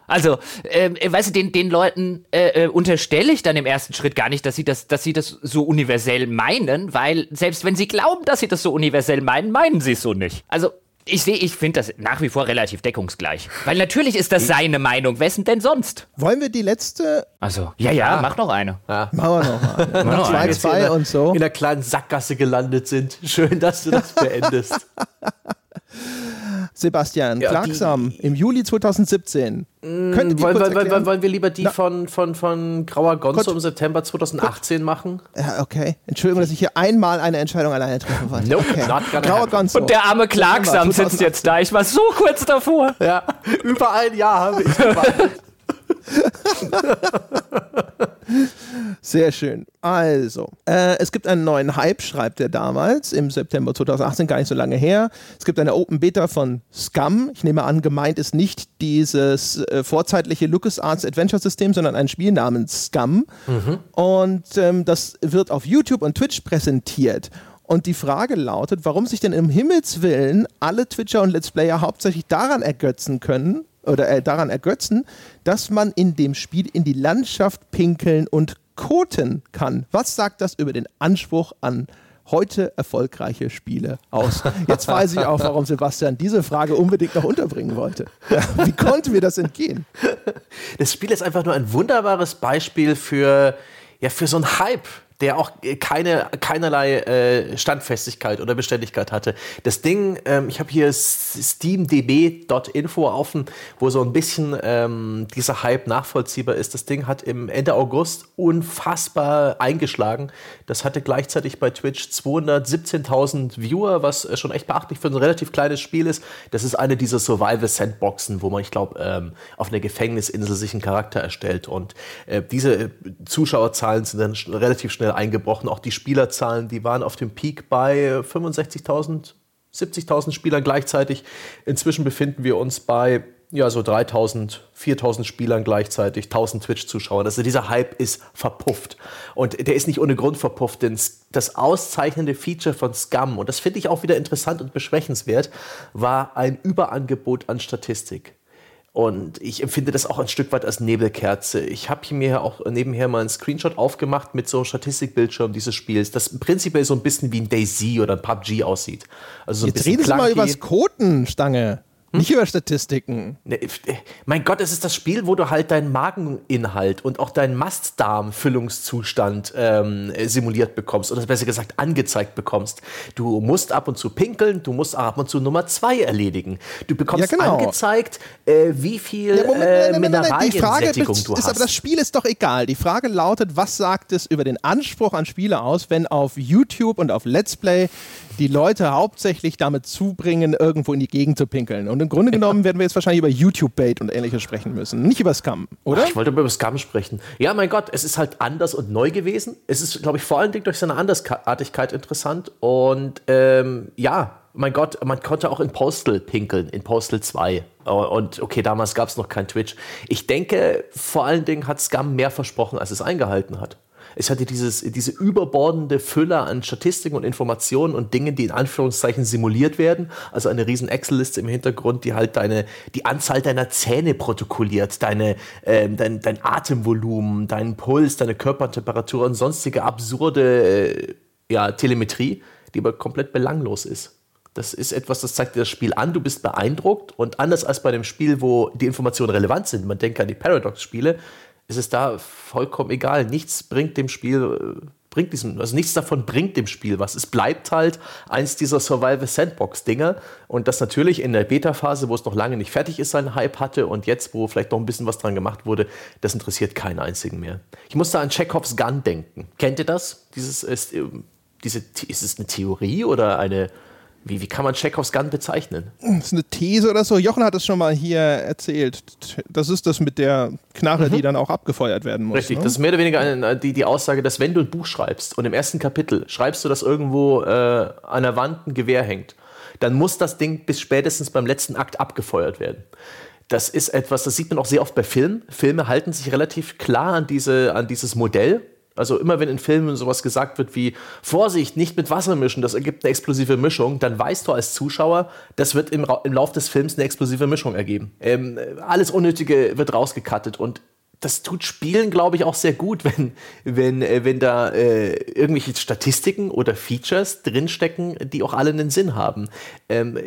Also, äh, weißt du, den, den Leuten äh, äh, unterstelle ich dann im ersten Schritt gar nicht, dass sie, das, dass sie das so universell meinen, weil selbst wenn sie glauben, dass sie das so universell meinen, meinen sie es so nicht. Also, ich sehe, ich finde das nach wie vor relativ deckungsgleich. Weil natürlich ist das seine Meinung. Wessen denn sonst? Wollen wir die letzte? Also, ja, ja, mach noch eine. Ja. Machen wir noch eine. Mach noch zwei, zwei und so. In der kleinen Sackgasse gelandet sind. Schön, dass du das beendest. Sebastian, ja, Klagsam, im Juli 2017. Wollen, wollen, wollen, wir lieber die von, von, von Grauer Gonzo im September 2018 Gott. machen? Ja, okay. Entschuldigung, dass ich hier einmal eine Entscheidung alleine treffen wollte. Nope, okay. Grauer Gonzo. Und der arme Klagsam sitzt jetzt da. Ich war so kurz davor. Ja, über ein Jahr habe ich gewartet. Sehr schön. Also, äh, es gibt einen neuen Hype, schreibt er damals, im September 2018, gar nicht so lange her. Es gibt eine Open Beta von Scum. Ich nehme an, gemeint ist nicht dieses äh, vorzeitliche LucasArts Adventure System, sondern ein Spiel namens Scum. Mhm. Und ähm, das wird auf YouTube und Twitch präsentiert. Und die Frage lautet, warum sich denn im Himmelswillen alle Twitcher und Let's Player hauptsächlich daran ergötzen können, oder äh, daran ergötzen, dass man in dem Spiel in die Landschaft pinkeln und koten kann. Was sagt das über den Anspruch an heute erfolgreiche Spiele aus? Jetzt weiß ich auch, warum Sebastian diese Frage unbedingt noch unterbringen wollte. Ja, wie konnte mir das entgehen? Das Spiel ist einfach nur ein wunderbares Beispiel für, ja, für so einen Hype der auch äh, keine, keinerlei äh, Standfestigkeit oder Beständigkeit hatte. Das Ding, ähm, ich habe hier steamdb.info offen, wo so ein bisschen ähm, dieser Hype nachvollziehbar ist. Das Ding hat im Ende August unfassbar eingeschlagen. Das hatte gleichzeitig bei Twitch 217.000 Viewer, was äh, schon echt beachtlich für ein relativ kleines Spiel ist. Das ist eine dieser Survival-Sandboxen, wo man, ich glaube, ähm, auf einer Gefängnisinsel sich einen Charakter erstellt. Und äh, diese äh, Zuschauerzahlen sind dann relativ schnell eingebrochen. Auch die Spielerzahlen, die waren auf dem Peak bei 65.000, 70.000 Spielern gleichzeitig. Inzwischen befinden wir uns bei ja, so 3000, 4000 Spielern gleichzeitig, 1000 Twitch-Zuschauern. Also dieser Hype ist verpufft. Und der ist nicht ohne Grund verpufft, denn das auszeichnende Feature von Scum, und das finde ich auch wieder interessant und beschwächenswert, war ein Überangebot an Statistik. Und ich empfinde das auch ein Stück weit als Nebelkerze. Ich habe mir auch nebenher mal einen Screenshot aufgemacht mit so einem Statistikbildschirm dieses Spiels, das prinzipiell so ein bisschen wie ein Daisy oder ein PUBG aussieht. Also so Jetzt redest du mal übers Koten, Stange. Hm? Nicht über Statistiken. Ne, mein Gott, es ist das Spiel, wo du halt deinen Mageninhalt und auch deinen Mastdarmfüllungszustand ähm, simuliert bekommst oder besser gesagt angezeigt bekommst. Du musst ab und zu pinkeln, du musst ab und zu Nummer zwei erledigen. Du bekommst ja, genau. angezeigt, äh, wie viel ja, Moment, äh, Mineraliensättigung du hast. Aber das Spiel ist doch egal. Die Frage lautet, was sagt es über den Anspruch an Spiele aus, wenn auf YouTube und auf Let's Play die Leute hauptsächlich damit zubringen, irgendwo in die Gegend zu pinkeln. Und im Grunde genommen werden wir jetzt wahrscheinlich über YouTube-Bait und ähnliches sprechen müssen. Nicht über Scum, oder? Ach, ich wollte über Scum sprechen. Ja, mein Gott, es ist halt anders und neu gewesen. Es ist, glaube ich, vor allen Dingen durch seine Andersartigkeit interessant. Und ähm, ja, mein Gott, man konnte auch in Postal pinkeln, in Postal 2. Und okay, damals gab es noch kein Twitch. Ich denke, vor allen Dingen hat Scum mehr versprochen, als es eingehalten hat. Es hatte dieses, diese überbordende Fülle an Statistiken und Informationen und Dingen, die in Anführungszeichen simuliert werden. Also eine riesen Excel-Liste im Hintergrund, die halt deine, die Anzahl deiner Zähne protokolliert, deine, äh, dein, dein Atemvolumen, deinen Puls, deine Körpertemperatur und sonstige absurde äh, ja, Telemetrie, die aber komplett belanglos ist. Das ist etwas, das zeigt dir das Spiel an, du bist beeindruckt und anders als bei dem Spiel, wo die Informationen relevant sind, man denkt an die Paradox-Spiele, ist es da vollkommen egal. Nichts bringt dem Spiel, äh, bringt diesem, also nichts davon bringt dem Spiel was. Es bleibt halt eins dieser Survival Sandbox-Dinger und das natürlich in der Beta-Phase, wo es noch lange nicht fertig ist, seinen Hype hatte und jetzt, wo vielleicht noch ein bisschen was dran gemacht wurde, das interessiert keinen einzigen mehr. Ich muss da an Chekhovs Gun denken. Kennt ihr das? Dieses ist, äh, diese, ist es eine Theorie oder eine wie, wie kann man Chekhovs Gun bezeichnen? Das ist eine These oder so. Jochen hat es schon mal hier erzählt. Das ist das mit der Knarre, mhm. die dann auch abgefeuert werden muss. Richtig, ne? das ist mehr oder weniger eine, die, die Aussage, dass wenn du ein Buch schreibst und im ersten Kapitel schreibst du, dass irgendwo äh, an der Wand ein Gewehr hängt, dann muss das Ding bis spätestens beim letzten Akt abgefeuert werden. Das ist etwas, das sieht man auch sehr oft bei Filmen. Filme halten sich relativ klar an, diese, an dieses Modell Also immer wenn in Filmen sowas gesagt wird wie Vorsicht, nicht mit Wasser mischen, das ergibt eine explosive Mischung, dann weißt du als Zuschauer, das wird im, im Lauf des Films eine explosive Mischung ergeben. Ähm, alles Unnötige wird rausgekattet und das tut Spielen, glaube ich, auch sehr gut, wenn, wenn, äh, wenn da äh, irgendwelche Statistiken oder Features drinstecken, die auch alle einen Sinn haben. Ähm,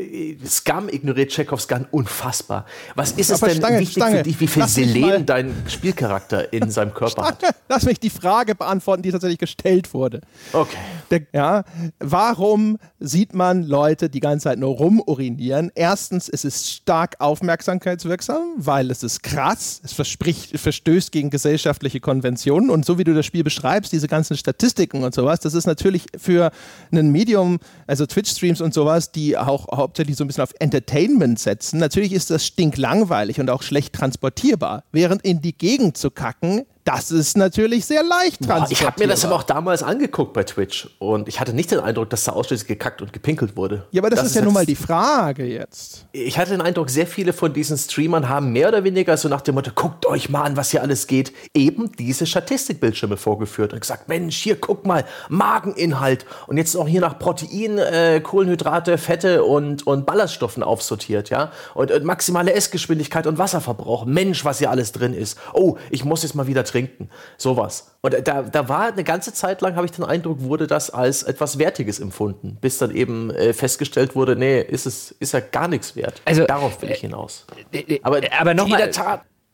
Scum ignoriert Chekhovs Gun unfassbar. Was ist es denn Stange, wichtig Stange. für dich, wie viel Selen dein Spielcharakter in seinem Körper Stange. hat? Lass mich die Frage beantworten, die tatsächlich gestellt wurde. Okay. Der, ja, warum sieht man Leute die ganze Zeit nur rumurinieren? Erstens, es ist stark aufmerksamkeitswirksam, weil es ist krass, es verspricht, es verspricht verstößt gegen gesellschaftliche Konventionen. Und so wie du das Spiel beschreibst, diese ganzen Statistiken und sowas, das ist natürlich für ein Medium, also Twitch-Streams und sowas, die auch hauptsächlich so ein bisschen auf Entertainment setzen, natürlich ist das stinklangweilig und auch schlecht transportierbar. Während in die Gegend zu kacken, das ist natürlich sehr leicht transportierbar. Ich habe mir das aber auch damals angeguckt bei Twitch und ich hatte nicht den Eindruck, dass da ausschließlich gekackt und gepinkelt wurde. Ja, aber das, das ist, ja nun mal die Frage jetzt. Ich hatte den Eindruck, sehr viele von diesen Streamern haben mehr oder weniger so nach dem Motto, guckt euch mal an, was hier alles geht, eben diese Statistikbildschirme vorgeführt und gesagt, Mensch, hier guck mal, Mageninhalt und jetzt auch hier nach Protein, äh, Kohlenhydrate, Fette und, und Ballaststoffen aufsortiert, ja, und, und maximale Essgeschwindigkeit und Wasserverbrauch. Mensch, was hier alles drin ist. Oh, ich muss jetzt mal wieder trinken trinken. Sowas. Und da, da war eine ganze Zeit lang, habe ich den Eindruck, wurde das als etwas Wertiges empfunden, bis dann eben äh, festgestellt wurde, nee, ist es ist ja gar nichts wert. Also, Darauf will ich hinaus. Äh, äh, aber, aber nochmal.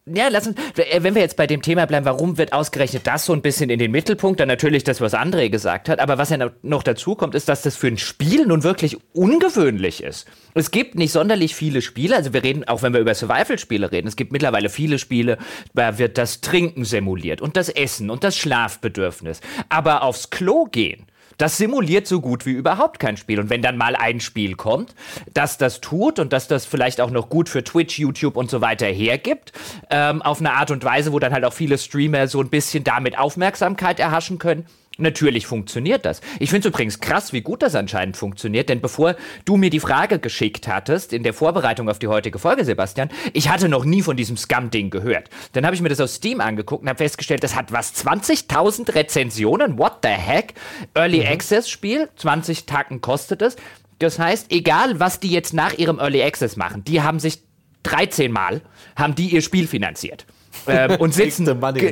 Ja, lass uns, wenn wir jetzt bei dem Thema bleiben, warum wird ausgerechnet das so ein bisschen in den Mittelpunkt? Dann natürlich das, was André gesagt hat. Aber was ja noch dazu kommt, ist, dass das für ein Spiel nun wirklich ungewöhnlich ist. Es gibt nicht sonderlich viele Spiele, also wir reden, auch wenn wir über Survival-Spiele reden, es gibt mittlerweile viele Spiele, da wird das Trinken simuliert und das Essen und das Schlafbedürfnis. Aber aufs Klo gehen, das simuliert so gut wie überhaupt kein Spiel. Und wenn dann mal ein Spiel kommt, das das tut und dass das vielleicht auch noch gut für Twitch, YouTube und so weiter hergibt, ähm, auf eine Art und Weise, wo dann halt auch viele Streamer so ein bisschen damit Aufmerksamkeit erhaschen können, Natürlich funktioniert das. Ich finde es übrigens krass, wie gut das anscheinend funktioniert, denn bevor du mir die Frage geschickt hattest, in der Vorbereitung auf die heutige Folge, Sebastian, ich hatte noch nie von diesem Scum-Ding gehört. Dann habe ich mir das auf Steam angeguckt und habe festgestellt, das hat was, 20.000 Rezensionen? What the heck? Early mhm. Access Spiel, 20 Tacken kostet es. Das heißt, egal was die jetzt nach ihrem Early Access machen, die haben sich 13 Mal, haben die ihr Spiel finanziert ähm, und sitzen.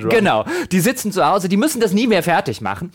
genau, die sitzen zu Hause, die müssen das nie mehr fertig machen.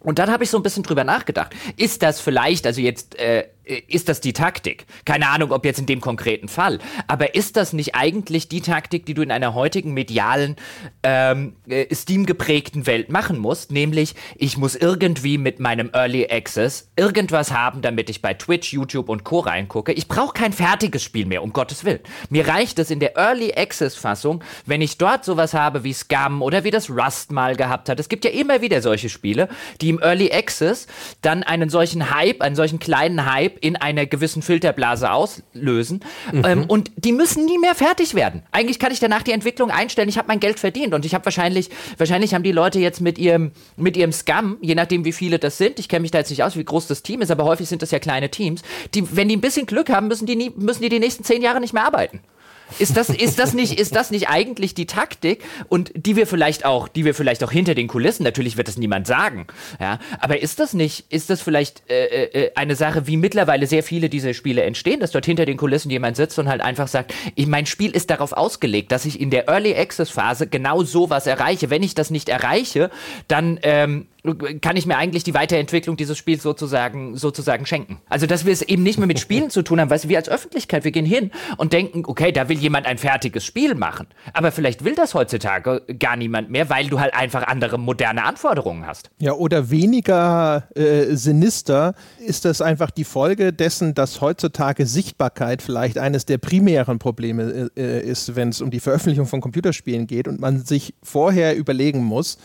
Und dann habe ich so ein bisschen drüber nachgedacht. Ist das vielleicht, also jetzt äh, ist das die Taktik? Keine Ahnung, ob jetzt in dem konkreten Fall. Aber ist das nicht eigentlich die Taktik, die du in einer heutigen medialen, ähm, äh, Steam-geprägten Welt machen musst? Nämlich, ich muss irgendwie mit meinem Early Access irgendwas haben, damit ich bei Twitch, YouTube und Co. reingucke. Ich brauche kein fertiges Spiel mehr, um Gottes Willen. Mir reicht es in der Early Access-Fassung, wenn ich dort sowas habe wie Scum oder wie das Rust mal gehabt hat. Es gibt ja immer wieder solche Spiele, die im Early Access dann einen solchen Hype, einen solchen kleinen Hype in einer gewissen Filterblase auslösen. Mhm. Ähm, und die müssen nie mehr fertig werden. Eigentlich kann ich danach die Entwicklung einstellen. Ich habe mein Geld verdient und ich habe wahrscheinlich, wahrscheinlich haben die Leute jetzt mit ihrem, mit ihrem Scum, je nachdem wie viele das sind, ich kenne mich da jetzt nicht aus, wie groß das Team ist, aber häufig sind das ja kleine Teams, die, wenn die ein bisschen Glück haben, müssen die, nie, müssen die die nächsten zehn Jahre nicht mehr arbeiten. Ist das, ist das nicht, ist das nicht eigentlich die Taktik und die wir vielleicht auch, die wir vielleicht auch hinter den Kulissen, natürlich wird das niemand sagen, ja, aber ist das nicht, ist das vielleicht äh, äh, äh eine Sache, wie mittlerweile sehr viele dieser Spiele entstehen, dass dort hinter den Kulissen jemand sitzt und halt einfach sagt, ich, mein Spiel ist darauf ausgelegt, dass ich in der Early Access Phase genau sowas erreiche. Wenn ich das nicht erreiche, dann ähm, kann ich mir eigentlich die Weiterentwicklung dieses Spiels sozusagen, sozusagen schenken. Also, dass wir es eben nicht mehr mit Spielen zu tun haben, du, wir als Öffentlichkeit, wir gehen hin und denken, okay, da will jemand ein fertiges Spiel machen. Aber vielleicht will das heutzutage gar niemand mehr, weil du halt einfach andere moderne Anforderungen hast. Ja, oder weniger äh, sinister ist das einfach die Folge dessen, dass heutzutage Sichtbarkeit vielleicht eines der primären Probleme äh, ist, wenn es um die Veröffentlichung von Computerspielen geht und man sich vorher überlegen muss,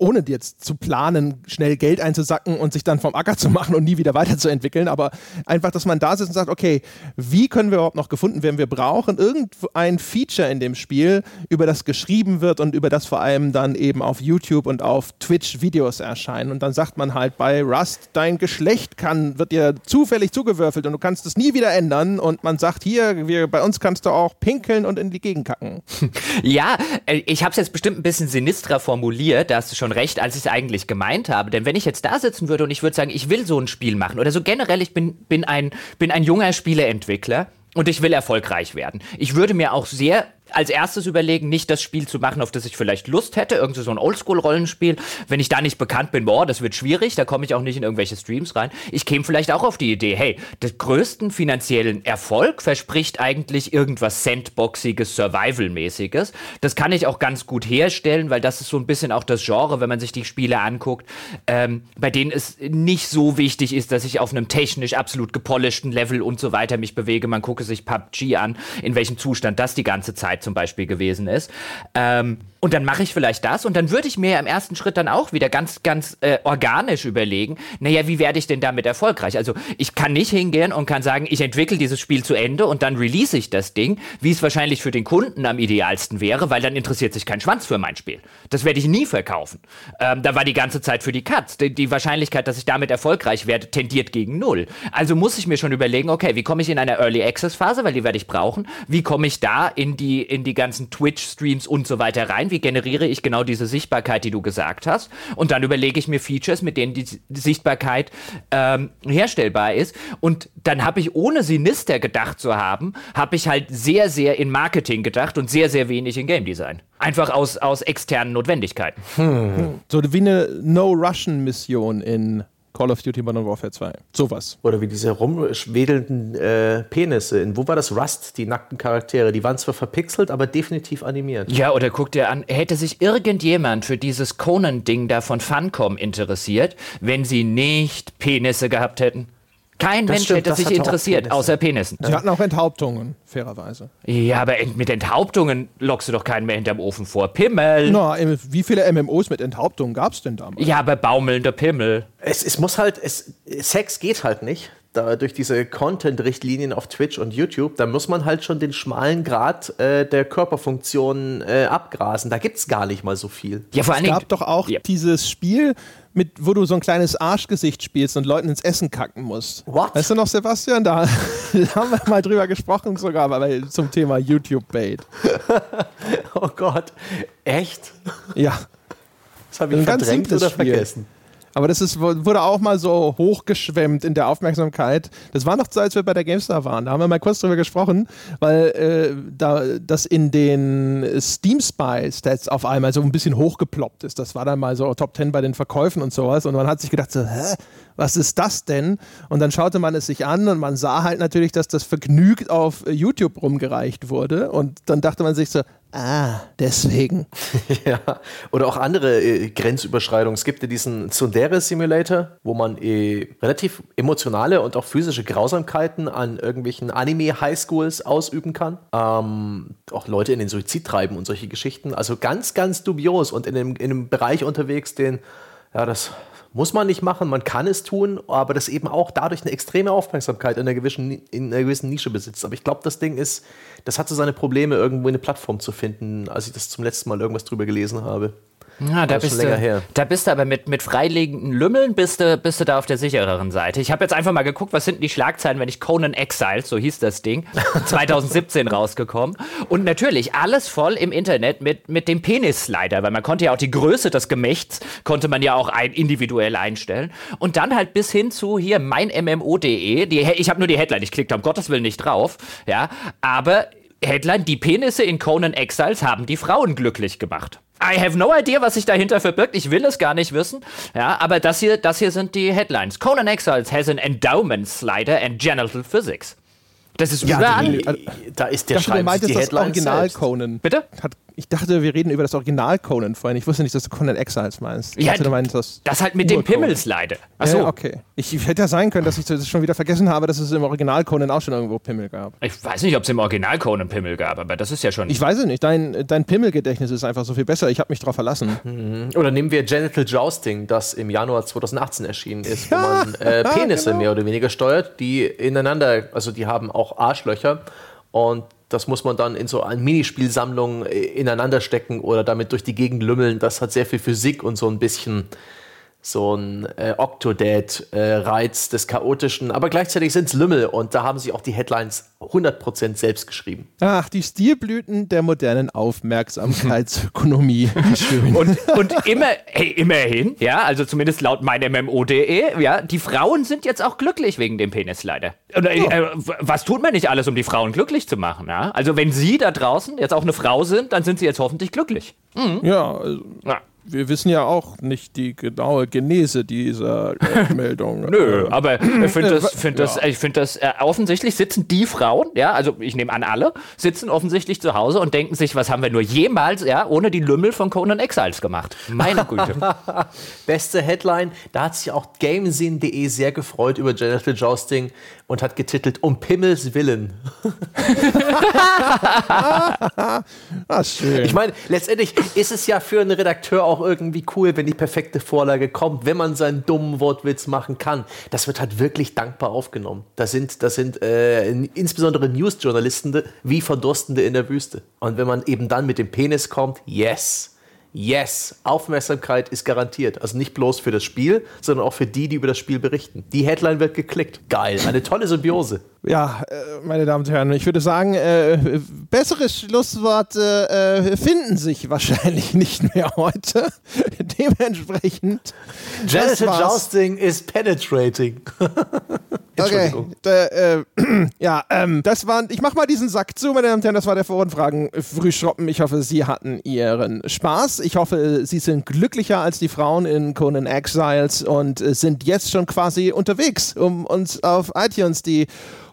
ohne jetzt zu planen, schnell Geld einzusacken und sich dann vom Acker zu machen und nie wieder weiterzuentwickeln, aber einfach, dass man da sitzt und sagt, okay, wie können wir überhaupt noch gefunden werden? Wir brauchen irgendein Feature in dem Spiel, über das geschrieben wird und über das vor allem dann eben auf YouTube und auf Twitch Videos erscheinen. Und dann sagt man halt bei Rust, dein Geschlecht kann, wird dir zufällig zugewürfelt und du kannst es nie wieder ändern. Und man sagt, hier, wir, bei uns kannst du auch pinkeln und in die Gegend kacken. Ja, äh, ich habe es jetzt bestimmt ein bisschen sinistrer formuliert, da hast du schon schon recht, als ich es eigentlich gemeint habe. Denn wenn ich jetzt da sitzen würde und ich würde sagen, ich will so ein Spiel machen oder so generell, ich bin, bin, ein, bin ein junger Spieleentwickler und ich will erfolgreich werden. Ich würde mir auch sehr als erstes überlegen, nicht das Spiel zu machen, auf das ich vielleicht Lust hätte, irgendwie so ein Oldschool-Rollenspiel. Wenn ich da nicht bekannt bin, boah, das wird schwierig, da komme ich auch nicht in irgendwelche Streams rein. Ich käme vielleicht auch auf die Idee, hey, den größten finanziellen Erfolg verspricht eigentlich irgendwas Sandboxiges, Survival-mäßiges. Das kann ich auch ganz gut herstellen, weil das ist so ein bisschen auch das Genre, wenn man sich die Spiele anguckt, ähm, bei denen es nicht so wichtig ist, dass ich auf einem technisch absolut gepolischten Level und so weiter mich bewege. Man gucke sich PUBG an, in welchem Zustand das die ganze Zeit zum Beispiel gewesen ist. Ähm, und dann mache ich vielleicht das und dann würde ich mir im ersten Schritt dann auch wieder ganz, ganz äh, organisch überlegen, naja, wie werde ich denn damit erfolgreich? Also ich kann nicht hingehen und kann sagen, ich entwickle dieses Spiel zu Ende und dann release ich das Ding, wie es wahrscheinlich für den Kunden am idealsten wäre, weil dann interessiert sich kein Schwanz für mein Spiel. Das werde ich nie verkaufen. Ähm, da war die ganze Zeit für die Katz. Die, die Wahrscheinlichkeit, dass ich damit erfolgreich werde, tendiert gegen null. Also muss ich mir schon überlegen, okay, wie komme ich in einer Early Access Phase, weil die werde ich brauchen? Wie komme ich da in die, in die ganzen Twitch-Streams und so weiter rein? Wie generiere ich genau diese Sichtbarkeit, die du gesagt hast. Und dann überlege ich mir Features, mit denen die Sichtbarkeit ähm, herstellbar ist. Und dann habe ich, ohne Sinister gedacht zu haben, habe ich halt sehr, sehr in Marketing gedacht und sehr, sehr wenig in Game Design. Einfach aus, aus externen Notwendigkeiten. Hm. So wie eine No-Russian-Mission in Call of Duty Modern Warfare 2. Sowas. Oder wie diese rumwedelnden äh, Penisse. In, wo war das Rust, die nackten Charaktere? Die waren zwar verpixelt, aber definitiv animiert. Ja, oder guck dir an, hätte sich irgendjemand für dieses Conan-Ding da von Funcom interessiert, wenn sie nicht Penisse gehabt hätten? Kein das Mensch stimmt, hätte sich interessiert, außer Penissen. Sie hatten auch Enthauptungen, fairerweise. Ja, aber mit Enthauptungen lockst du doch keinen mehr hinterm Ofen vor. Pimmel! Na, wie viele MMOs mit Enthauptungen gab es denn damals? Ja, aber baumelnder Pimmel. Es, es muss halt, es, Sex geht halt nicht. Da durch diese Content-Richtlinien auf Twitch und YouTube, da muss man halt schon den schmalen Grad äh, der Körperfunktionen äh, abgrasen. Da gibt es gar nicht mal so viel. Ja, vor. Es gab doch auch ja. dieses Spiel, mit, wo du so ein kleines Arschgesicht spielst und Leuten ins Essen kacken musst. What? Weißt du noch, Sebastian? Da haben wir mal drüber gesprochen, sogar bei, zum Thema YouTube-Bait. oh Gott. Echt? Ja. Das habe ich verdrängt oder Spiel. vergessen. Aber das ist, wurde auch mal so hochgeschwemmt in der Aufmerksamkeit. Das war noch so, als wir bei der GameStar waren. Da haben wir mal kurz drüber gesprochen, weil äh, da, das in den Steam Spy Stats auf einmal so ein bisschen hochgeploppt ist. Das war dann mal so Top 10 bei den Verkäufen und sowas. Und man hat sich gedacht, so, hä? Was ist das denn? Und dann schaute man es sich an und man sah halt natürlich, dass das vergnügt auf YouTube rumgereicht wurde. Und dann dachte man sich so, Ah, deswegen. ja, oder auch andere äh, Grenzüberschreitungen. Es gibt ja diesen Tsundere Simulator, wo man äh, relativ emotionale und auch physische Grausamkeiten an irgendwelchen Anime-Highschools ausüben kann. Ähm, auch Leute in den Suizid treiben und solche Geschichten. Also ganz, ganz dubios und in einem, in einem Bereich unterwegs, den, ja, das muss man nicht machen, man kann es tun, aber das eben auch dadurch eine extreme Aufmerksamkeit in einer gewissen, in einer gewissen Nische besitzt. Aber ich glaube, das Ding ist, das hatte seine Probleme, irgendwo eine Plattform zu finden, als ich das zum letzten Mal irgendwas drüber gelesen habe. Ja, da bist, du, da bist du aber mit, mit freiliegenden Lümmeln bist du, bist du da auf der sichereren Seite. Ich habe jetzt einfach mal geguckt, was sind die Schlagzeilen, wenn ich Conan Exiles, so hieß das Ding, 2017 rausgekommen. Und natürlich alles voll im Internet mit, mit dem Penis-Slider, weil man konnte ja auch die Größe des Gemächts, konnte man ja auch ein, individuell einstellen. Und dann halt bis hin zu hier meinmmo.de, ich habe nur die Headline, ich klicke da um Gottes Willen nicht drauf, ja, aber Headline, die Penisse in Conan Exiles haben die Frauen glücklich gemacht. I have no idea, was sich dahinter verbirgt. Ich will es gar nicht wissen. Ja, aber das hier, das hier sind die Headlines. Conan Exiles has an endowment slider and genital physics. Das ist ja, überall. Die, da ist der Schreiben, die das Original selbst. Conan. Bitte? Hat ich dachte, wir reden über das Original Conan vorhin. Ich wusste nicht, dass du Conan Exiles meinst. Ich ja, dachte, du meinst das. Das halt mit dem Pimmels leide. Achso. Ja, okay. Ich, hätte ja sein können, dass ich das schon wieder vergessen habe, dass es im Original Conan auch schon irgendwo Pimmel gab. Ich weiß nicht, ob es im Original Conan Pimmel gab, aber das ist ja schon. Ich weiß es nicht. Dein, dein Pimmelgedächtnis ist einfach so viel besser. Ich habe mich darauf verlassen. Mhm. Oder nehmen wir Genital Jousting, das im Januar 2018 erschienen ist, wo man äh, Penisse genau. mehr oder weniger steuert, die ineinander, also die haben auch Arschlöcher und das muss man dann in so eine Minispielsammlung äh, ineinander stecken oder damit durch die Gegend lümmeln. Das hat sehr viel Physik und so ein bisschen so ein äh, Octodad-Reiz äh, des Chaotischen, aber gleichzeitig sind es Lümmel und da haben sich auch die Headlines 100% selbst geschrieben. Ach, die Stilblüten der modernen Aufmerksamkeitsökonomie. Schön. Und, und immer, hey, immerhin, ja, also zumindest laut meinem MMO.de, ja, die Frauen sind jetzt auch glücklich wegen dem Penis leider. Oder, oh. äh, was tut man nicht alles, um die Frauen glücklich zu machen, ja? Also wenn Sie da draußen jetzt auch eine Frau sind, dann sind Sie jetzt hoffentlich glücklich. Mhm. Ja, also, ja wir wissen ja auch nicht die genaue Genese dieser äh, Meldung. Nö, aber ich finde das, find das, ja. find das äh, offensichtlich sitzen die Frauen, ja, also ich nehme an alle, sitzen offensichtlich zu Hause und denken sich, was haben wir nur jemals, ja, ohne die Lümmel von Conan Exiles gemacht. Meine Güte. Beste Headline, da hat sich auch Gamesinn.de sehr gefreut über Genital Jousting und hat getitelt Um Pimmels Willen. ah, schön. Ich meine, letztendlich ist es ja für einen Redakteur auch irgendwie cool, wenn die perfekte Vorlage kommt, wenn man seinen dummen Wortwitz machen kann. Das wird halt wirklich dankbar aufgenommen. Das sind, das sind äh, insbesondere Newsjournalisten wie Verdurstende in der Wüste. Und wenn man eben dann mit dem Penis kommt, yes. Yes, Aufmerksamkeit ist garantiert. Also nicht bloß für das Spiel, sondern auch für die, die über das Spiel berichten. Die Headline wird geklickt. Geil, eine tolle Symbiose. Ja, äh, meine Damen und Herren, ich würde sagen, äh, bessere Schlussworte äh, finden sich wahrscheinlich nicht mehr heute. Dementsprechend. Genital Jousting is penetrating. Okay. Äh, äh, ja, ähm, das waren, ich mach mal diesen Sack zu, meine Damen und Herren, das war der Forenfragen Frühschroppen. Ich hoffe, Sie hatten Ihren Spaß. Ich hoffe, Sie sind glücklicher als die Frauen in Conan Exiles und äh, sind jetzt schon quasi unterwegs, um uns auf iTunes die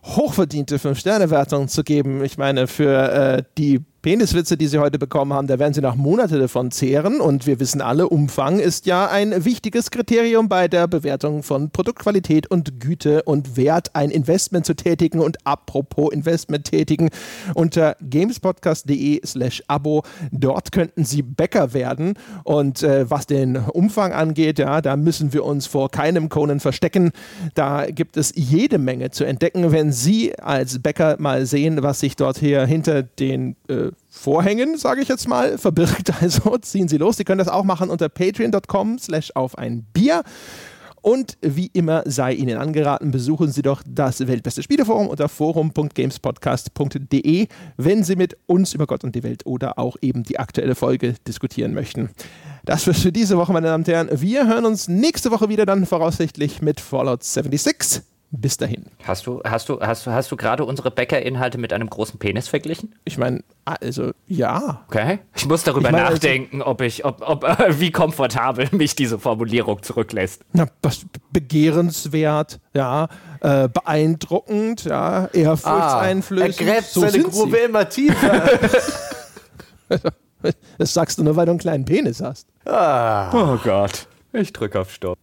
hochverdiente 5-Sterne-Wertung zu geben. Ich meine, für äh, die Peniswitze, die sie heute bekommen haben, da werden sie nach Monaten davon zehren. Und wir wissen alle, Umfang ist ja ein wichtiges Kriterium bei der Bewertung von Produktqualität und Güte und Wert, ein Investment zu tätigen. Und apropos Investment tätigen, unter gamespodcast.de slash Abo, dort könnten Sie Bäcker werden. Und äh, was den Umfang angeht, ja, da müssen wir uns vor keinem Conan verstecken. Da gibt es jede Menge zu entdecken, wenn Sie als Bäcker mal sehen, was sich dort hier hinter den äh, Vorhängen, sage ich jetzt mal, verbirgt. Also ziehen Sie los. Sie können das auch machen unter patreon.com slash auf ein Bier. Und wie immer sei Ihnen angeraten, besuchen Sie doch das Weltbeste Spieleforum unter forum.gamespodcast.de, wenn Sie mit uns über Gott und die Welt oder auch eben die aktuelle Folge diskutieren möchten. Das war's für diese Woche, meine Damen und Herren. Wir hören uns nächste Woche wieder dann voraussichtlich mit Fallout 76. Bis dahin. Hast du, hast du, hast du, hast du gerade unsere Bäckerinhalte mit einem großen Penis verglichen? Ich meine, also ja. Okay. Ich muss darüber ich mein, also nachdenken, ob ich, ob, ob äh, wie komfortabel mich diese Formulierung zurücklässt. Na, was begehrenswert, ja, äh, beeindruckend, ja, ehrfurchtseinflößend. Ah, er gräbt so seine Grube sie. immer tiefer. das sagst du nur, weil du einen kleinen Penis hast. Ah. Oh Gott. Ich drücke auf Stopp.